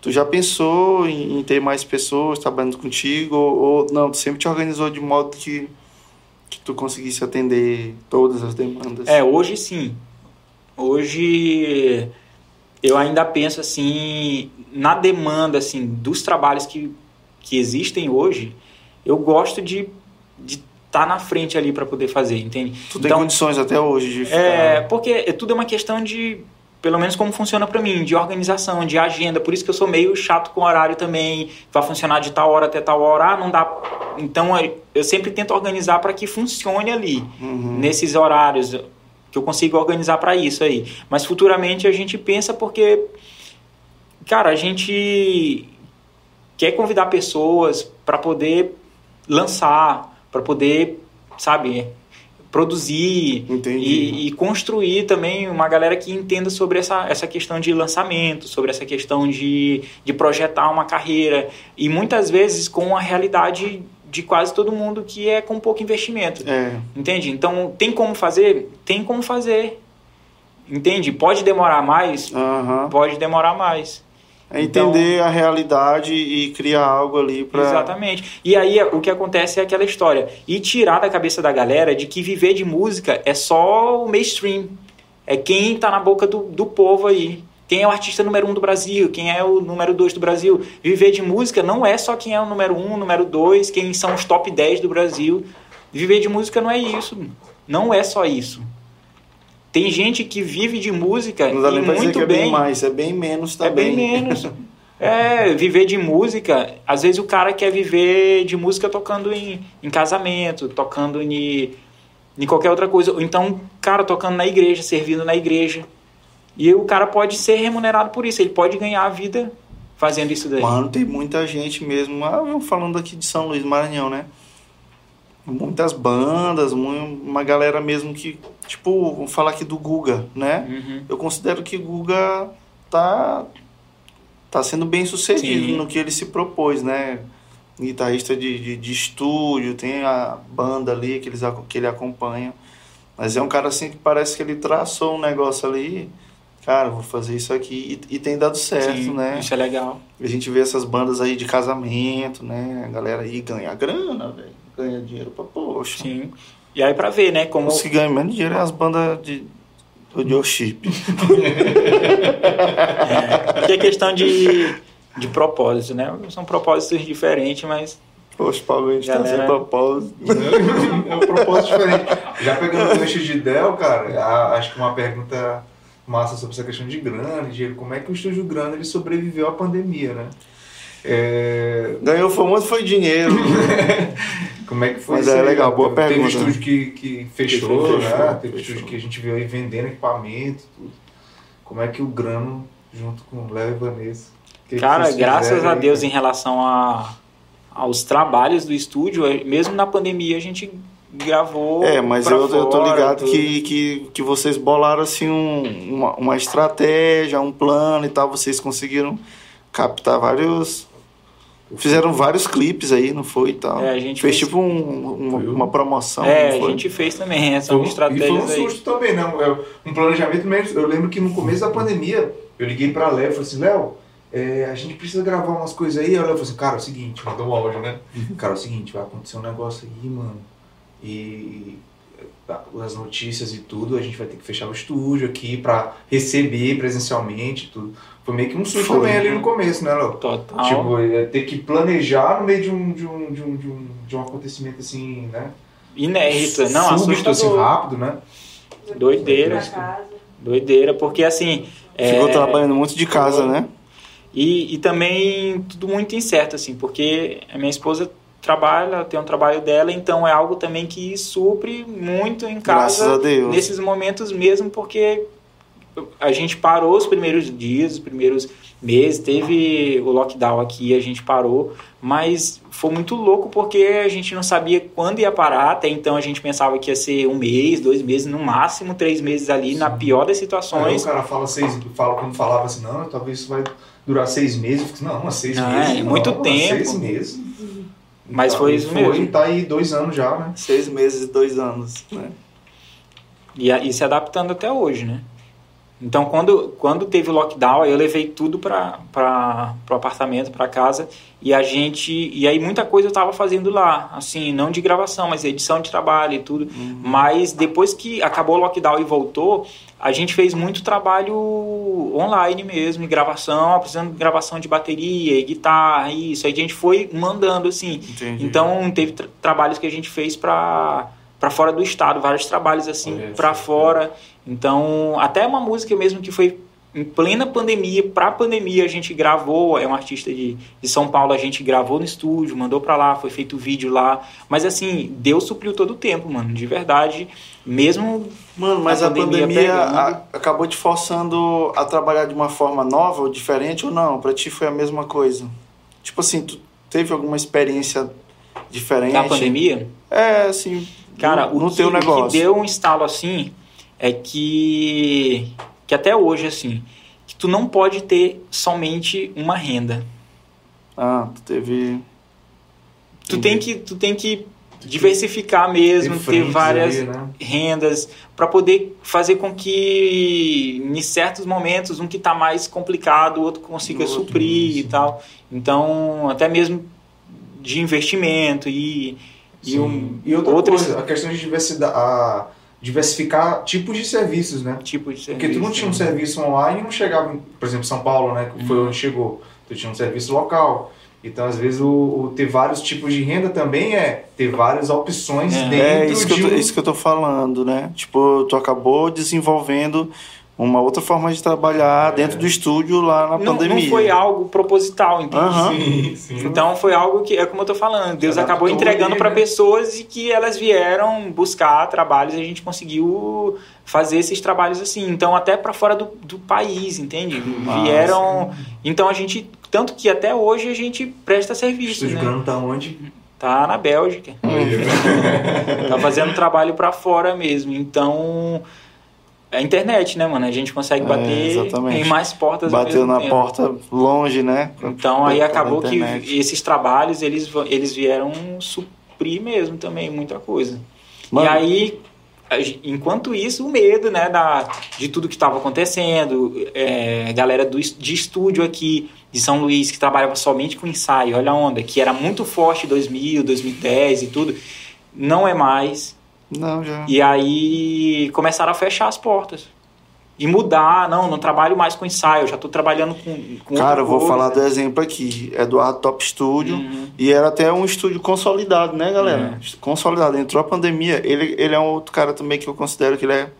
Tu já pensou em, em ter mais pessoas trabalhando contigo? Ou, ou não, tu sempre te organizou de modo que, que tu conseguisse atender todas as demandas? É, hoje sim. Hoje eu ainda penso assim na demanda assim dos trabalhos que, que existem hoje. Eu gosto de estar na frente ali para poder fazer, entende? Tu tem condições até hoje de ficar... É, porque é tudo é uma questão de, pelo menos como funciona pra mim, de organização, de agenda. Por isso que eu sou meio chato com horário também. Vai funcionar de tal hora até tal hora, ah, não dá. Então eu sempre tento organizar para que funcione ali, Uhum. nesses horários que eu consigo organizar para isso aí. Mas futuramente a gente pensa porque cara, a gente quer convidar pessoas para poder lançar, para poder, sabe, produzir e, e construir também uma galera que entenda sobre essa, essa questão de lançamento, sobre essa questão de, de projetar uma carreira e muitas vezes com a realidade de quase todo mundo que é com pouco investimento. É. Entende? Então, tem como fazer? Tem como fazer. Entende? Pode demorar mais? Aham. Pode demorar mais. É Então- entender a realidade e criar algo ali pra. Exatamente. E aí o que acontece é aquela história. E tirar da cabeça da galera de que viver de música é só o mainstream. É quem tá na boca do, do povo aí. Quem é o artista número um do Brasil, quem é o número dois do Brasil. Viver de música não é só quem é o número um, número dois, quem são os top 10 do Brasil. Viver de música não é isso. Não é só isso. Tem gente que vive de música Não dá nem pra dizer muito que é bem bem. mais, é bem menos É também. bem menos. (laughs) É, viver de música, às vezes o cara quer viver de música tocando em, em casamento, tocando em, em qualquer outra coisa. Ou então, cara, tocando na igreja, servindo na igreja. E o cara pode ser remunerado por isso, ele pode ganhar a vida fazendo isso daí. Mano, tem muita gente mesmo. Ah, falando aqui de São Luís Maranhão, né? Muitas bandas, uma galera mesmo que. Tipo, vamos falar aqui do Guga, né? Uhum. Eu considero que Guga tá, tá sendo bem sucedido Sim. no que ele se propôs, né? Guitarrista de, de, de estúdio, tem a banda ali que, eles, que ele acompanha. Mas é um cara assim que parece que ele traçou um negócio ali. Cara, vou fazer isso aqui. E, e tem dado certo, Sim, né? Isso é legal. A gente vê essas bandas aí de casamento, né? A galera aí ganha grana, velho. Ganha dinheiro pra poxa. Sim. E aí pra ver, né, como Os que ganham menos dinheiro é as bandas de, do Joship. que é questão de, de propósito, né? São propósitos diferentes, mas Poxa, Paulo, a gente tá Galera- sem propósito. É um propósito diferente. Já pegando o gancho de Del, cara, a- acho que uma pergunta massa sobre essa questão de grana, de dinheiro. Como é que o Estúdio Grana ele sobreviveu à pandemia, né? É, Ganhou famoso foi dinheiro. (laughs) Como é que foi Mas isso é legal, boa Teve pergunta. estúdio que, que fechou, fechou, né? Teve fechou. estúdio que a gente viu aí vendendo equipamento, tudo. Como é que o Grano, junto com o Léo e Vanessa... que que Cara, vocês graças a aí, Deus em relação a, aos trabalhos do estúdio, eh, mesmo na pandemia a gente gravou. É, mas pra eu, eu tô fora, ligado tudo. que, que, que vocês bolaram assim um, uma, uma estratégia, um plano e tal. Vocês conseguiram captar vários. Fizeram vários clipes aí, não foi e tal. É, a gente fez, fez- tipo um- um- uma promoção. É, não a gente fez também essas Foi um- estratégias e foi um aí. susto também, né? É, Um planejamento mesmo. Eu lembro que no começo da pandemia, eu liguei pra Léo e falei assim, Léo, é, a gente precisa gravar umas coisas aí. Aí o Léo falou assim, cara, é o seguinte, mandou um áudio, né? Cara, é o seguinte, vai acontecer um negócio aí, mano. E as notícias e tudo, a gente vai ter que fechar o estúdio aqui pra receber presencialmente e tudo. Foi meio que um susto Foi, também ali no começo, né, Léo? Total. Tipo, é, ter que planejar no meio de um, de um, de um, de um, de um acontecimento assim, né? Inédita. Não, Súbito, assim, rápido, né? Doideira. Doideira, porque assim. Ficou é, trabalhando muito de casa, né? E, e também tudo muito incerto, assim, porque a minha esposa trabalha, tem um trabalho dela, então é algo também que supre muito em casa Deus. nesses momentos mesmo, porque a gente parou os primeiros dias, os primeiros meses, teve o lockdown aqui, a gente parou, mas foi muito louco porque a gente não sabia quando ia parar, até então a gente pensava que ia ser um mês, dois meses, no máximo três meses ali, na pior das Aí o situações. cara fala seis, fala quando falava assim, não, talvez isso vai durar seis meses. Eu fico assim, não, mas seis Não, meses. é muito não, tempo. Seis meses. Mas Tá, foi isso foi, mesmo. tá aí dois anos já, né? Seis meses e dois anos, né? E, a- e se adaptando até hoje, né? Então, quando, quando teve o lockdown, eu levei tudo para o apartamento, para casa, e a gente. E aí muita coisa eu estava fazendo lá, assim, não de gravação, mas edição de trabalho e tudo. Mas depois que acabou o lockdown e voltou, a gente fez muito trabalho online mesmo, e gravação, precisando de gravação de bateria, e guitarra, isso. Aí a gente foi mandando, assim. Entendi. Então, teve tra- trabalhos que a gente fez para fora do estado, vários trabalhos assim para só. fora. Então, até uma música mesmo que foi em plena pandemia, para pandemia a gente gravou, é um artista de, de São Paulo, a gente gravou no estúdio, mandou para lá, foi feito vídeo lá. Mas assim, Deus supriu todo o tempo, mano, de verdade. Mesmo Mano, mas A a pandemia pandemia, pegando. a- acabou te forçando a trabalhar de uma forma nova ou diferente ou não? Pra ti foi a mesma coisa? Tipo assim, tu teve alguma experiência diferente? da pandemia, É, assim, Cara, no, o, no que, teu negócio. que deu um estalo assim é que. que até hoje, assim, que tu não pode ter somente uma renda. Ah, tu teve. Tu tem que, tu tem que diversificar mesmo, ter várias ali, né? rendas para poder fazer com que em certos momentos um que está mais complicado, o outro consiga O outro, suprir e tal. Então, até mesmo de investimento e e, um, E outra outras coisa, a questão de diversidade, a diversificar tipos de serviços, né? tipos de Porque tu não serviço, tinha um né? serviço online e não chegava, por exemplo, São Paulo, né? Que foi Uhum. onde chegou. Tu tinha um serviço local. Então, às vezes, o, o ter vários tipos de renda também é ter várias opções É. dentro É isso que, de tô, um... isso que eu tô falando, né? Tipo, tu acabou desenvolvendo uma outra forma de trabalhar dentro do estúdio lá na não, pandemia. não foi algo proposital, entende? Aham. Sim, sim. Então foi algo que, é como eu tô falando, Deus Adaptou acabou entregando para né? pessoas e que elas vieram buscar trabalhos e a gente conseguiu fazer esses trabalhos assim. Então até para fora do, do país, entende? Vieram. Então a gente, tanto que até hoje a gente presta serviço, Estúdio né? grande tá onde? Tá na Bélgica. (laughs) Tá fazendo trabalho para fora mesmo. Então é a internet, né, mano? A gente consegue É, bater exatamente. em mais portas Bateu na tempo. porta longe, né? Então aí acabou que esses trabalhos eles, eles vieram suprir mesmo também muita coisa. Mano. E aí, enquanto isso, o medo, né, da, de tudo que estava acontecendo, é, galera do, de estúdio aqui de São Luís que trabalhava somente com ensaio, olha a onda, que era muito forte em 2000, 2010 e tudo, não é mais. Não, já. E aí começaram a fechar as portas. E mudar, não, não trabalho mais com ensaio, já estou trabalhando com, com Cara, eu vou coisa. falar do exemplo aqui. Eduardo Top Studio. Uhum. E era até um estúdio consolidado, né, galera? Consolidado. Entrou a pandemia. Ele, ele é um outro cara também que eu considero que ele é,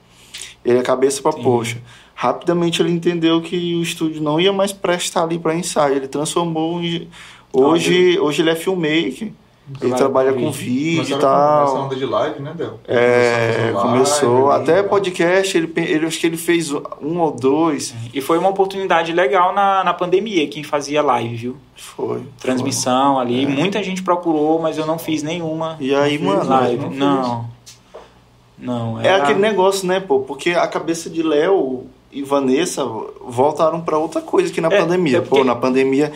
ele é cabeça pra Sim. poxa. Rapidamente ele entendeu que o estúdio não ia mais prestar ali para ensaio. Ele transformou em. Hoje, hoje ele é filmmaker. Ele Trabalha trabalha com vídeo e tal. onda de live, né, Del? É, Começou começou. live, Até podcast, ele, ele acho que ele fez um ou dois. E foi uma oportunidade legal na, na pandemia, quem fazia live, viu? Foi. Transmissão ali. É. Muita gente procurou, mas eu não fiz nenhuma E aí, mano. live. não. Não. Não. É era- aquele negócio, né, pô? Porque a cabeça de Léo e Vanessa voltaram pra outra coisa que na É, pandemia. é porque- Pô, na pandemia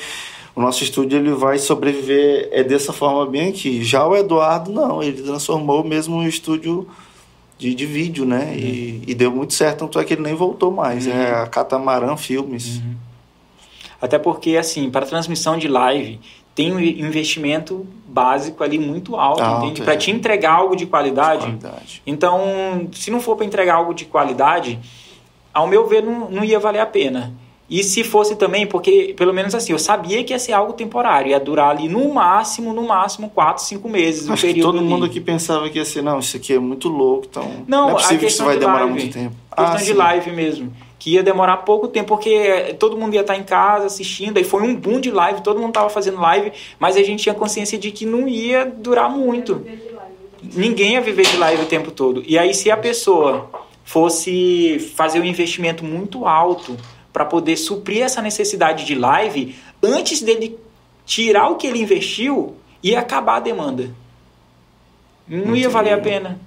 o nosso estúdio ele vai sobreviver é dessa forma bem aqui. Já o Eduardo não, ele transformou mesmo um estúdio de, de vídeo, né? E, e deu muito certo, tanto é que ele nem voltou mais. Uhum. É a Catamarã Filmes. Até porque, assim, para transmissão de live, tem um investimento básico ali muito alto, Alto, entende? é. Para te entregar algo de qualidade. Qualidade. Então, se não for para entregar algo de qualidade, ao meu ver, não, não ia valer a pena. E se fosse também, porque, pelo menos assim, eu sabia que ia ser algo temporário, ia durar ali no máximo, no máximo, 4, 5 meses, o Acho que período todo mundo ali. aqui pensava que ia ser, não, isso aqui é muito louco, então Não, é a possível que isso vai de demorar live. muito tempo. Questão Ah, de sim. live mesmo. Que ia demorar pouco tempo, porque todo mundo ia estar em casa assistindo, aí foi um boom de live, todo mundo estava fazendo live, mas a gente tinha consciência de que não ia durar muito. Ninguém ia viver de live o tempo todo. E aí, se a pessoa fosse fazer um investimento muito alto para poder suprir essa necessidade de live, antes dele tirar o que ele investiu, ia acabar a demanda. Não ia valer a pena.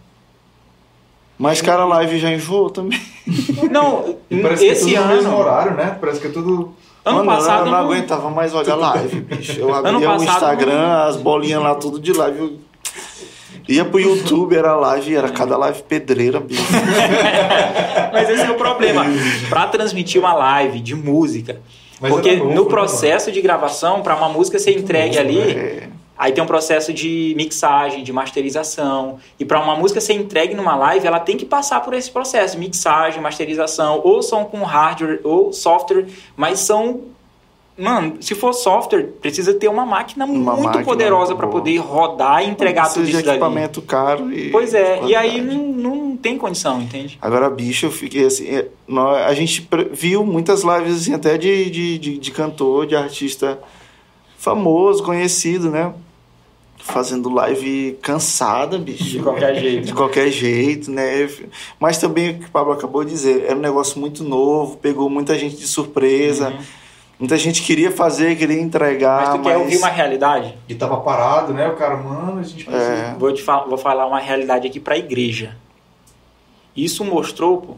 Mas, cara, a live já enjoou também. (laughs) Não, E parece que é esse tudo no mesmo ano. horário, né? Parece que é tudo... Ano Mano, passado eu não não- aguentava mais olhar live, bicho. Eu abria Ano o Instagram, não- as bolinhas lá, tudo de live. Eu ia pro YouTube, era live, era cada live pedreira, bicho. (laughs) Mas esse é o problema. Para transmitir uma live de música, Mas porque novo, no né, processo de gravação, para uma música ser entregue ali, É, aí tem um processo de mixagem, de masterização. E para uma música ser entregue numa live, ela tem que passar por esse processo: mixagem, masterização, ou som com hardware ou software, mas são. Mano, se for software, precisa ter uma máquina Uma muito máquina poderosa para poder rodar e entregar tudo de isso dali. equipamento caro e. Pois é, de e aí não, não tem condição, entende? Agora, bicho, eu fiquei assim. é, a gente viu muitas lives assim, até de, de, de, de cantor, de artista famoso, conhecido, né? Fazendo live cansada, bicho. De qualquer jeito. De qualquer jeito, né? Mas também o que o Pablo acabou de dizer, era um negócio muito novo, pegou muita gente de surpresa. Uhum. Muita gente queria fazer, queria entregar. Mas tu quer ouvir uma realidade? E tava parado, né? O cara, mano, a gente precisa. É. Vou te falar, vou falar uma realidade aqui para a igreja. Isso mostrou, pô,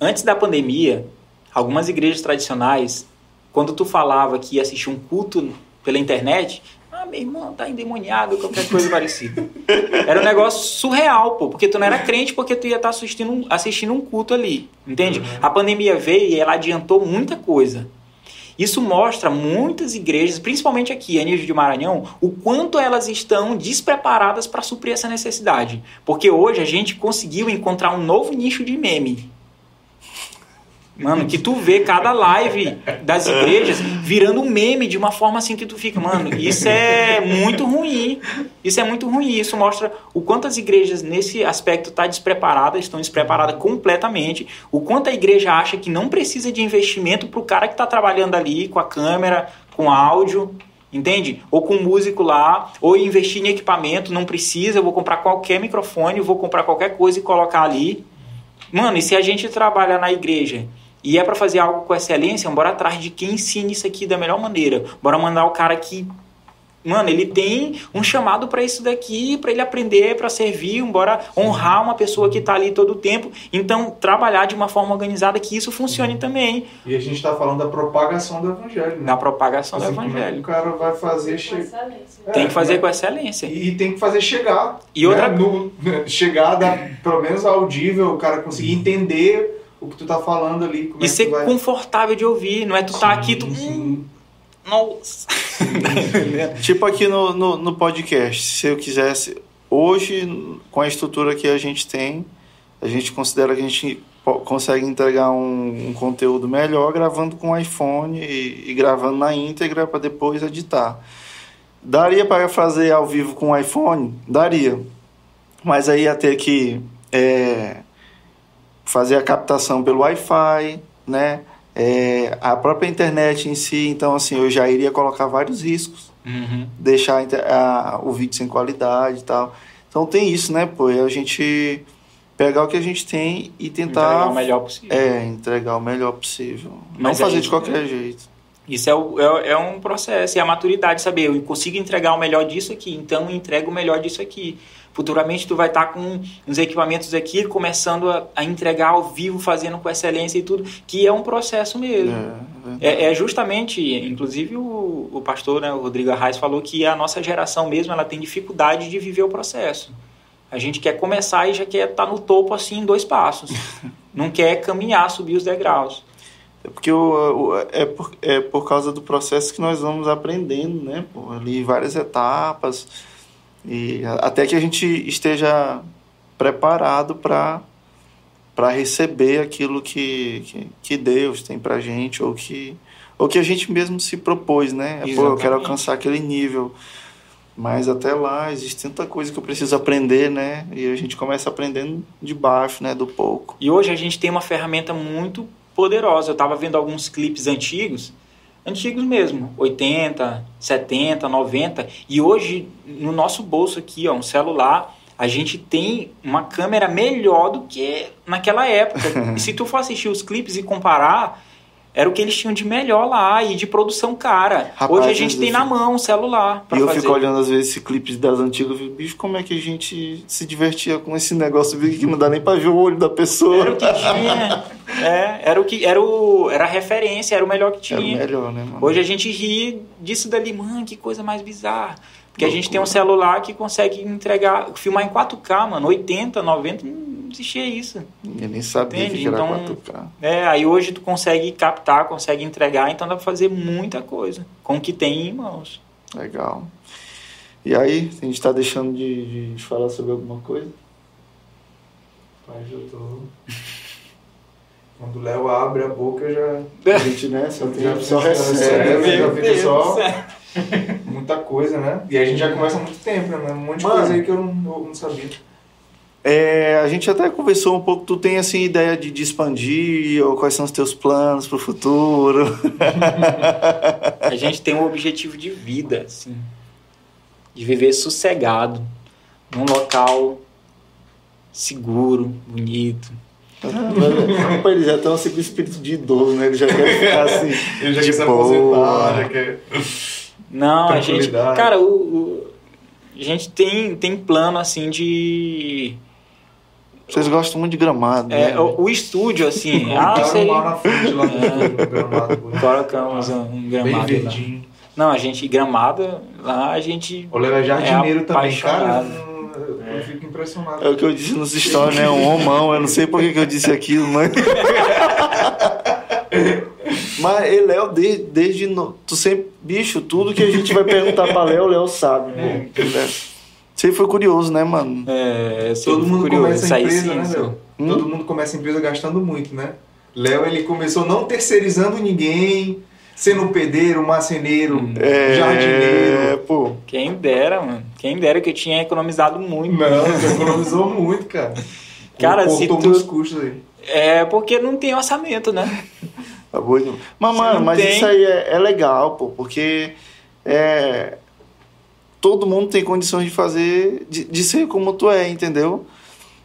antes da pandemia, algumas igrejas tradicionais, quando tu falava que ia assistir um culto pela internet, ah, meu irmão, tá endemoniado, qualquer coisa (laughs) parecida. Era um negócio surreal, pô, porque tu não era crente porque tu ia estar assistindo, um- assistindo um culto ali, entende? A pandemia veio e ela adiantou muita coisa. Isso mostra muitas igrejas, principalmente aqui, a nível de Maranhão, o quanto elas estão despreparadas para suprir essa necessidade. Porque hoje a gente conseguiu encontrar um novo nicho de meme. Mano, que tu vê cada live das igrejas virando um meme de uma forma assim que tu fica, mano, isso é muito ruim. Isso é muito ruim. Isso mostra o quanto as igrejas nesse aspecto estão despreparadas, estão despreparadas completamente. O quanto a igreja acha que não precisa de investimento pro cara que tá trabalhando ali com a câmera, com áudio, entende? Ou com músico lá, ou investir em equipamento, não precisa, eu vou comprar qualquer microfone, vou comprar qualquer coisa e colocar ali. Mano, e se a gente trabalha na igreja e é para fazer algo com excelência, bora atrás de quem ensina isso aqui da melhor maneira. Bora mandar o cara que Mano, ele tem um chamado para isso daqui, para ele aprender, para servir, bora honrar uma pessoa que tá ali todo o tempo. Então, trabalhar de uma forma organizada que isso funcione também E a gente tá falando da propagação do evangelho, né? na propagação do Assim, como é evangelho. o cara vai fazer Com chegar. Tem que fazer com excelência. E, e tem que fazer chegar. E outra- né? No- chegar, da, pelo menos audível, o cara conseguir entender o que tu tá falando ali. Como E é que ser tu vai... confortável de ouvir, não é tu tá aqui, tu. Hum, Sim. nossa. (laughs) Tipo aqui no, no, no podcast, se eu quisesse. Hoje, com a estrutura que a gente tem, a gente considera que a gente consegue entregar um, um conteúdo melhor gravando com iPhone e, e gravando na íntegra para depois editar. Daria para fazer ao vivo com iPhone? Daria. Mas aí ia ter que é, fazer a captação pelo Wi-Fi, né? É, a própria internet em si, então assim, eu já iria colocar vários riscos Uhum. deixar a a- o vídeo sem qualidade e tal. Então tem isso, né, pô? É a gente pegar o que a gente tem e tentar Entregar o melhor possível. é, entregar o melhor possível. Mas Não fazer aí- de qualquer jeito. Isso é, o- é, é um processo, é a maturidade, saber, eu consigo entregar o melhor disso aqui, então entrego o melhor disso aqui. Futuramente tu vai estar com uns equipamentos aqui, começando a, a entregar ao vivo, fazendo com excelência e tudo, que é um processo mesmo. É, É, é justamente, inclusive o, o pastor, né, o Rodrigo Arraes, falou que a nossa geração mesmo, ela tem dificuldade de viver o processo. A gente quer começar e já quer estar no topo assim em dois passos. (laughs) Não quer caminhar, subir os degraus. É porque o, o- é, por, é por causa do processo que nós vamos aprendendo, né? Pô, ali várias etapas e até que a gente esteja preparado para para receber aquilo que, que, que Deus tem pra gente ou que ou que a gente mesmo se propôs, né? Pô, eu quero alcançar aquele nível. Mas até lá existe tanta coisa que eu preciso aprender, né? E a gente começa aprendendo de baixo, né? Do pouco. E hoje a gente tem uma ferramenta muito poderosa. Eu estava vendo alguns clipes antigos, antigos mesmo, 80, 70, 90, e hoje no nosso bolso aqui, ó, um celular, a gente tem uma câmera melhor do que naquela época. (laughs) e se tu for assistir os clipes e comparar, era o que eles tinham de melhor lá e de produção cara. Rapaz, hoje a gente tem na mão celular E eu fazer. fico olhando às vezes esse clipes das antigas, fico, bicho, como é que a gente se divertia com esse negócio que não dá nem pra ver o olho da pessoa. Era o que tinha. É, era o que era o era a referência, era o melhor que Era o tinha. melhor, né, mano? Hoje a gente ri disso dali, mano, que coisa mais bizarra. Porque a gente tem um celular que consegue entregar, filmar em 4K, mano, 80, 90, não existia isso. Eu nem sabia Entende? que era Então- 4K. É, aí hoje tu consegue captar, consegue entregar, então dá pra fazer muita coisa com o que tem em mãos. Legal. E aí, a gente tá deixando de, de falar sobre alguma coisa? Pai, eu tô... (laughs) Quando o Léo abre a boca, já, (laughs) A gente, né? Só, tem, já, só recebe. já fica só céu. (laughs) muita coisa, né? E a gente já conversa há muito tempo, né? Um monte de Mano. coisa aí que eu não, eu não sabia. É, a gente até conversou um pouco, tu tem assim ideia de, de expandir, ou quais são os teus planos pro futuro? (laughs) A gente tem um objetivo de vida, assim, de viver sossegado, num local seguro, bonito, Pô, ele já tem um assim, com espírito de idoso, né? Ele já quer ficar assim. Ele já de quer se aposentar, já quer. Não, a gente. Cara, o, o- a gente tem, tem plano assim de. Vocês gostam muito de gramado, É, né? o, o estúdio, assim. (laughs) ah, sei. um mar na frente lá no É. gramado. bonito. Colocamos um, um Bem gramado. lá. verdinho. Não, a gente, gramado, lá a gente. O Léo é jardineiro também, cara. Eu, eu fico impressionado. É o que eu disse nos stories, né? Um homão, eu não sei por que, que eu disse aquilo, mas. (laughs) mas ele, Léo, desde, desde no... tu sempre. Bicho, tudo que a gente vai perguntar pra Léo, Léo sabe, É. Né? Você foi curioso, né, mano? É, Todo mundo curioso. começa a empresa, sim, né. Léo? Hum? Todo mundo começa a empresa gastando muito, né? Léo, ele começou não terceirizando ninguém, sendo pedreiro, marceneiro, É, jardineiro. pô. Quem dera, mano. Quem dera que eu tinha economizado muito. Não, você economizou muito, cara. Cara, se Cortou tu- muitos custos aí. É porque não tem orçamento, né? (laughs) Tá então. Mas, mano, mas tem- isso aí é, é legal, pô, porque é, todo mundo tem condições de fazer, de, de ser como tu é, entendeu?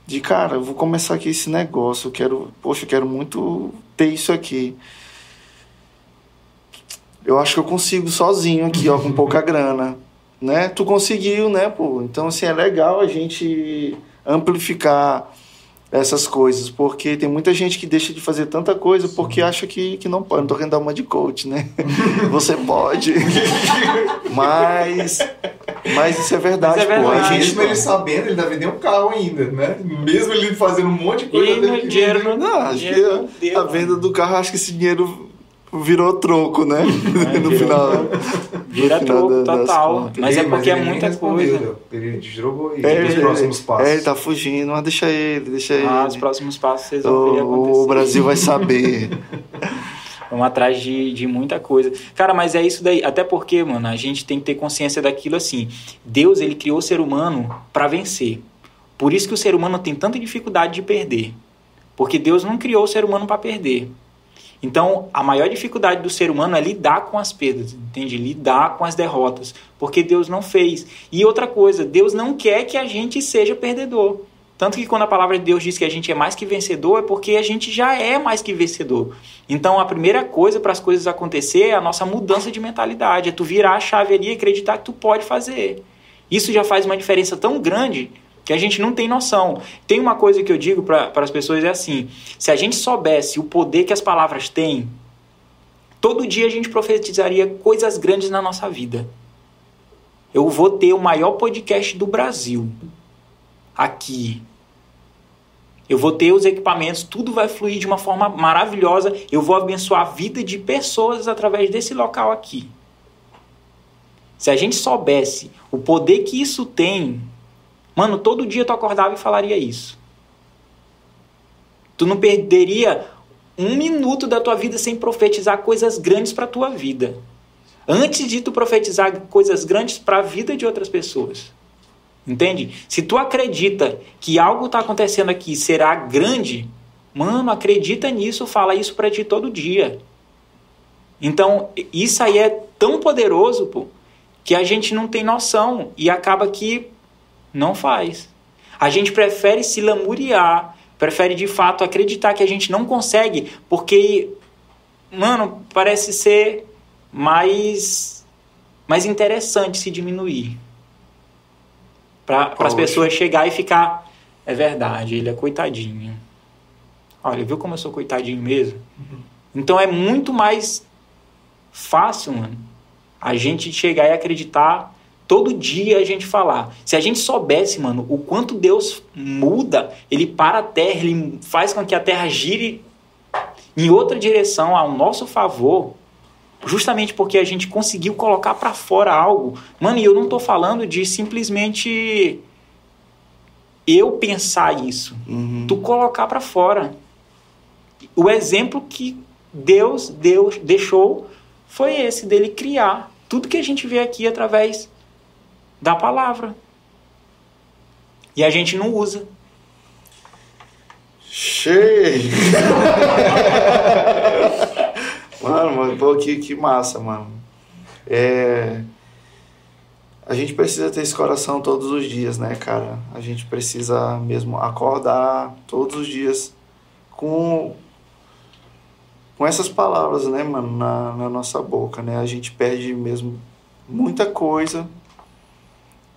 De cara, eu vou começar aqui esse negócio, eu quero, poxa, eu quero muito ter isso aqui. Eu acho que eu consigo sozinho aqui, ó, com pouca (laughs) grana, né? Tu conseguiu, né, pô? Então, assim, é legal a gente amplificar essas coisas, porque tem muita gente que deixa de fazer tanta coisa porque acha que, que não pode. Não tô querendo dar uma de coach, né? (laughs) Você pode. mas, mas isso é verdade, Mas é pô. A verdade. gente, Mesmo ele sabendo, ele deve vender um carro ainda, né? Mesmo ele fazendo um monte de coisa E dinheiro não não, acho dinheiro não que deu, a venda do carro, acho que esse dinheiro virou troco, né? (laughs) no virou final. Vira no final troco da- total. Mas é porque é ele nem muita respondeu, coisa. Ele desjogou aí. É, os próximos passos. É, ele tá fugindo, mas deixa ele, deixa ele. Ah, os próximos passos vocês vão ver o, acontecer. o Brasil vai saber. (laughs) Vamos atrás de, de muita coisa. Cara, mas é isso daí. Até porque, mano, a gente tem que ter consciência daquilo assim. Deus, ele criou o ser humano para vencer. Por isso que o ser humano tem tanta dificuldade de perder. Porque Deus não criou o ser humano para perder. Então, a maior dificuldade do ser humano é lidar com as perdas, entende? Lidar com as derrotas, porque Deus não fez. E outra coisa, Deus não quer que a gente seja perdedor. Tanto que quando a palavra de Deus diz que a gente é mais que vencedor, é porque a gente já é mais que vencedor. Então, a primeira coisa para as coisas acontecer é a nossa mudança de mentalidade, é tu virar a chave ali e acreditar que tu pode fazer. Isso já faz uma diferença tão grande que a gente não tem noção. Tem uma coisa que eu digo para as pessoas é assim: se a gente soubesse o poder que as palavras têm, todo dia a gente profetizaria coisas grandes na nossa vida. Eu vou ter o maior podcast do Brasil aqui. Eu vou ter os equipamentos, tudo vai fluir de uma forma maravilhosa. Eu vou abençoar a vida de pessoas através desse local aqui. Se a gente soubesse o poder que isso tem, mano, todo dia tu acordava e falaria isso. Tu não perderia um minuto da tua vida sem profetizar coisas grandes para tua vida. Antes de tu profetizar coisas grandes para a vida de outras pessoas. Entende? Se tu acredita que algo está acontecendo aqui será grande, mano, acredita nisso, fala isso para ti todo dia. Então, isso aí é tão poderoso, pô, que a gente não tem noção e acaba que não faz. A gente prefere se lamuriar, prefere de fato acreditar que a gente não consegue, porque, mano, parece ser mais, mais interessante se diminuir. Para as pessoas chegar e ficar, é verdade, ele é coitadinho. Olha, viu como eu sou coitadinho mesmo? Então é muito mais fácil, mano, a gente chegar e acreditar todo dia a gente falar. Se a gente soubesse, mano, o quanto Deus muda, ele para a terra, ele faz com que a terra gire em outra direção ao nosso favor, justamente porque a gente conseguiu colocar para fora algo. Mano, e eu não tô falando de simplesmente eu pensar isso, Uhum. tu colocar para fora. O exemplo que Deus, Deus deixou foi esse dele criar tudo que a gente vê aqui através da palavra. E a gente não usa. Cheio! (laughs) mano, mano, pô, que, que massa, mano. É... A gente precisa ter esse coração todos os dias, né, cara? A gente precisa mesmo acordar todos os dias com com essas palavras, né, mano, na, na nossa boca, né? A gente perde mesmo muita coisa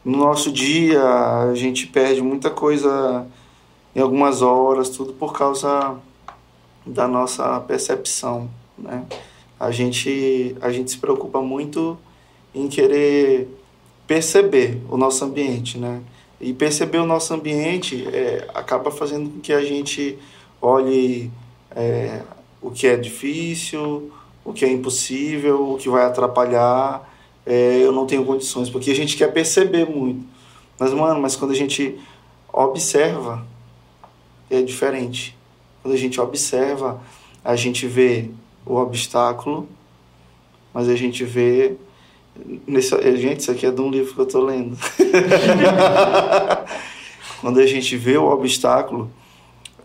no nosso dia, a gente perde muita coisa em algumas horas, tudo por causa da nossa percepção, né? A gente a gente se preocupa muito em querer perceber o nosso ambiente, né? E perceber o nosso ambiente é, acaba fazendo com que a gente olhe é, o que é difícil, o que é impossível, o que vai atrapalhar. É, eu não tenho condições, porque a gente quer perceber muito. Mas, mano, mas quando a gente observa, é diferente. Quando a gente observa, a gente vê o obstáculo, mas a gente vê. Nesse, gente, isso aqui é de um livro que eu estou lendo. (laughs) quando a gente vê o obstáculo,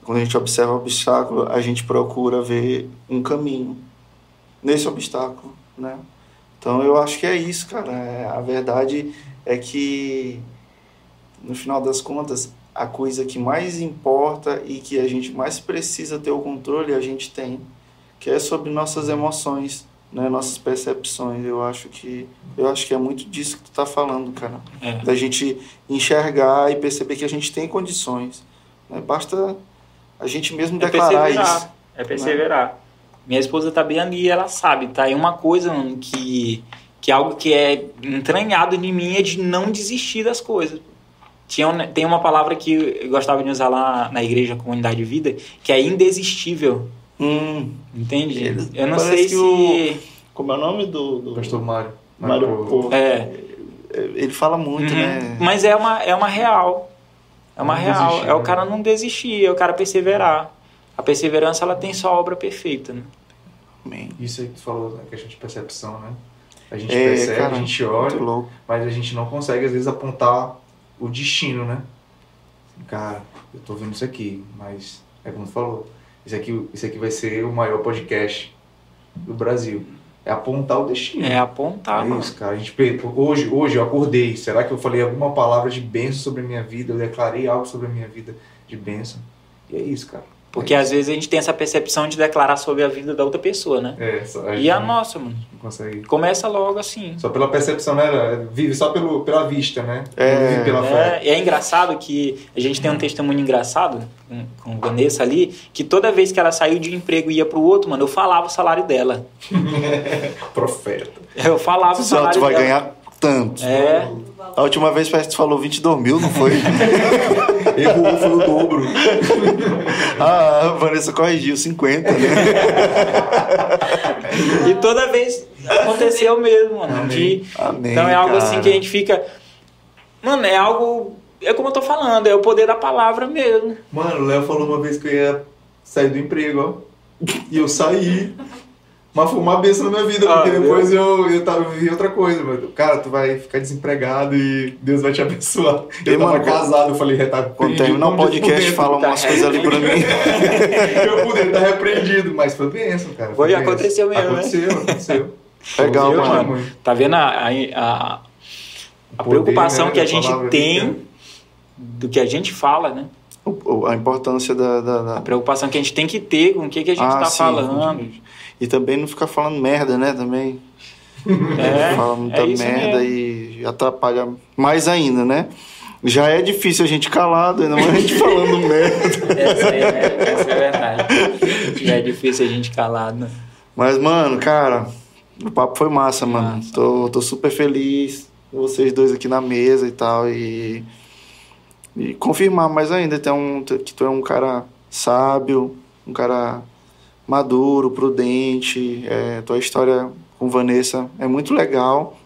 quando a gente observa o obstáculo, a gente procura ver um caminho nesse obstáculo, né? Então eu acho que é isso, cara. É, a verdade é que no final das contas, a coisa que mais importa e que a gente mais precisa ter o controle, a gente tem, que é sobre nossas emoções, né, nossas percepções. Eu acho que eu acho que é muito disso que tu tá falando, cara. É. Da gente enxergar e perceber que a gente tem condições. Né? Basta a gente mesmo é declarar isso. É perseverar. Né? Minha esposa tá bem ali, ela sabe, tá? E uma coisa mano, que que é algo que é entranhado em mim é de não desistir das coisas. Tinha, tem uma palavra que eu gostava de usar lá na igreja Comunidade de Vida, que é indesistível. Hum, Entende? Ele, eu não sei se. O, como é o nome do. do... Pastor Mário. Mário Porto. É. Ele fala muito, uhum. né? Mas é uma, é uma real. É uma não real. Desistir, é o né? cara não desistir, é o cara perseverar. A perseverança ela tem sua obra perfeita, né? Amém. Isso aí que tu falou, né? questão de percepção, né? A gente é, percebe, cara, a gente olha, mas a gente não consegue às vezes apontar o destino, né? Cara, eu tô vendo isso aqui, mas é como tu falou, isso aqui, isso aqui vai ser o maior podcast do Brasil. É apontar o destino. É apontar. É isso, cara. A gente, hoje, hoje eu acordei. Será que eu falei alguma palavra de bênção sobre a minha vida? Eu declarei algo sobre a minha vida de bênção? E é isso, cara. Porque é às vezes a gente tem essa percepção de declarar sobre a vida da outra pessoa, né? É, a e a nossa, mano. Não consegue. Começa logo assim. Só pela percepção, né? Vive só pelo, pela vista, né? É, vive pela é, fé. E é engraçado que a gente tem um testemunho engraçado com, com Vanessa ali, que toda vez que ela saiu de um emprego e ia pro outro, mano, eu falava o salário dela. (laughs) Profeta. Eu falava o salário dela. tu vai ganhar tanto. É. A última vez parece que tu falou 22 mil, não foi? (laughs) Errou, foi o dobro. (laughs) ah, a Vanessa corrigiu, 50, né? e toda vez aconteceu mesmo, mano. Amém. De... Amém, então é algo cara. assim que a gente fica. Mano, é algo. É como eu tô falando, é o poder da palavra mesmo. Mano, o Léo falou uma vez que eu ia sair do emprego, ó. E eu saí. Mas foi uma benção na minha vida, Ah, porque depois eu, eu, tava, eu vivi outra coisa, mano. Cara, tu vai ficar desempregado e Deus vai te abençoar. Eu E, tava mano, casado, eu falei, tá Quando terminar o podcast, fala umas Tá. coisas ali pra mim. (laughs) eu pude estar repreendido, mas foi bênção, cara. Foi, bênção. aconteceu mesmo, né? Aconteceu, aconteceu. (laughs) Legal, mano. Tá vendo a, a, a, a poder, preocupação né, que a gente tem ali, do que a gente fala, né? A importância da. da- da- A preocupação que a gente tem que ter com o que, que a gente Ah, tá sim. E também não ficar falando merda, né? Também. É, Fala muita é merda mesmo. e atrapalha mais ainda, né? Já é difícil a gente calado, ainda mais a gente falando (laughs) merda. Essa é, essa é verdade. Já é difícil a gente calar, né? Mas, mano, cara, o papo foi massa, mano. Massa. Tô, tô super feliz. Vocês dois aqui na mesa e tal. E, e confirmar mais ainda tem um, que tu é um cara sábio, um cara maduro, prudente. É, tua história com Vanessa é muito legal.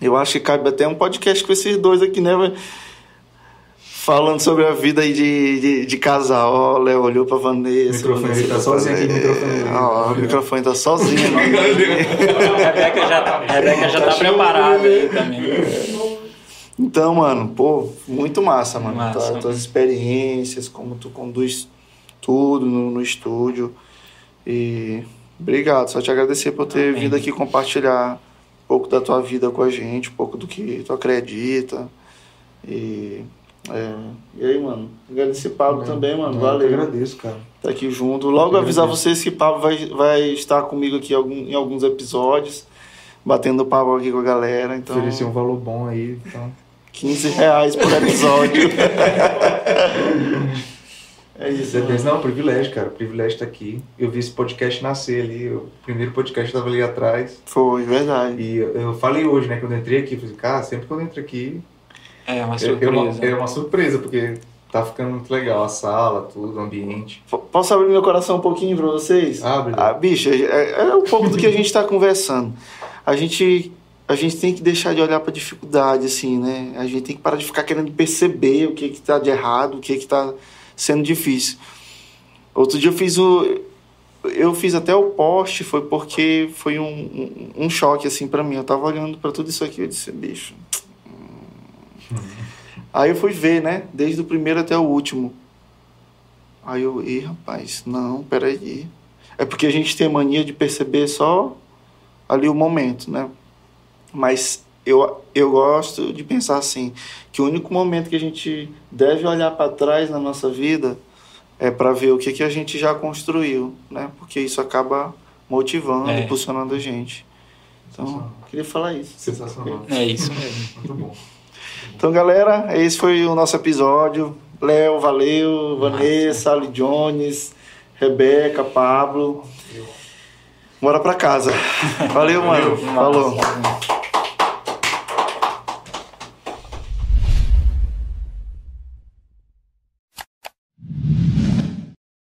Eu acho que cabe até um podcast com esses dois aqui, né? Falando sobre a vida aí de, de, de casal. Ó, o Léo olhou pra Vanessa. O microfone Vanessa tá sozinho aqui, o microfone. Ó, o microfone tá sozinho. né? A Rebeca já, a Rebeca já tá preparada aí também. Então, mano, pô, muito massa, mano. Massa, Tua- mano. tuas experiências, como tu conduz tudo no, no estúdio. E obrigado, só te agradecer por ter Amém. vindo aqui compartilhar um pouco da tua vida com a gente, um pouco do que tu acredita. E É. E aí, mano? Agradecer Pablo também, mano. Eu Valeu. que agradeço, cara. Tá aqui junto. Logo Eu avisar vocês que Pablo vai, vai estar comigo aqui em alguns episódios, batendo papo aqui com a galera. Então, Oferecer um valor bom aí. Então. 15 reais por episódio. (laughs) é isso, Depois, mano. não, privilégio, cara. Privilégio estar aqui. Eu vi esse podcast nascer ali. O primeiro podcast estava ali atrás. Foi, verdade. E eu eu falei hoje, né, quando eu entrei aqui, eu falei, cara, sempre que eu entro aqui, É uma é, é uma, surpresa. é uma surpresa, porque tá ficando muito legal a sala, tudo, o ambiente. Posso abrir meu coração um pouquinho pra vocês? Abre. Ah, bicha, é, é um pouco do que a gente está conversando. A gente, a gente tem que deixar de olhar para dificuldade, assim, né? A gente tem que parar de ficar querendo perceber o que que tá de errado, o que que tá sendo difícil. Outro dia eu fiz o... Eu fiz até o post, foi porque foi um, um, um choque, assim, para mim. Eu tava olhando para tudo isso aqui e eu disse, bicho... hum. Aí eu fui ver, né? Desde o primeiro até o último. Aí eu, ih, rapaz, não, peraí. É porque a gente tem mania de perceber só ali o momento, né? Mas eu, eu gosto de pensar assim, que o único momento que a gente deve olhar para trás na nossa vida é para ver o que, que a gente já construiu, né? Porque isso acaba motivando, É. impulsionando a gente. Então, queria falar isso. Sensacional. É isso mesmo. Muito bom. Então, galera, esse foi o nosso episódio. Léo, valeu. Vanessa, Ali Jones, Rebeca, Pablo. Bora pra casa. Valeu, mano. Falou.